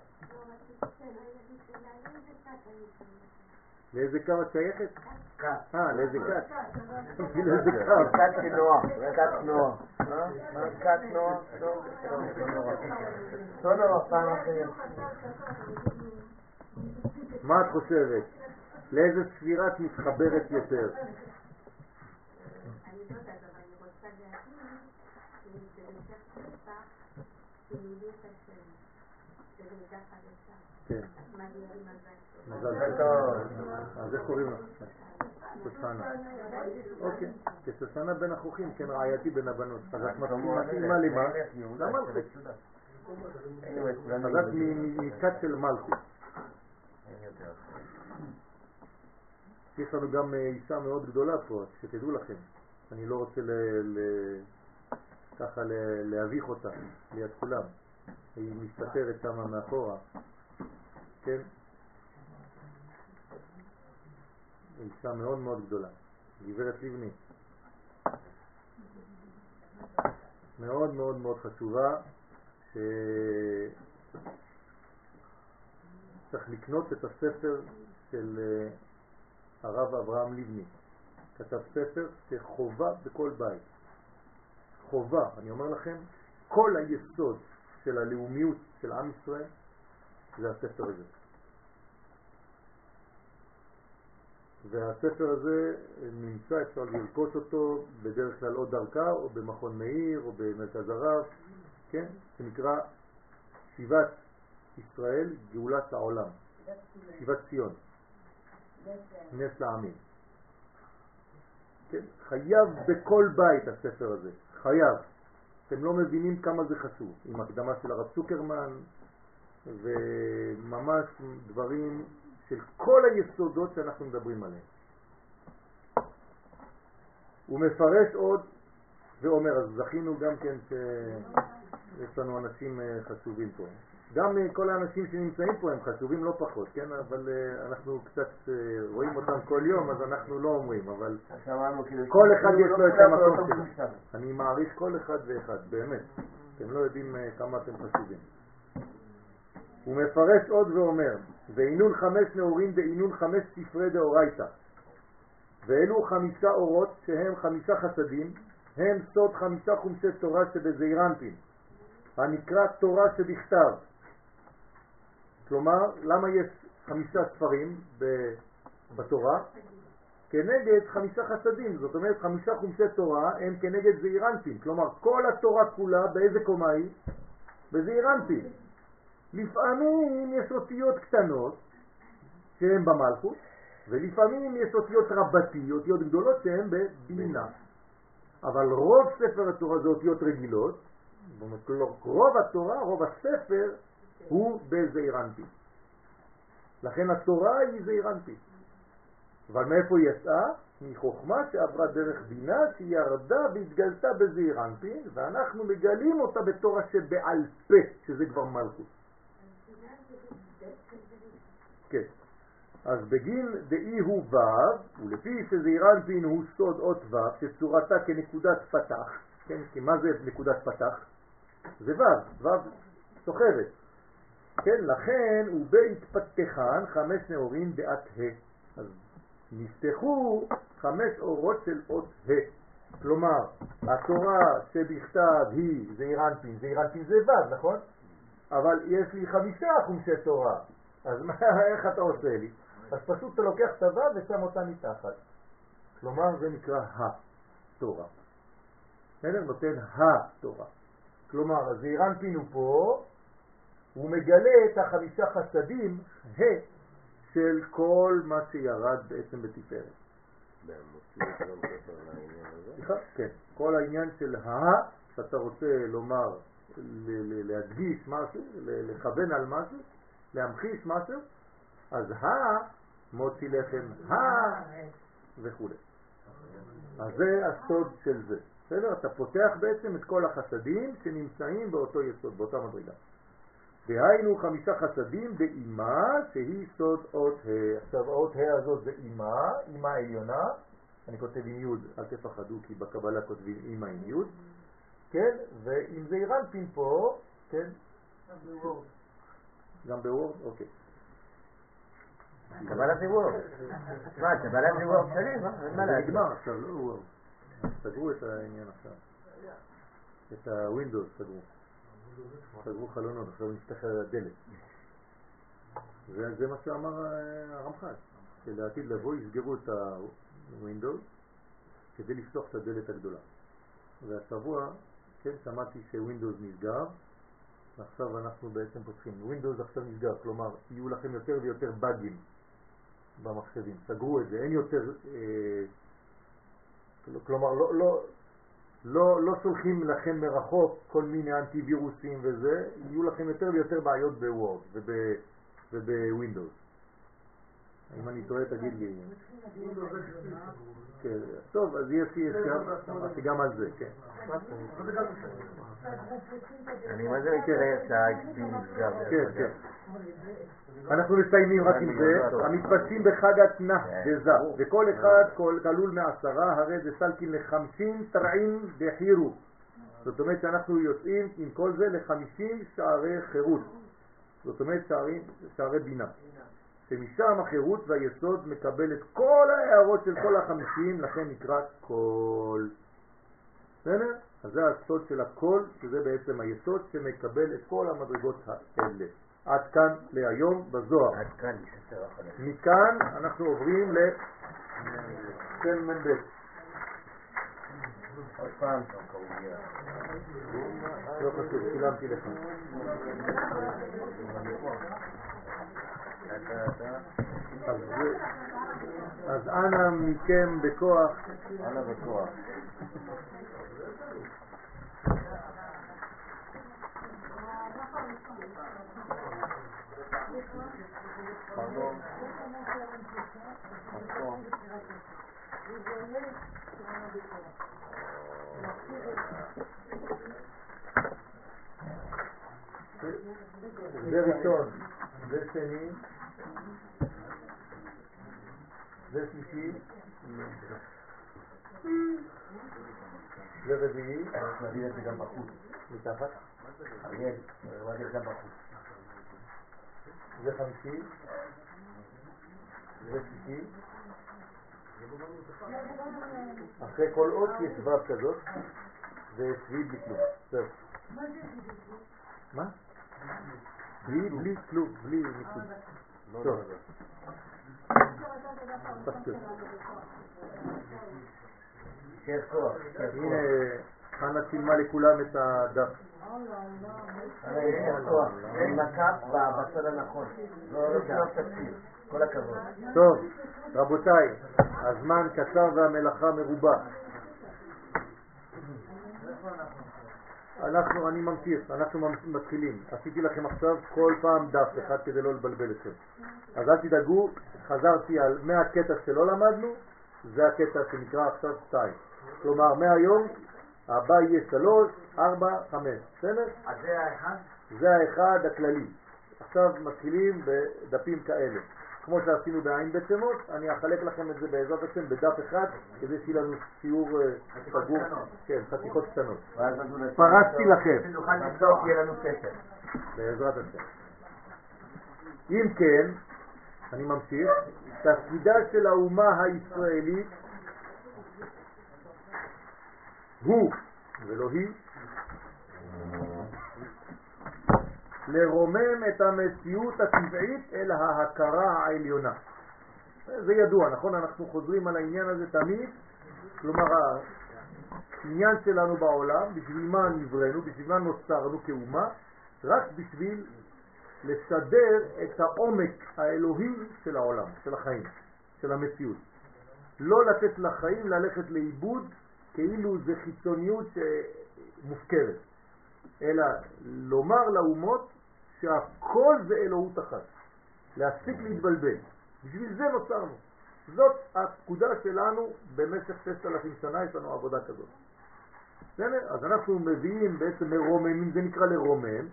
לאיזה קו את שייכת? אה, לאיזה כת? לאיזה קו? כת של נוח, כת נוח. אה? טוב, טוב, לא נורא. פעם אחרת. מה את חושבת? לאיזה ספירה את מתחברת יותר? לא. כן, מזל טוב. אז איך קוראים לך? שושנה. אוקיי, כשושנה בין החוכים, כן רעייתי בין הבנות. אז את מתאימה למה? למלכות. אז את מכת של מלכות. יש לנו גם אה, אישה מאוד גדולה פה, שתדעו לכם. אני לא רוצה ל- ל- ככה ל- להביך אותה ליד כולם. היא מסתתרת שם מאחורה. כן? אישה מאוד מאוד גדולה. גברת לבני. מאוד מאוד מאוד חשובה, שצריך לקנות את הספר של אה, הרב אברהם לבני. כתב ספר שחובה בכל בית. חובה, אני אומר לכם, כל היסוד של הלאומיות של עם ישראל זה הספר הזה. והספר הזה נמצא, אפשר לרכוש אותו בדרך כלל או דרכה או במכון מאיר או במרכז הרב, כן? שנקרא שיבת ישראל גאולת העולם, שיבת ציון, נס לעמים. כן? חייב בכל בית הספר הזה, חייב. אתם לא מבינים כמה זה חשוב, עם הקדמה של הרב צוקרמן וממש דברים של כל היסודות שאנחנו מדברים עליהם. הוא מפרש עוד ואומר, אז זכינו גם כן שיש לנו אנשים אה, חשובים פה. גם אה, כל האנשים שנמצאים פה הם חשובים לא פחות, כן? אבל אה, אנחנו קצת רואים אותם כל יום, אז אנחנו לא אומרים, אבל. כל אחד יש לו את המקום שלו. אני מעריך כל אחד ואחד, באמת. אתם לא יודעים כמה אתם חשובים. הוא מפרש עוד ואומר, ואינון חמש נאורים דאינון חמש ספרי דאורייתא. ואלו חמישה אורות שהם חמישה חסדים, הם סוד חמישה חומשי תורה שבזעירנטין, הנקרא תורה שבכתב. כלומר, למה יש חמישה ספרים בתורה? כנגד חמישה חסדים, זאת אומרת חמישה חומשי תורה הם כנגד זעירנטין, כלומר כל התורה כולה באיזה קומה היא? בזעירנטין. לפעמים יש אותיות קטנות שהן במלכות, ולפעמים יש אותיות רבתי, אותיות גדולות שהן בבינה. אבל רוב ספר התורה זה אותיות רגילות, רוב התורה, רוב הספר הוא בזעיר אנפין. לכן התורה היא זעיר אנפין. אבל מאיפה היא יצאה? מחוכמה שעברה דרך בינה שירדה והתגלתה בזעיר אנפין, ואנחנו מגלים אותה בתורה שבעל פה, שזה כבר מלכות. כן. אז בגין דאי הוא ו', ולפי שזעיר אנפין הוא סוד אות ו', שצורתה כנקודת פתח, כן, כי מה זה נקודת פתח? זה ו', ו' סוחבת. כן, לכן הוא בהתפתחן חמש נאורים דעת ה'. אז נפתחו חמש אורות של אות ה'. כלומר, התורה שבכתב היא זעיר אנפין, זעיר אנפין זה ו', נכון? אבל יש לי חמישה חומשי תורה, אז מה, איך אתה עושה לי? אז פשוט אתה לוקח הו' ושם אותה מתחת. כלומר, זה נקרא התורה. בסדר? נותן התורה. כלומר, הזעיר אנפין הוא פה, הוא מגלה את החמישה חסדים, ה' של כל מה שירד בעצם בתפארת. כן. כל העניין של ה, שאתה רוצה לומר, להדגיש משהו, לכוון על משהו, להמחיש משהו, אז ה מוציא לחם, ה וכו'. אז זה הסוד של זה. בסדר? אתה פותח בעצם את כל החסדים שנמצאים באותו יסוד, באותה מדרגה. דהיינו חמישה חסדים באימה שהיא סוד אות ה'. עכשיו האות ה' הזאת זה אימה, אימה עליונה, אני כותב עם י', אל תפחדו כי בקבלה כותבים אימה עם י', כן, ואם זה אירנפין פה, כן, גם ב Word, אוקיי. קבלה זה Word. מה, קבלה זה Word שלי, מה זה נגמר עכשיו, לא Word. סגרו את העניין עכשיו. את ה Windows סגרו. סגרו חלונות, עכשיו נפתח הדלת. וזה מה שאמר אה, הרמח"ל, שלעתיד לבוא יסגרו את ה Windows כדי לפתוח את הדלת הגדולה. והשבוע, כן, שמעתי ש Windows נסגר, ועכשיו אנחנו בעצם פותחים. Windows עכשיו נסגר, כלומר, יהיו לכם יותר ויותר באגים במחשבים. סגרו את זה, אין יותר... אה, כלומר, לא, לא, לא, לא שולחים לכם מרחוק כל מיני אנטיווירוסים וזה, יהיו לכם יותר ויותר בעיות ב Word וב Windows. אם אני טועה תגיד לי. כן, טוב, אז יש לי גם על זה, כן. אני מה זה מכיר את נסגר. כן, כן. אנחנו מסיימים רק עם זה, המתפצים בחג התנא דזה, וכל אחד כלול מעשרה, הרי זה סלקין לחמשים תרעים דחירו. זאת אומרת שאנחנו יוצאים עם כל זה לחמישים שערי חירות. זאת אומרת שערי בינה. שמשם החירות והיסוד מקבל את כל ההערות של כל החמישים, לכן נקרא כל. בסדר? אז זה הסוד של הכל, שזה בעצם היסוד שמקבל את כל המדרגות האלה. עד כאן להיום בזוהר. עד כאן, שסר החלק. מכאן אנחנו עוברים. עוד פעם שם קראו לא חשוב, שילמתי לך. אז אנא מכם בכוח. אנא בכוח. פרדון. זה ראשון, זה שני, זה שלישי, זה רביעי, נביא את זה גם בחוץ. מתחת, אריאל, נביא את זה גם בחוץ. זה חמישי, זה שישי, אחרי כל אות יש ו' כזאת, ושביעי בלי כלום. זהו. מה? בלי, בלי כלום, בלי ניקוד. טוב. פסוק. שיש כוח. הנה, חנה צילמה לכולם את הדף. לא. טוב, רבותיי, הזמן קצר והמלאכה מרובה. אנחנו, אני ממשיך, אנחנו מתחילים. עשיתי לכם עכשיו כל פעם דף אחד כדי לא לבלבל אתכם. אז אל תדאגו, חזרתי על מהקטע שלא למדנו, זה הקטע שנקרא עכשיו 2. כלומר, מהיום הבא יהיה 3, 4, 5. בסדר? אז זה האחד? זה האחד הכללי. עכשיו מתחילים בדפים כאלה. כמו שעשינו בעין בית שמות, אני אחלק לכם את זה בעזרת השם בדף אחד, כדי שיהיה לנו שיעור אה, סגור, כן, חתיכות קטנות. פרסתי לכם. בעזרת השם. אם כן, אני ממשיך, תפקידה של האומה הישראלית הוא, ולא היא, לרומם את המציאות הטבעית אל ההכרה העליונה. זה ידוע, נכון? אנחנו חוזרים על העניין הזה תמיד, כלומר העניין שלנו בעולם, בשביל מה נבראנו, בשביל מה נוצרנו כאומה, רק בשביל לשדר את העומק האלוהי של העולם, של החיים, של המציאות. לא לתת לחיים ללכת לאיבוד כאילו זה חיצוניות מופקרת, אלא לומר לאומות שהכל זה אלוהות אחת. להפסיק להתבלבל. בשביל זה נוצרנו. זאת הפקודה שלנו במשך ששת אלפים שנה, יש לנו עבודה כזאת. בסדר? אז אנחנו מביאים, בעצם מרוממים, זה נקרא לרומם,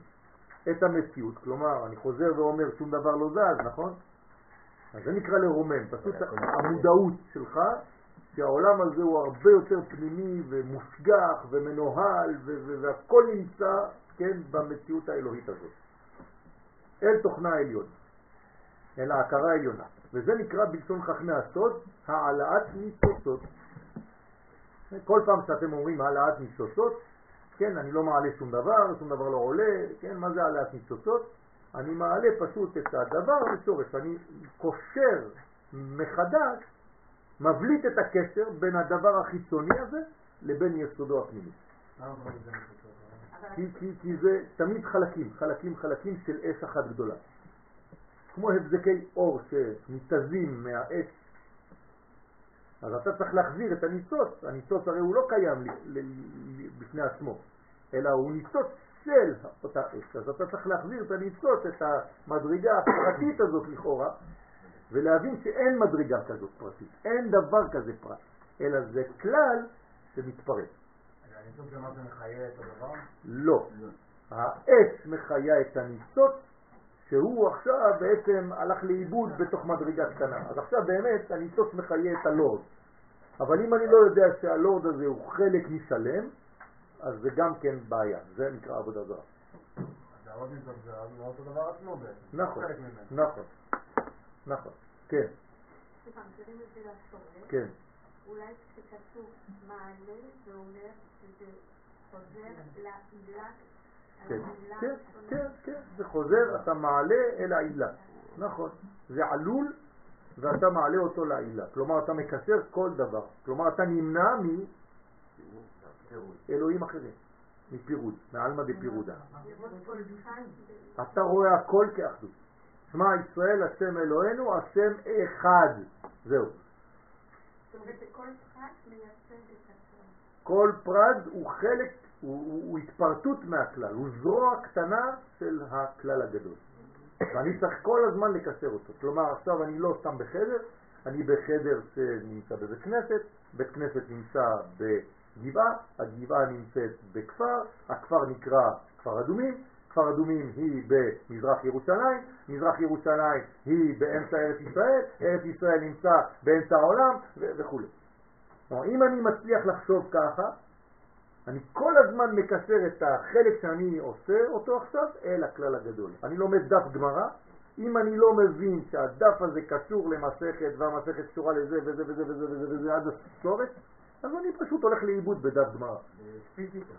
את המציאות. כלומר, אני חוזר ואומר, שום דבר לא זז, נכון? אז זה נקרא לרומם. פשוט המודעות שלך, שהעולם הזה הוא הרבה יותר פנימי ומושגח ומנוהל והכל נמצא, כן, במציאות האלוהית הזאת. אל תוכנה העליון, אל ההכרה העליונה. וזה נקרא בלשון חכמי הסוד, העלאת ניצוצות. כל פעם שאתם אומרים העלאת ניצוצות, כן, אני לא מעלה שום דבר, שום דבר לא עולה, כן, מה זה העלאת ניצוצות? אני מעלה פשוט את הדבר לשורש, אני קושר מחדש, מבליט את הקשר בין הדבר החיצוני הזה לבין יסודו הפנימי. כי, כי, כי זה תמיד חלקים, חלקים חלקים של אש אחת גדולה. כמו הבזקי אור שמתזים מהאש, אז אתה צריך להחזיר את הניצוץ, הניצוץ הרי הוא לא קיים בפני עצמו, אלא הוא ניצוץ של אותה אש, אז אתה צריך להחזיר את הניצוץ, את המדרגה הפרטית הזאת לכאורה, ולהבין שאין מדרגה כזאת פרטית, אין דבר כזה פרט, אלא זה כלל שמתפרץ. הניצוץ מחיה את הדבר? לא. האש מחיה את הניצוץ, שהוא עכשיו בעצם הלך לאיבוד בתוך מדרגה קטנה. אז עכשיו באמת הניצוץ מחיה את הלורד. אבל אם אני לא יודע שהלורד הזה הוא חלק משלם, אז זה גם כן בעיה. זה נקרא עבודה זרה. אז ניצוץ זה לא אותו דבר עצמו בעצם. נכון, נכון, נכון, כן. כן. אולי כשכתוב מעלה זה אומר שזה חוזר לעילה כן, כן, כן, כן, זה חוזר, אתה מעלה אל העילה, נכון, זה עלול ואתה מעלה אותו לעילה, כלומר אתה מקשר כל דבר, כלומר אתה נמנע מאלוהים אחרים, מפירוד, מעלמא דפירודה. אתה רואה הכל כאחדות. שמע ישראל השם אלוהינו, השם אחד, זהו. כל פרט הוא חלק, הוא, הוא, הוא התפרטות מהכלל, הוא זרוע קטנה של הכלל הגדול. ואני צריך כל הזמן לקשר אותו. כלומר, עכשיו אני לא סתם בחדר, אני בחדר שנמצא בבית כנסת, בית כנסת נמצא בגבעה, הגבעה נמצאת בכפר, הכפר נקרא כפר אדומים, כפר אדומים היא במזרח ירושלים, מזרח ירושלים היא באמצע ארץ ישראל, ארץ ישראל נמצא באמצע העולם וכו'. כלומר, אם אני מצליח לחשוב ככה, אני כל הזמן מקשר את החלק שאני עושה אותו עכשיו אל הכלל הגדול. אני לומד דף גמרא, אם אני לא מבין שהדף הזה קשור למסכת והמסכת קשורה לזה וזה וזה וזה וזה וזה עד הסורת, אז אני פשוט הולך לאיבוד בדף גמרא. פיזיקה.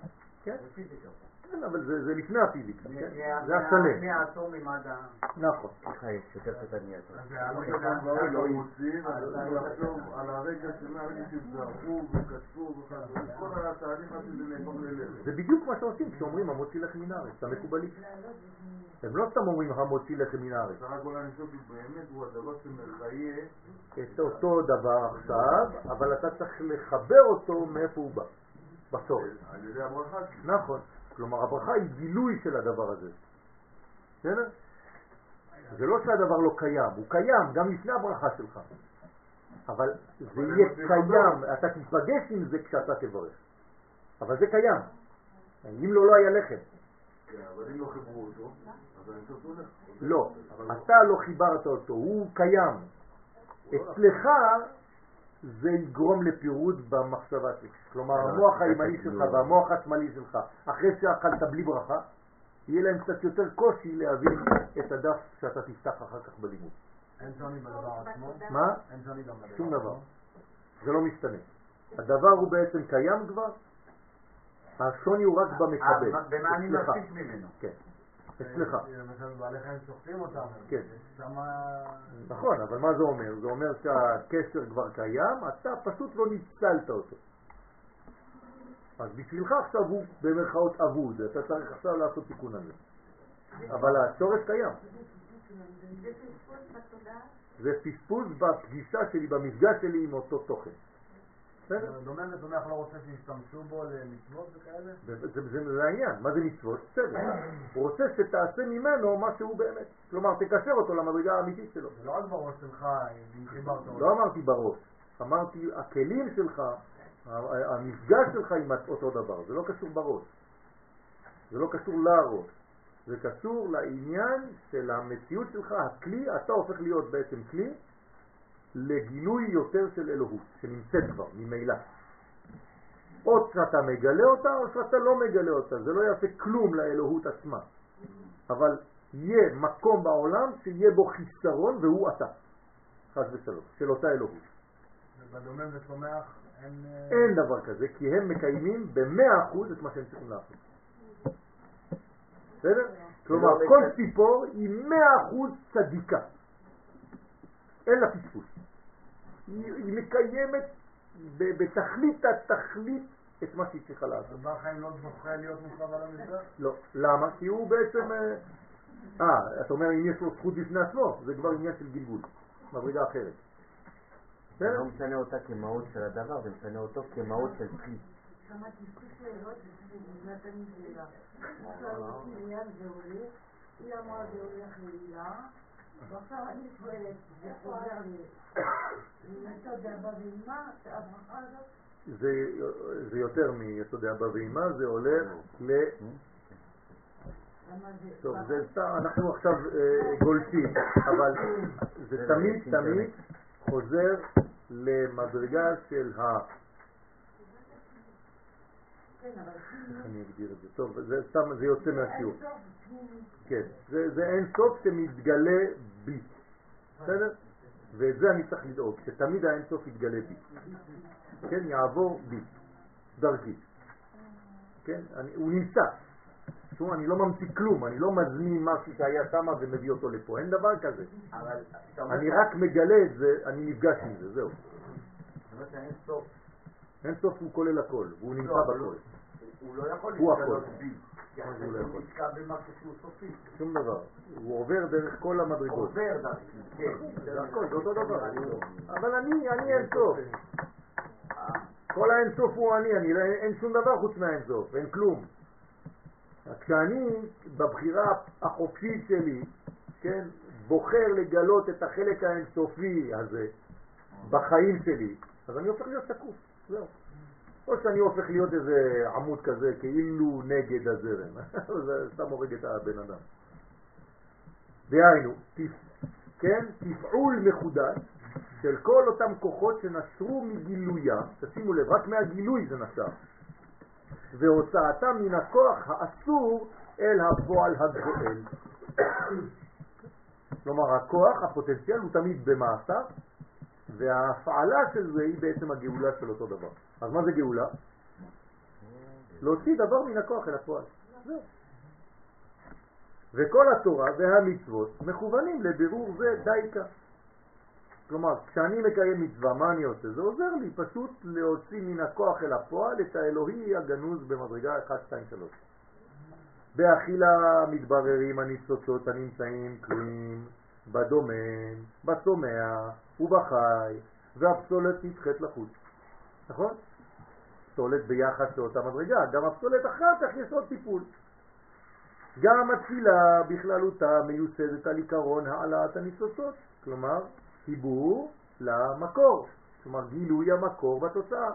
כן? פיזיקה. כן, אבל זה זה לפני הפיזיקה, כן? זה השלם. מהאטומים עד ה... נכון. יש יותר כמו לא לא אז צריך לחשוב על הרגע שמהרגע שזרקו וכתבו וכדומה, כל התהליך הזה זה נהפך ללב. זה בדיוק מה שעושים כשאומרים המוציא לחם מן הארץ, המקובלים. הם לא סתם אומרים המוציא לחם מן הארץ. בסך הכל חושב באמת הוא הדבר שמחיה את אותו דבר עכשיו, אבל אתה צריך לחבר אותו מאיפה הוא בא, בסוף. על ידי הברכה. נכון. כלומר, הברכה היא גילוי של הדבר הזה. בסדר? זה לא שהדבר לא קיים, הוא קיים גם לפני הברכה שלך. אבל זה יהיה רוצים קיים, אתה תתפגש עם זה כשאתה תברך. אבל זה קיים. אם לא, לא היה לחם. כן, אבל אם לא חיברו אותו, אז אני הולך. לא, אתה לא חיברת אותו, הוא קיים. לא אצלך זה יגרום לפירוד במחשבה שלך. כלומר, לא, המוח הימני שלך לא. והמוח השמאלי שלך, אחרי שאכלת בלי ברכה, יהיה להם קצת יותר קושי להבין את הדף שאתה תפתח אחר כך בלימוד. אין שוני בדבר עצמו? מה? אין שוני גם בדבר שום דבר. זה לא משתנה. הדבר הוא בעצם קיים כבר, השוני הוא רק במקבל. אה, במה אני. מפיק ממנו? כן, אצלך. למשל בעלי חיים שוחטים אותם. כן. שמה... נכון, אבל מה זה אומר? זה אומר שהקשר כבר קיים, אתה פשוט לא ניצלת אותו. אז בשבילך עכשיו הוא במרכאות אבוד, אתה צריך עכשיו לעשות תיקון על זה. אבל השורש קיים. זה פספוס בתודעה. זה פספוס בפגישה שלי, במפגש שלי עם אותו תוכן. דומה ותומך לא רוצה שישתמשו בו למצוות וכאלה? זה, העניין, מה זה מצוות? בסדר. הוא רוצה שתעשה ממנו מה שהוא באמת. כלומר, תקשר אותו למדרגה האמיתית שלו. זה לא רק בראש שלך, אם חיברת. לא אמרתי בראש, אמרתי הכלים שלך, המפגש שלך עם אותו דבר, זה לא קשור בראש, זה לא קשור לראש, זה קשור לעניין של המציאות שלך, הכלי, אתה הופך להיות בעצם כלי לגילוי יותר של אלוהות, שנמצאת כבר, ממילא. או שאתה מגלה אותה או שאתה לא מגלה אותה, זה לא יעשה כלום לאלוהות עצמה. אבל יהיה מקום בעולם שיהיה בו חיסרון והוא אתה, חס ושלום, של אותה אלוהות. בדומם וצומח אין... אה, אין דבר כזה, כי הם מקיימים במאה אחוז את מה שהם צריכים לעשות. בסדר? כלומר, לא כל. ציפור היא מאה אחוז צדיקה. אין לה פספוס. היא, מקיימת בתכלית התכלית את מה שהיא צריכה לעשות. אז בעל חיים לא זוכה להיות מושלם על המזבח? לא. למה? כי הוא בעצם... אה, אה, אתה אומר אם יש לו זכות בפני עצמו, זה כבר עניין של גלגול, מדרגה אחרת. זה? לא משנה אותה כמהות של הדבר, זה משנה אותו כמהות של כלי. היא אמרה זה הולך להילה, ועכשיו אני שואלת, זה חוזר ליסוד אבא ואמא, הברכה הזאת, זה, זה יותר מיסודי אבא ואמא, זה הולך ל... למה זה... טוב, זה סתם, אנחנו עכשיו אה, גולשים, אבל זה תמיד. תמיד חוזר למדרגה של ה... כן, אבל איך אני אגדיר את זה? טוב, זה סתם, זה יוצא מהשיעור. כן, זה, זה אין סוף שמתגלה בי, בסדר? ואת זה אני צריך לדאוג, שתמיד האין סוף יתגלה בי. כן, יעבור בי, דרכי. כן, אני, הוא נמצא. תשמעו, אני לא ממציא כלום, אני לא מזמין משהו שהיה שם ומביא אותו לפה, אין דבר כזה. אני רק מגלה את זה, אני נפגש עם זה, זהו. אין סוף הוא כולל הכל, והוא נמצא לא, אבל בכל. הוא לא יכול להתגלות. בי. לא? נתקע במשהו. שום דבר. הוא עובר דרך כל המדרגות. עובר דרכי, כן. זה הכל, זה אותו דבר. אני לא. אבל אני, אני אין סוף. כל האין סוף הוא אני, אני לא, אין שום דבר חוץ מהאין סוף, אין כלום. כשאני בבחירה החופשית שלי, כן, בוחר לגלות את החלק האינסופי הזה בחיים שלי, אז אני הופך להיות שקוף, זהו. או שאני הופך להיות איזה עמוד כזה, כאילו נגד הזרם, זה סתם הורג את הבן אדם. דהיינו, תפ- כן, תפעול מחודש של כל אותם כוחות שנשרו מגילויה, תשימו לב, רק מהגילוי זה נשר, והוצאתם מן הכוח האסור אל הפועל הגואל. כלומר, הכוח, הפוטנציאל, הוא תמיד במעשה, וההפעלה של זה היא בעצם הגאולה של אותו דבר. אז מה זה גאולה? להוציא דבר מן הכוח אל הפועל. וכל התורה והמצוות מכוונים לבירור זה דייקה. כלומר, כשאני מקיים מצווה, מה אני עושה? זה עוזר לי פשוט להוציא מן הכוח אל הפועל את האלוהי הגנוז במדרגה 1, 2, 3. באכילה מתבררים הניצוצות הנמצאים כלואים בדומן, בצומח ובחי, והפסולת נדחית לחוץ. נכון? פסולת ביחס לאותה מדרגה, גם הפסולת אחר כך יש עוד טיפול. גם התפילה בכללותה מיוסדת על עיקרון העלאת הניצוצות, כלומר חיבור למקור, כלומר גילוי המקור בתוצאה.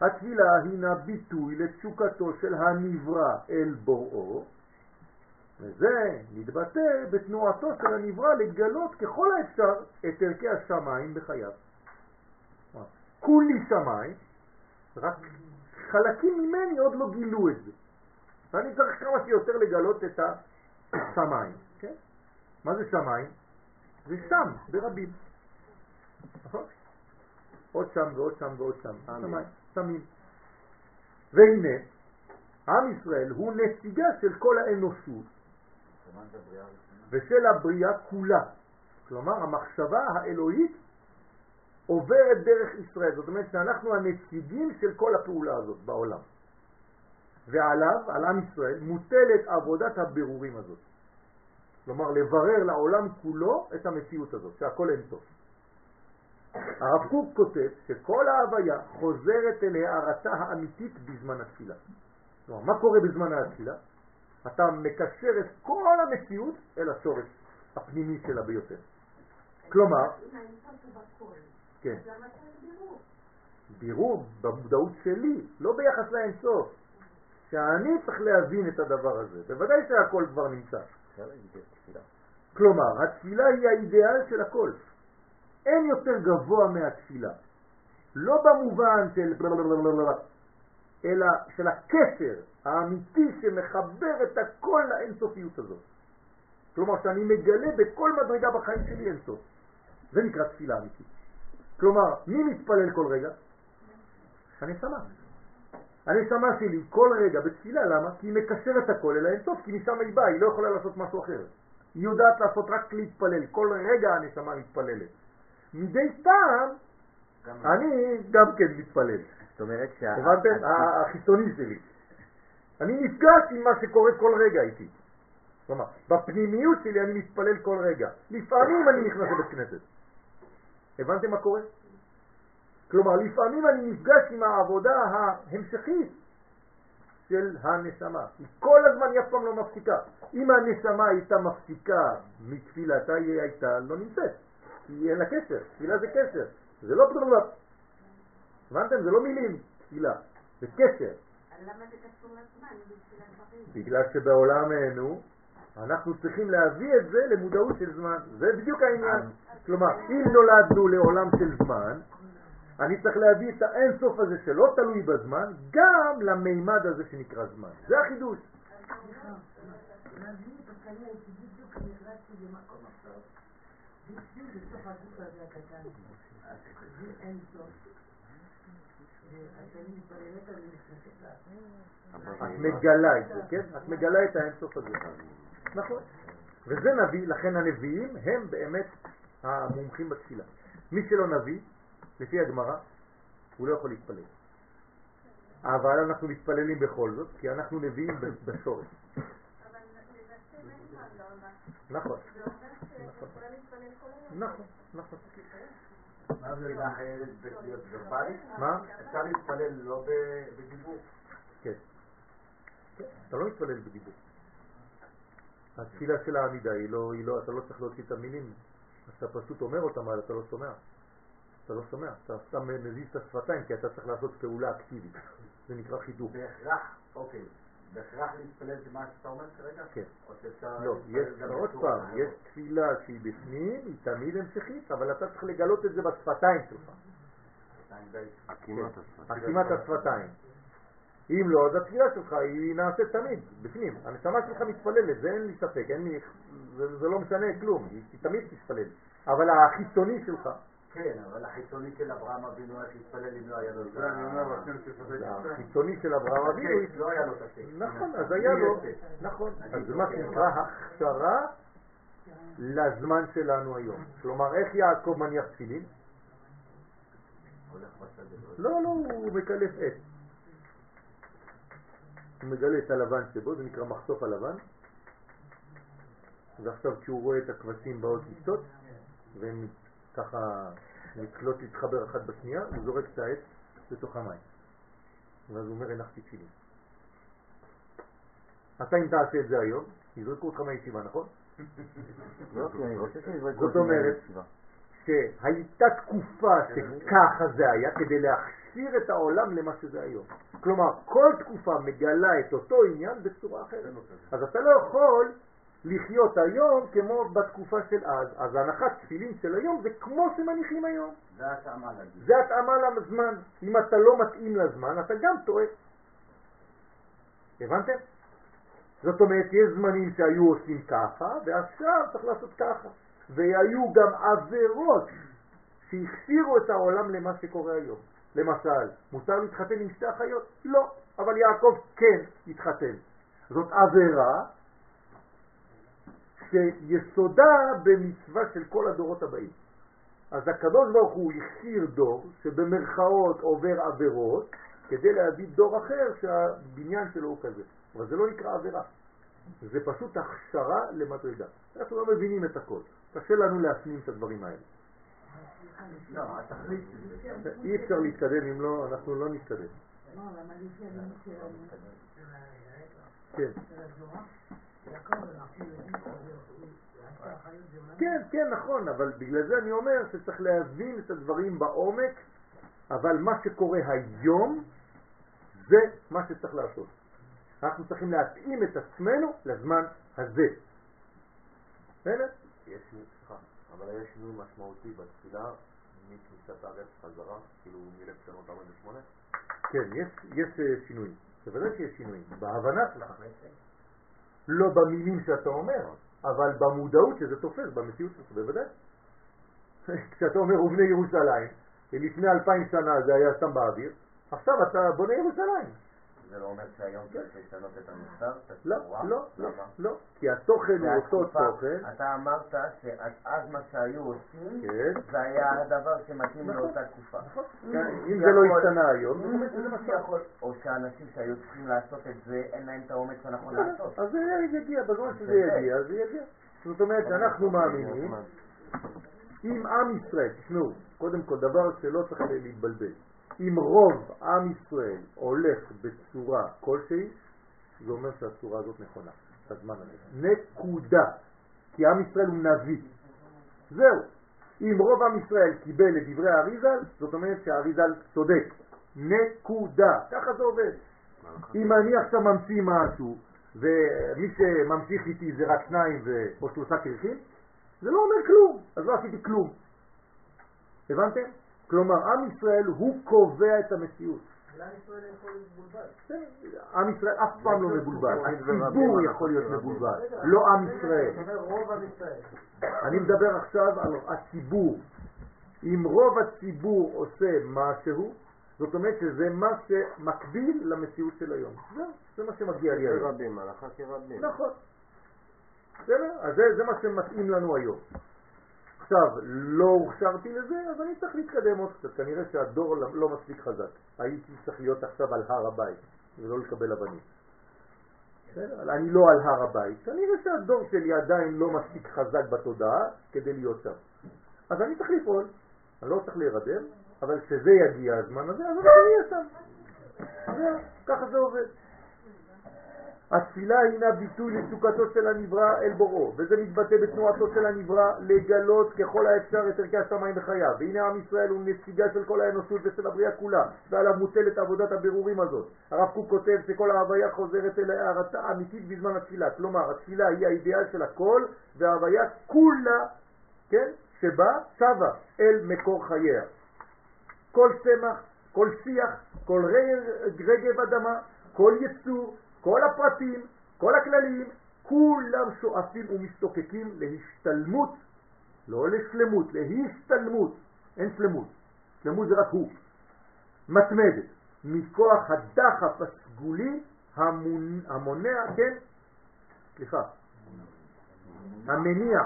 התפילה הינה ביטוי לתשוקתו של הנברא אל בוראו, וזה מתבטא בתנועתו של הנברא לגלות ככל האפשר את ערכי השמיים בחייו. כולי שמיים, רק חלקים ממני עוד לא גילו את זה. ואני צריך כמה שיותר לגלות את השמיים. כן? מה זה שמיים? זה שם, ברבים. נכון? עוד שם ועוד שם ועוד שם. שמיים, שמים. והנה, עם ישראל הוא נציגה של כל האנושות ושל הבריאה כולה. כלומר, המחשבה האלוהית עוברת דרך ישראל. זאת אומרת שאנחנו הנציגים של כל הפעולה הזאת בעולם. ועליו, על עם ישראל, מוטלת עבודת הבירורים הזאת. כלומר, לברר לעולם כולו את המציאות הזאת, שהכל אין טוב. הרב קוק כותב שכל ההוויה חוזרת אל הערתה האמיתית בזמן התפילה. כלומר, מה קורה בזמן התפילה? אתה מקשר את כל המציאות אל השורש הפנימי שלה ביותר. כלומר, כן, בירור במודעות שלי, לא ביחס לאינסוף. שאני צריך להבין את הדבר הזה. בוודאי שהכל כבר נמצא. כלומר, התפילה היא האידאל של הכל. אין יותר גבוה מהתפילה. לא במובן של אלא של הקשר האמיתי שמחבר את הכל לאינסופיות הזאת. כלומר, שאני מגלה בכל מדרגה בחיים שלי אינסוף. זה נקרא תפילה אמיתית. כלומר, מי מתפלל כל רגע? אני שמח. הנשמה שלי כל רגע בתפילה, למה? כי היא מקשרת הכל אל האינסוף, כי משם היא באה, היא לא יכולה לעשות משהו אחר. היא יודעת לעשות רק להתפלל, כל רגע הנשמה מתפללת. מדי פעם אני גם כן מתפלל. זאת אומרת שה... הבנתם? החיצוני שלי. אני נפגש עם מה שקורה כל רגע איתי. כלומר, בפנימיות שלי אני מתפלל כל רגע. לפעמים אני נכנס לבית כנסת. הבנתם מה קורה? כלומר, לפעמים אני נפגש עם העבודה ההמשכית של הנשמה. היא כל הזמן היא אף פעם לא מפסיקה. אם הנשמה הייתה מפסיקה מתפילתה, היא הייתה לא נמצאת. כי אין לה קשר. תפילה זה קשר. זה לא בדולב. הבנתם? זה לא מילים, תפילה. זה קשר. למה זה קשור לזמן בתפילת דברים? בגלל שבעולמנו אנחנו צריכים להביא את זה למודעות של זמן. זה בדיוק העניין. כלומר, אם נולדנו לעולם של זמן, אני צריך להביא את האינסוף הזה שלא תלוי בזמן, גם למימד הזה שנקרא זמן. זה החידוש. את מגלה את זה, כן? את מגלה את האינסוף הזה. נכון. וזה נביא, לכן הנביאים הם באמת המומחים בתפילה. מי שלא נביא, לפי הגמרא, הוא לא יכול להתפלל. אבל אנחנו מתפללים בכל זאת, כי אנחנו נביאים בשורש. נכון. נכון, נכון. מה זה? אפשר להתפלל לא בדיבור? כן. אתה לא מתפלל בדיבור. התפילה של העמידה היא לא, היא לא, אתה לא צריך להוציא את המילים, אתה פשוט אומר אותם, אבל אתה לא שומע. אתה לא שומע, אתה סתם מזיז את השפתיים כי אתה צריך לעשות פעולה אקטיבית. זה נקרא חיתוך. בהכרח, אוקיי. בהכרח להתפלל זה מה שאתה אומר כרגע? כן. או שאפשר לא, יש, עוד פעם? יש תפילה שהיא בפנים, היא תמיד המשכית, אבל אתה צריך לגלות את זה בשפתיים שלך. עקימת השפתיים. אם לא, אז התפילה שלך היא נעשית תמיד, בפנים. הנשמה שלך מתפללת, זה אין לי ספק, אין לי, זה, זה לא משנה כלום, היא, היא תמיד תתפלל. אבל החיצוני שלך, כן, אבל החיצוני של אברהם אבינו היה שהתפלל אם לא היה לו את אומר, השם שפחד החיצוני של אברהם אבינו, לא היה לו את הקץ. נכון, אז היה לו, נכון, אז זה מה שנקרא הכשרה לזמן שלנו היום. כלומר, איך יעקב מניח תפילין? לא, לא, הוא מקלף עץ. הוא מגלה את הלבן שבו, זה נקרא מחשוף הלבן. ועכשיו כשהוא רואה את הכבשים באות לשתות, והן ככה מתחילות להתחבר אחת בשנייה, הוא זורק את העץ לתוך המים. ואז הוא אומר, הנחתי תפילין. אתה אם תעשה את זה היום, יזרקו אותך מהישיבה, נכון? לא, זאת אומרת. שהייתה תקופה שככה זה היה כדי להכשיר את העולם למה שזה היום. כלומר, כל תקופה מגלה את אותו עניין בצורה אחרת. אז אתה לא יכול לחיות היום כמו בתקופה של אז. אז הנחת תפילין של היום זה כמו שמניחים היום. זה התאמה להגיד. זה התאמה לזמן. אם אתה לא מתאים לזמן, אתה גם טועה. הבנתם? זאת אומרת, יש זמנים שהיו עושים ככה, ועכשיו צריך לעשות ככה. והיו גם עבירות שהכשירו את העולם למה שקורה היום. למשל, מותר להתחתן עם שתי אחיות? לא, אבל יעקב כן התחתן. זאת עבירה שיסודה במצווה של כל הדורות הבאים. אז הקדוש ברוך הוא הכשיר דור שבמרכאות עובר עבירות כדי להביא דור אחר שהבניין שלו הוא כזה. אבל זה לא נקרא עבירה. זה פשוט הכשרה למדרגה. אנחנו לא מבינים את הכל. קשה לנו להפנים את הדברים האלה. לא, זה. אי אפשר להתקדם אם לא, אנחנו לא נתקדם. לא, כן. כן, כן, נכון, אבל בגלל זה אני אומר שצריך להבין את הדברים בעומק, אבל מה שקורה היום זה מה שצריך לעשות. אנחנו צריכים להתאים את עצמנו לזמן הזה. בסדר? יש אבל יש שינוי משמעותי בתפילה מכניסת הארץ חזרה, כאילו מ-1948? כן, יש, יש אה, שינויים. בוודאי שיש שינויים. בהבנה שלך. לא במילים שאתה אומר, אבל במודעות שזה תופס, במציאות שלך, בוודאי. כשאתה אומר ובני ירושלים, לפני אלפיים שנה זה היה סתם באוויר, עכשיו אתה בונה ירושלים. זה לא אומר שהיום צריך לשנות את המוסר, את לא? לא, לא, למה? לא, כי התוכן הוא אותו תוכן. אתה אמרת שאז מה שהיו עושים, כן. זה היה הדבר שמתאים נכון. לאותה תקופה. כן, אם זה לא השתנה היום, זה מה זה יכול, או שאנשים שהיו צריכים לעשות את זה, אין להם את האומץ הנכון לעשות. אז זה יגיע, בזמן שזה זה. יגיע, זה יגיע. זאת אומרת שאנחנו מאמינים, אם עם ישראל, תשמעו, קודם כל דבר שלא צריך להתבלבל, אם רוב עם ישראל הולך בצורה כלשהי, זה אומר שהצורה הזאת נכונה, בזמן הזה. נקודה. כי עם ישראל הוא נביא. זהו. אם רוב עם ישראל קיבל את דברי האריזל, זאת אומרת שהאריזל צודק. נקודה. ככה זה עובד. אם אני עכשיו ממציא משהו, ומי שממשיך איתי זה רק שניים ו... או שלושה קרחים, זה לא אומר כלום, אז לא עשיתי כלום. הבנתם? כלומר, עם ישראל הוא קובע את המציאות. לעם ישראל יכול להיות מבולבל. בסדר, עם ישראל אף פעם לא מבולבל, הציבור יכול להיות מבולבל, לא עם ישראל. אני מדבר עכשיו על הציבור. אם רוב הציבור עושה משהו, זאת אומרת שזה מה שמקביל למציאות של היום. זה מה שמגיע לי היום. כרבים, הלכה כרבים. נכון. בסדר? אז זה, זה מה שמתאים לנו היום. עכשיו, לא הוכשרתי לזה, אז אני צריך להתקדם עוד קצת. כנראה שהדור לא- מספיק חזק. הייתי צריך להיות עכשיו על הר הבית, ולא לקבל אבנים. בסדר? אני לא על הר הבית. כנראה שהדור שלי עדיין לא מספיק חזק בתודעה כדי להיות שם. אז אני צריך לפעול. אני לא צריך להירדם, אבל כשזה יגיע הזמן הזה, אז אני אהיה שם. ככה זה עובד. התפילה הינה ביטוי לסוכתו של הנברא אל בוראו, וזה מתבטא בתנועתו של הנברא לגלות ככל האפשר את ערכי השמיים בחייו. והנה עם ישראל הוא נציגה של כל האנושות ושל הבריאה כולה, ועליו מוטלת עבודת הבירורים הזאת. הרב קוק כותב שכל ההוויה חוזרת אל הערתה אמיתית בזמן התפילה. כלומר, התפילה היא האידיאל של הכל, וההוויה כולה, כן, שבה שבה אל מקור חייה. כל צמח, כל שיח, כל רגב אדמה, כל יצור, כל הפרטים, כל הכללים, כולם שואפים ומסתוקקים להשתלמות, לא לשלמות, להשתלמות אין שלמות. שלמות זה רק הוא. מתמדת, מכוח הדחף הסגולי המונע, כן? סליחה. המניע,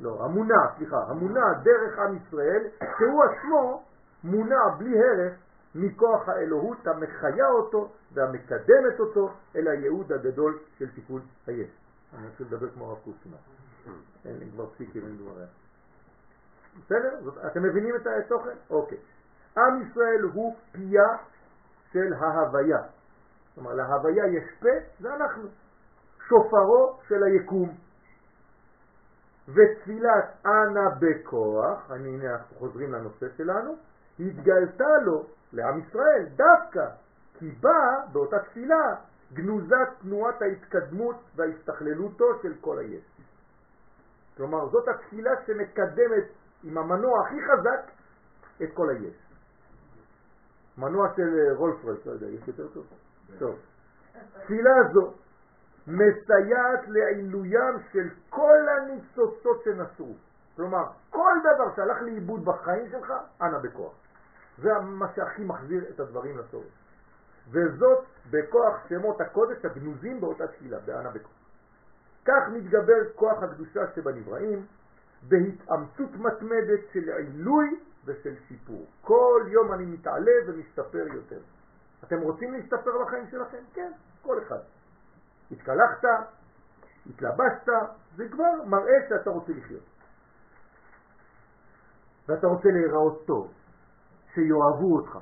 לא, המונע, סליחה, המונע דרך עם ישראל, שהוא עצמו מונע בלי הרף מכוח האלוהות המחיה אותו והמקדמת אותו אל הייעוד הגדול של תיקון היש. אני רוצה לדבר כמו הרב קוק אין לי כבר פסיקים, אין דברים. בסדר? אתם מבינים את התוכן? אוקיי. עם ישראל הוא פיה של ההוויה. כלומר, להוויה יש פה, זה אנחנו. שופרו של היקום. ותפילת אנא בכוח, הנה אנחנו חוזרים לנושא שלנו, התגלתה לו, לעם ישראל, דווקא, כי באה באותה תפילה גנוזת תנועת ההתקדמות וההסתכללותו של כל היש. כלומר, זאת התפילה שמקדמת עם המנוע הכי חזק את כל היש. מנוע של רולף רויס, לא יודע, יש יותר טוב? טוב. תפילה זו מסייעת לעילוים של כל הניצוצות שנסרו. כלומר, כל דבר שהלך לאיבוד בחיים שלך, אנא בכוח. זה מה שהכי מחזיר את הדברים לסורס. וזאת בכוח שמות הקודש הגנוזים באותה תפילה, באנא בכוח. כך מתגבר כוח הקדושה שבנבראים בהתאמצות מתמדת של עילוי ושל שיפור. כל יום אני מתעלה ומשתפר יותר. אתם רוצים להשתפר בחיים שלכם? כן, כל אחד. התקלחת, התלבשת, זה כבר מראה שאתה רוצה לחיות. ואתה רוצה להיראות טוב, שיאהבו אותך.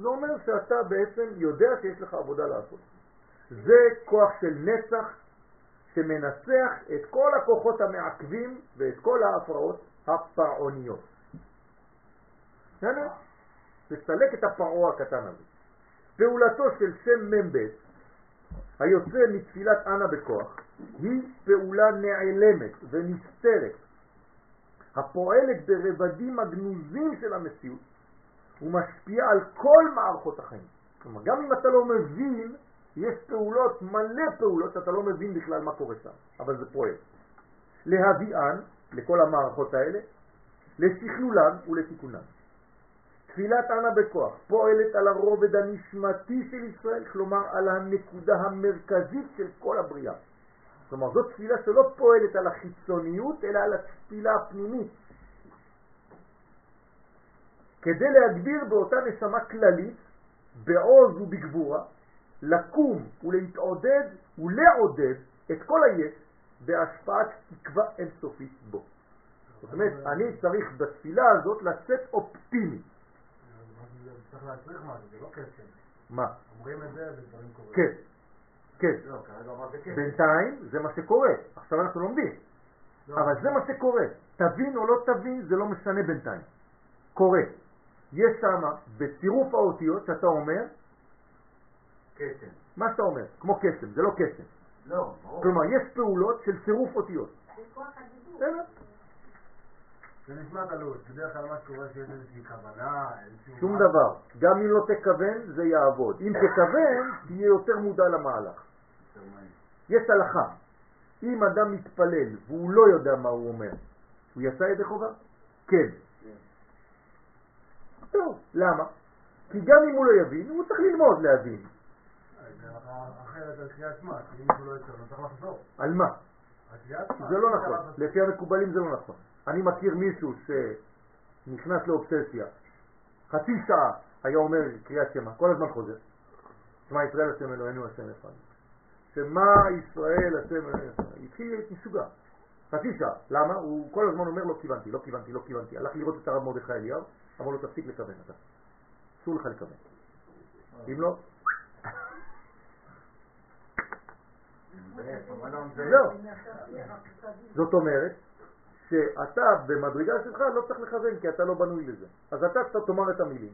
זה אומר שאתה בעצם יודע שיש לך עבודה לעשות. זה כוח של נצח שמנצח את כל הכוחות המעכבים ואת כל ההפרעות הפרעוניות. בסדר? תסלק את הפרעה הקטן הזה. פעולתו של שם מ"ב היוצא מתפילת אנה בכוח היא פעולה נעלמת ונסתרת הפועלת ברבדים הגנוזים של המציאות ומשפיעה על כל מערכות החיים. כלומר, גם אם אתה לא מבין, יש פעולות, מלא פעולות שאתה לא מבין בכלל מה קורה שם, אבל זה פועל. להביאן, לכל המערכות האלה, לשכלולן ולתיקונן. תפילת ענה בכוח פועלת על הרובד הנשמתי של ישראל, כלומר על הנקודה המרכזית של כל הבריאה. כלומר זאת תפילה שלא פועלת על החיצוניות אלא על התפילה הפנימית. כדי להגביר באותה נשמה כללית, בעוז ובגבורה, לקום ולהתעודד ולעודד את כל היש בהשפעת תקווה אינסופית בו. זאת אומרת, אני צריך בתפילה הזאת לצאת אופטימי. צריך להצריך משהו, זה לא קסם. מה? אומרים את זה ודברים קורים. כן, כן. לא, כרגע אמרת קסם. בינתיים זה מה שקורה, עכשיו אנחנו לומדים. לא. אבל זה מה שקורה. תבין או לא תבין, זה לא משנה בינתיים. קורה. יש שם בצירוף האותיות שאתה אומר, קסם. מה שאתה אומר, כמו קסם, זה לא קסם. לא, ברור. כלומר, יש פעולות של צירוף אותיות. זה נשמע תלוי. בדרך כלל מה שקורה שיש איזושהי כוונה, איזשהו... שום. דבר. גם אם לא תכוון, זה יעבוד. אם תכוון, תהיה יותר מודע למהלך. יש הלכה. אם אדם מתפלל והוא לא יודע מה הוא אומר, הוא יצא ידי חובה? כן. טוב, למה? כי גם אם הוא לא יבין, הוא צריך ללמוד להבין. על מה? זה לא נכון. לפי המקובלים זה לא נכון. אני מכיר מישהו שנכנס לאובססיה, חצי שעה היה אומר קריאת שמע, כל הזמן חוזר. שמע ישראל השם אלוהינו השם אחד. שמע ישראל השם אלוהינו השם. התחיל להיות משוגע. חצי שעה. למה? הוא כל הזמן אומר לא כיוונתי, לא כיוונתי, לא כיוונתי. הלך לראות את הרב מרדכי אליהו, אמר לו תפסיק לכוון אתה. אסור לך לכוון. אם לא, זהו. זאת אומרת שאתה במדרגה שלך לא צריך לכוון כי אתה לא בנוי לזה. אז אתה תאמר את המילים.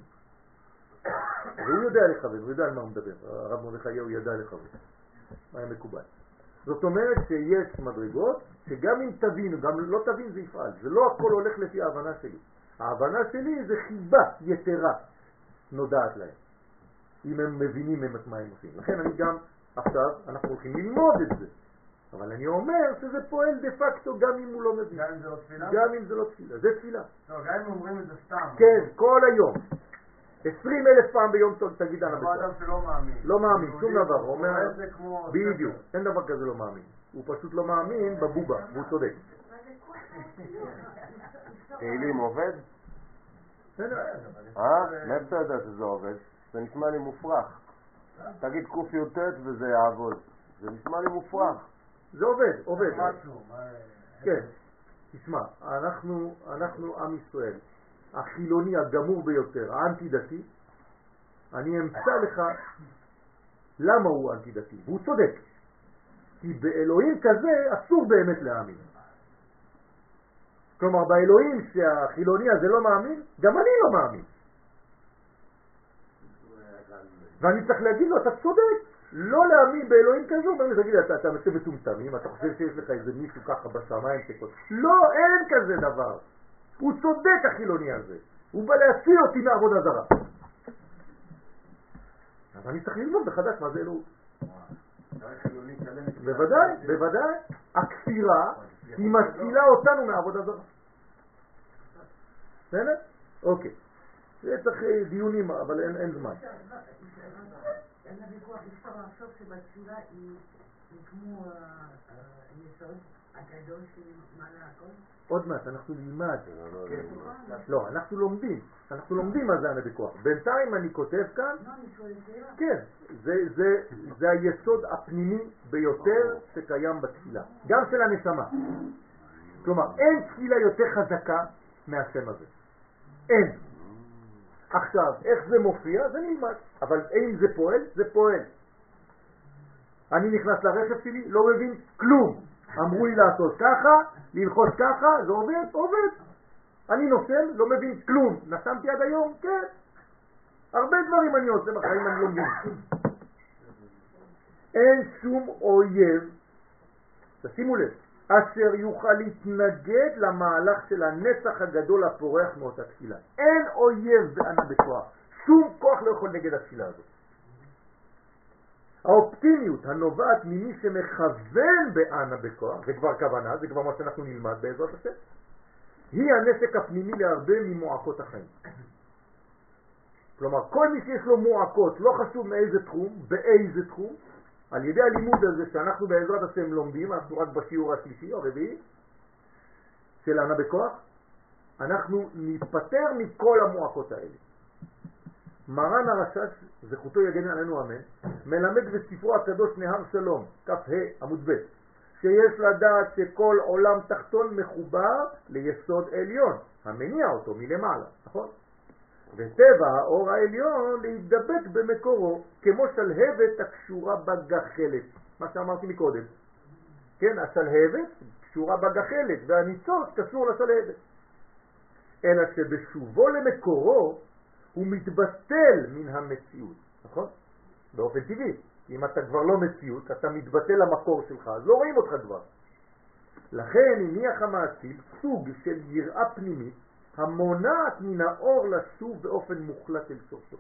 והוא יודע לכוון, הוא יודע על מה הוא מדבר. הרב מרדכי הוא ידע לכוון. היה מקובל. זאת אומרת שיש מדרגות שגם אם תבינו, גם לא תבין זה יפעל. זה לא הכל הולך לפי ההבנה שלי. ההבנה שלי זה חיבה יתרה נודעת להם. אם הם מבינים הם מה הם עושים. לכן אני גם עכשיו, אנחנו הולכים ללמוד את זה. אבל אני אומר שזה פועל דה פקטו גם אם הוא לא מבין. גם אם זה לא תפילה? גם אם זה לא תפילה, זה תפילה. לא, גם אם אומרים את זה סתם. כן, כל היום. עשרים אלף פעם ביום טוב תגיד אנא כמו אדם. שלא מאמין. לא מאמין, שום דבר. הוא אומר, את. בדיוק, אין דבר כזה לא מאמין. הוא פשוט לא מאמין בבובה, והוא צודק. מה זה כוח האצילות? תהילים עובד? בסדר? אה? מאיפה אתה יודע שזה עובד? זה נשמע לי מופרך. תגיד קי"ט וזה יעבוד. זה נשמע לי מופרך. זה עובד, עובד. כן, תשמע, אנחנו, אנחנו עם ישראל, החילוני הגמור ביותר, האנטי דתי, אני אמצא לך למה הוא אנטי דתי, והוא צודק, כי באלוהים כזה אסור באמת להאמין. כלומר, באלוהים שהחילוני הזה לא מאמין, גם אני לא מאמין. ואני צריך להגיד לו, אתה צודק, לא להאמין באלוהים כזה, אומר לי, תגיד, אתה, אתה אתה מטומטמים, אתה חושב שיש לך איזה מישהו ככה בשמיים שכל... לא, אין כזה דבר. הוא צודק החילוני הזה. הוא בא להציל אותי מעבודה זרה. אז אני צריך ללמוד מחדש מה זה אלוהות. בוודאי, בוודאי. הכפירה היא מצילה אותנו מעבודה זרה. בסדר? אוקיי. זה צריך אה, דיונים, אבל אין, זמן. אין הוויכוח, אי אפשר לחשוב שבתפילה היא כמו עוד מעט אנחנו נלמד. לא, אנחנו לומדים. אנחנו לומדים מה זה ענה בכוח. בינתיים אני כותב כאן, לא, אני שואלת שאלה. כן, זה, זה, זה היסוד הפנימי ביותר שקיים בתפילה, גם של הנשמה. כלומר, אין תפילה יותר חזקה מהשם הזה. אין. עכשיו, איך זה מופיע? זה נלמד. אבל אם זה פועל, זה פועל. אני נכנס לרכב שלי, לא מבין כלום. אמרו לי לעשות ככה, ללחוץ ככה, זה עובד? עובד. אני נושם, לא מבין כלום. נשמתי עד היום? כן. הרבה דברים אני עושה בחיים, אני לא מבין. אין שום אויב, תשימו לב, אשר יוכל להתנגד למהלך של הנסח הגדול הפורח מאותה תפילה. אין אויב בענה בכוח. שום כוח לא יכול נגד התפילה הזאת. האופטימיות הנובעת ממי שמכוון בענה בכוח, זה כבר כוונה, זה כבר מה שאנחנו נלמד בעזרת השם, היא הנשק הפנימי להרבה ממועקות החיים. כלומר, כל מי שיש לו מועקות, לא חשוב מאיזה תחום, באיזה תחום, על ידי הלימוד הזה שאנחנו בעזרת השם לומדים, אנחנו רק בשיעור השלישי או הרביעי, של ענה בכוח, אנחנו ניפטר מכל המועקות האלה. מרן הרש"ש, זכותו יגן עלינו אמן, מלמד בספרו הקדוש נהר שלום, כ"ה עמוד ב', שיש לדעת שכל עולם תחתון מחובר ליסוד עליון, המניע אותו מלמעלה, נכון? וטבע האור העליון להידבק במקורו, כמו שלהבת הקשורה בגחלת, מה שאמרתי מקודם. כן, השלהבת קשורה בגחלת, והניצוץ קשור לשלהבת. אלא שבשובו למקורו הוא מתבטל מן המציאות, נכון? באופן טבעי. אם אתה כבר לא מציאות, אתה מתבטל למקור שלך, אז לא רואים אותך כבר. לכן הניח המעציל סוג של יראה פנימית המונעת מן האור לשוב באופן מוחלט אל סוף.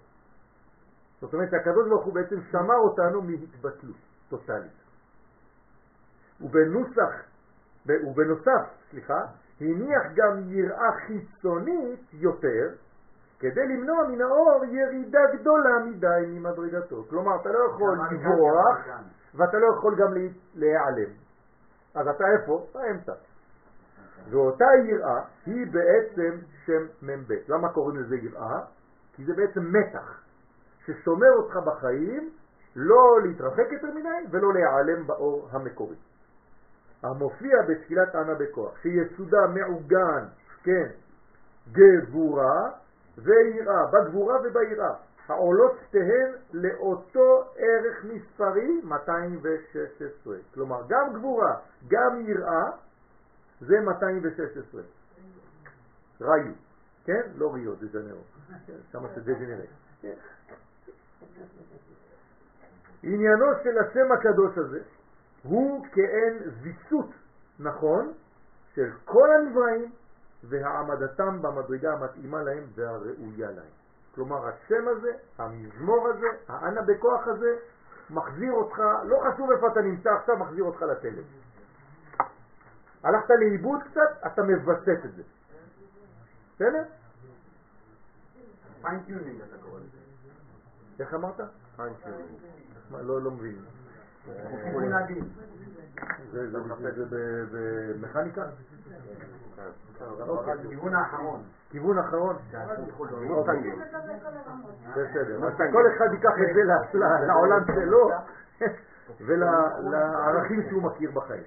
זאת אומרת שהקדוש ברוך הוא בעצם שמר אותנו מהתבטלות טוטלית. ובנוסח, ובנוסף, סליחה, הניח גם יראה חיצונית יותר, כדי למנוע מן האור ירידה גדולה מדי ממדרגתו. כלומר, אתה לא יכול לברוח, ואתה לא יכול גם להיעלם. אז אתה איפה? באמצע. ואותה יראה היא בעצם שם מ"ב. למה קוראים לזה יראה? כי זה בעצם מתח ששומר אותך בחיים לא להתרחק יותר מדי ולא להיעלם באור המקורי. המופיע בתפילת ענה בכוח, שיסודה מעוגן, כן, גבורה ויראה, בגבורה וביראה, העולות שתיהן לאותו ערך מספרי 216. כלומר, גם גבורה, גם יראה, זה 216. ראיו, כן? לא ריו, זה ג'נרו. שם זה. כן. עניינו של השם הקדוש הזה הוא כאין ויסות נכון של כל הנבראים והעמדתם במדרגה המתאימה להם והראויה להם. כלומר השם הזה, המזמור הזה, האנה בכוח הזה, מחזיר אותך, לא חשוב איפה אתה נמצא עכשיו, מחזיר אותך לתלם. הלכת לאיבוד קצת, אתה מבסס את זה. בסדר? fine-tuning אתה קורא לזה. איך אמרת? מה, לא, לא מבין. זה זה- זה- זה ב- במכניקה? אוקיי. הכיוון האחרון. כיוון אחרון? מוסטנגים. בסדר. אז כל אחד ייקח את זה ל- ל- לעולם שלו ולערכים שהוא מכיר בחיים.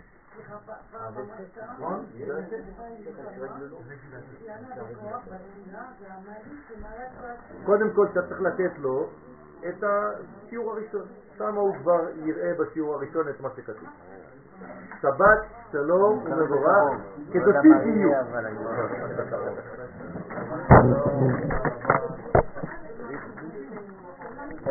קודם כל אתה צריך לתת לו את השיעור הראשון. שם הוא כבר יראה בשיעור הראשון את מה שכתוב. שבת, שלום ומבורך. אבל אני-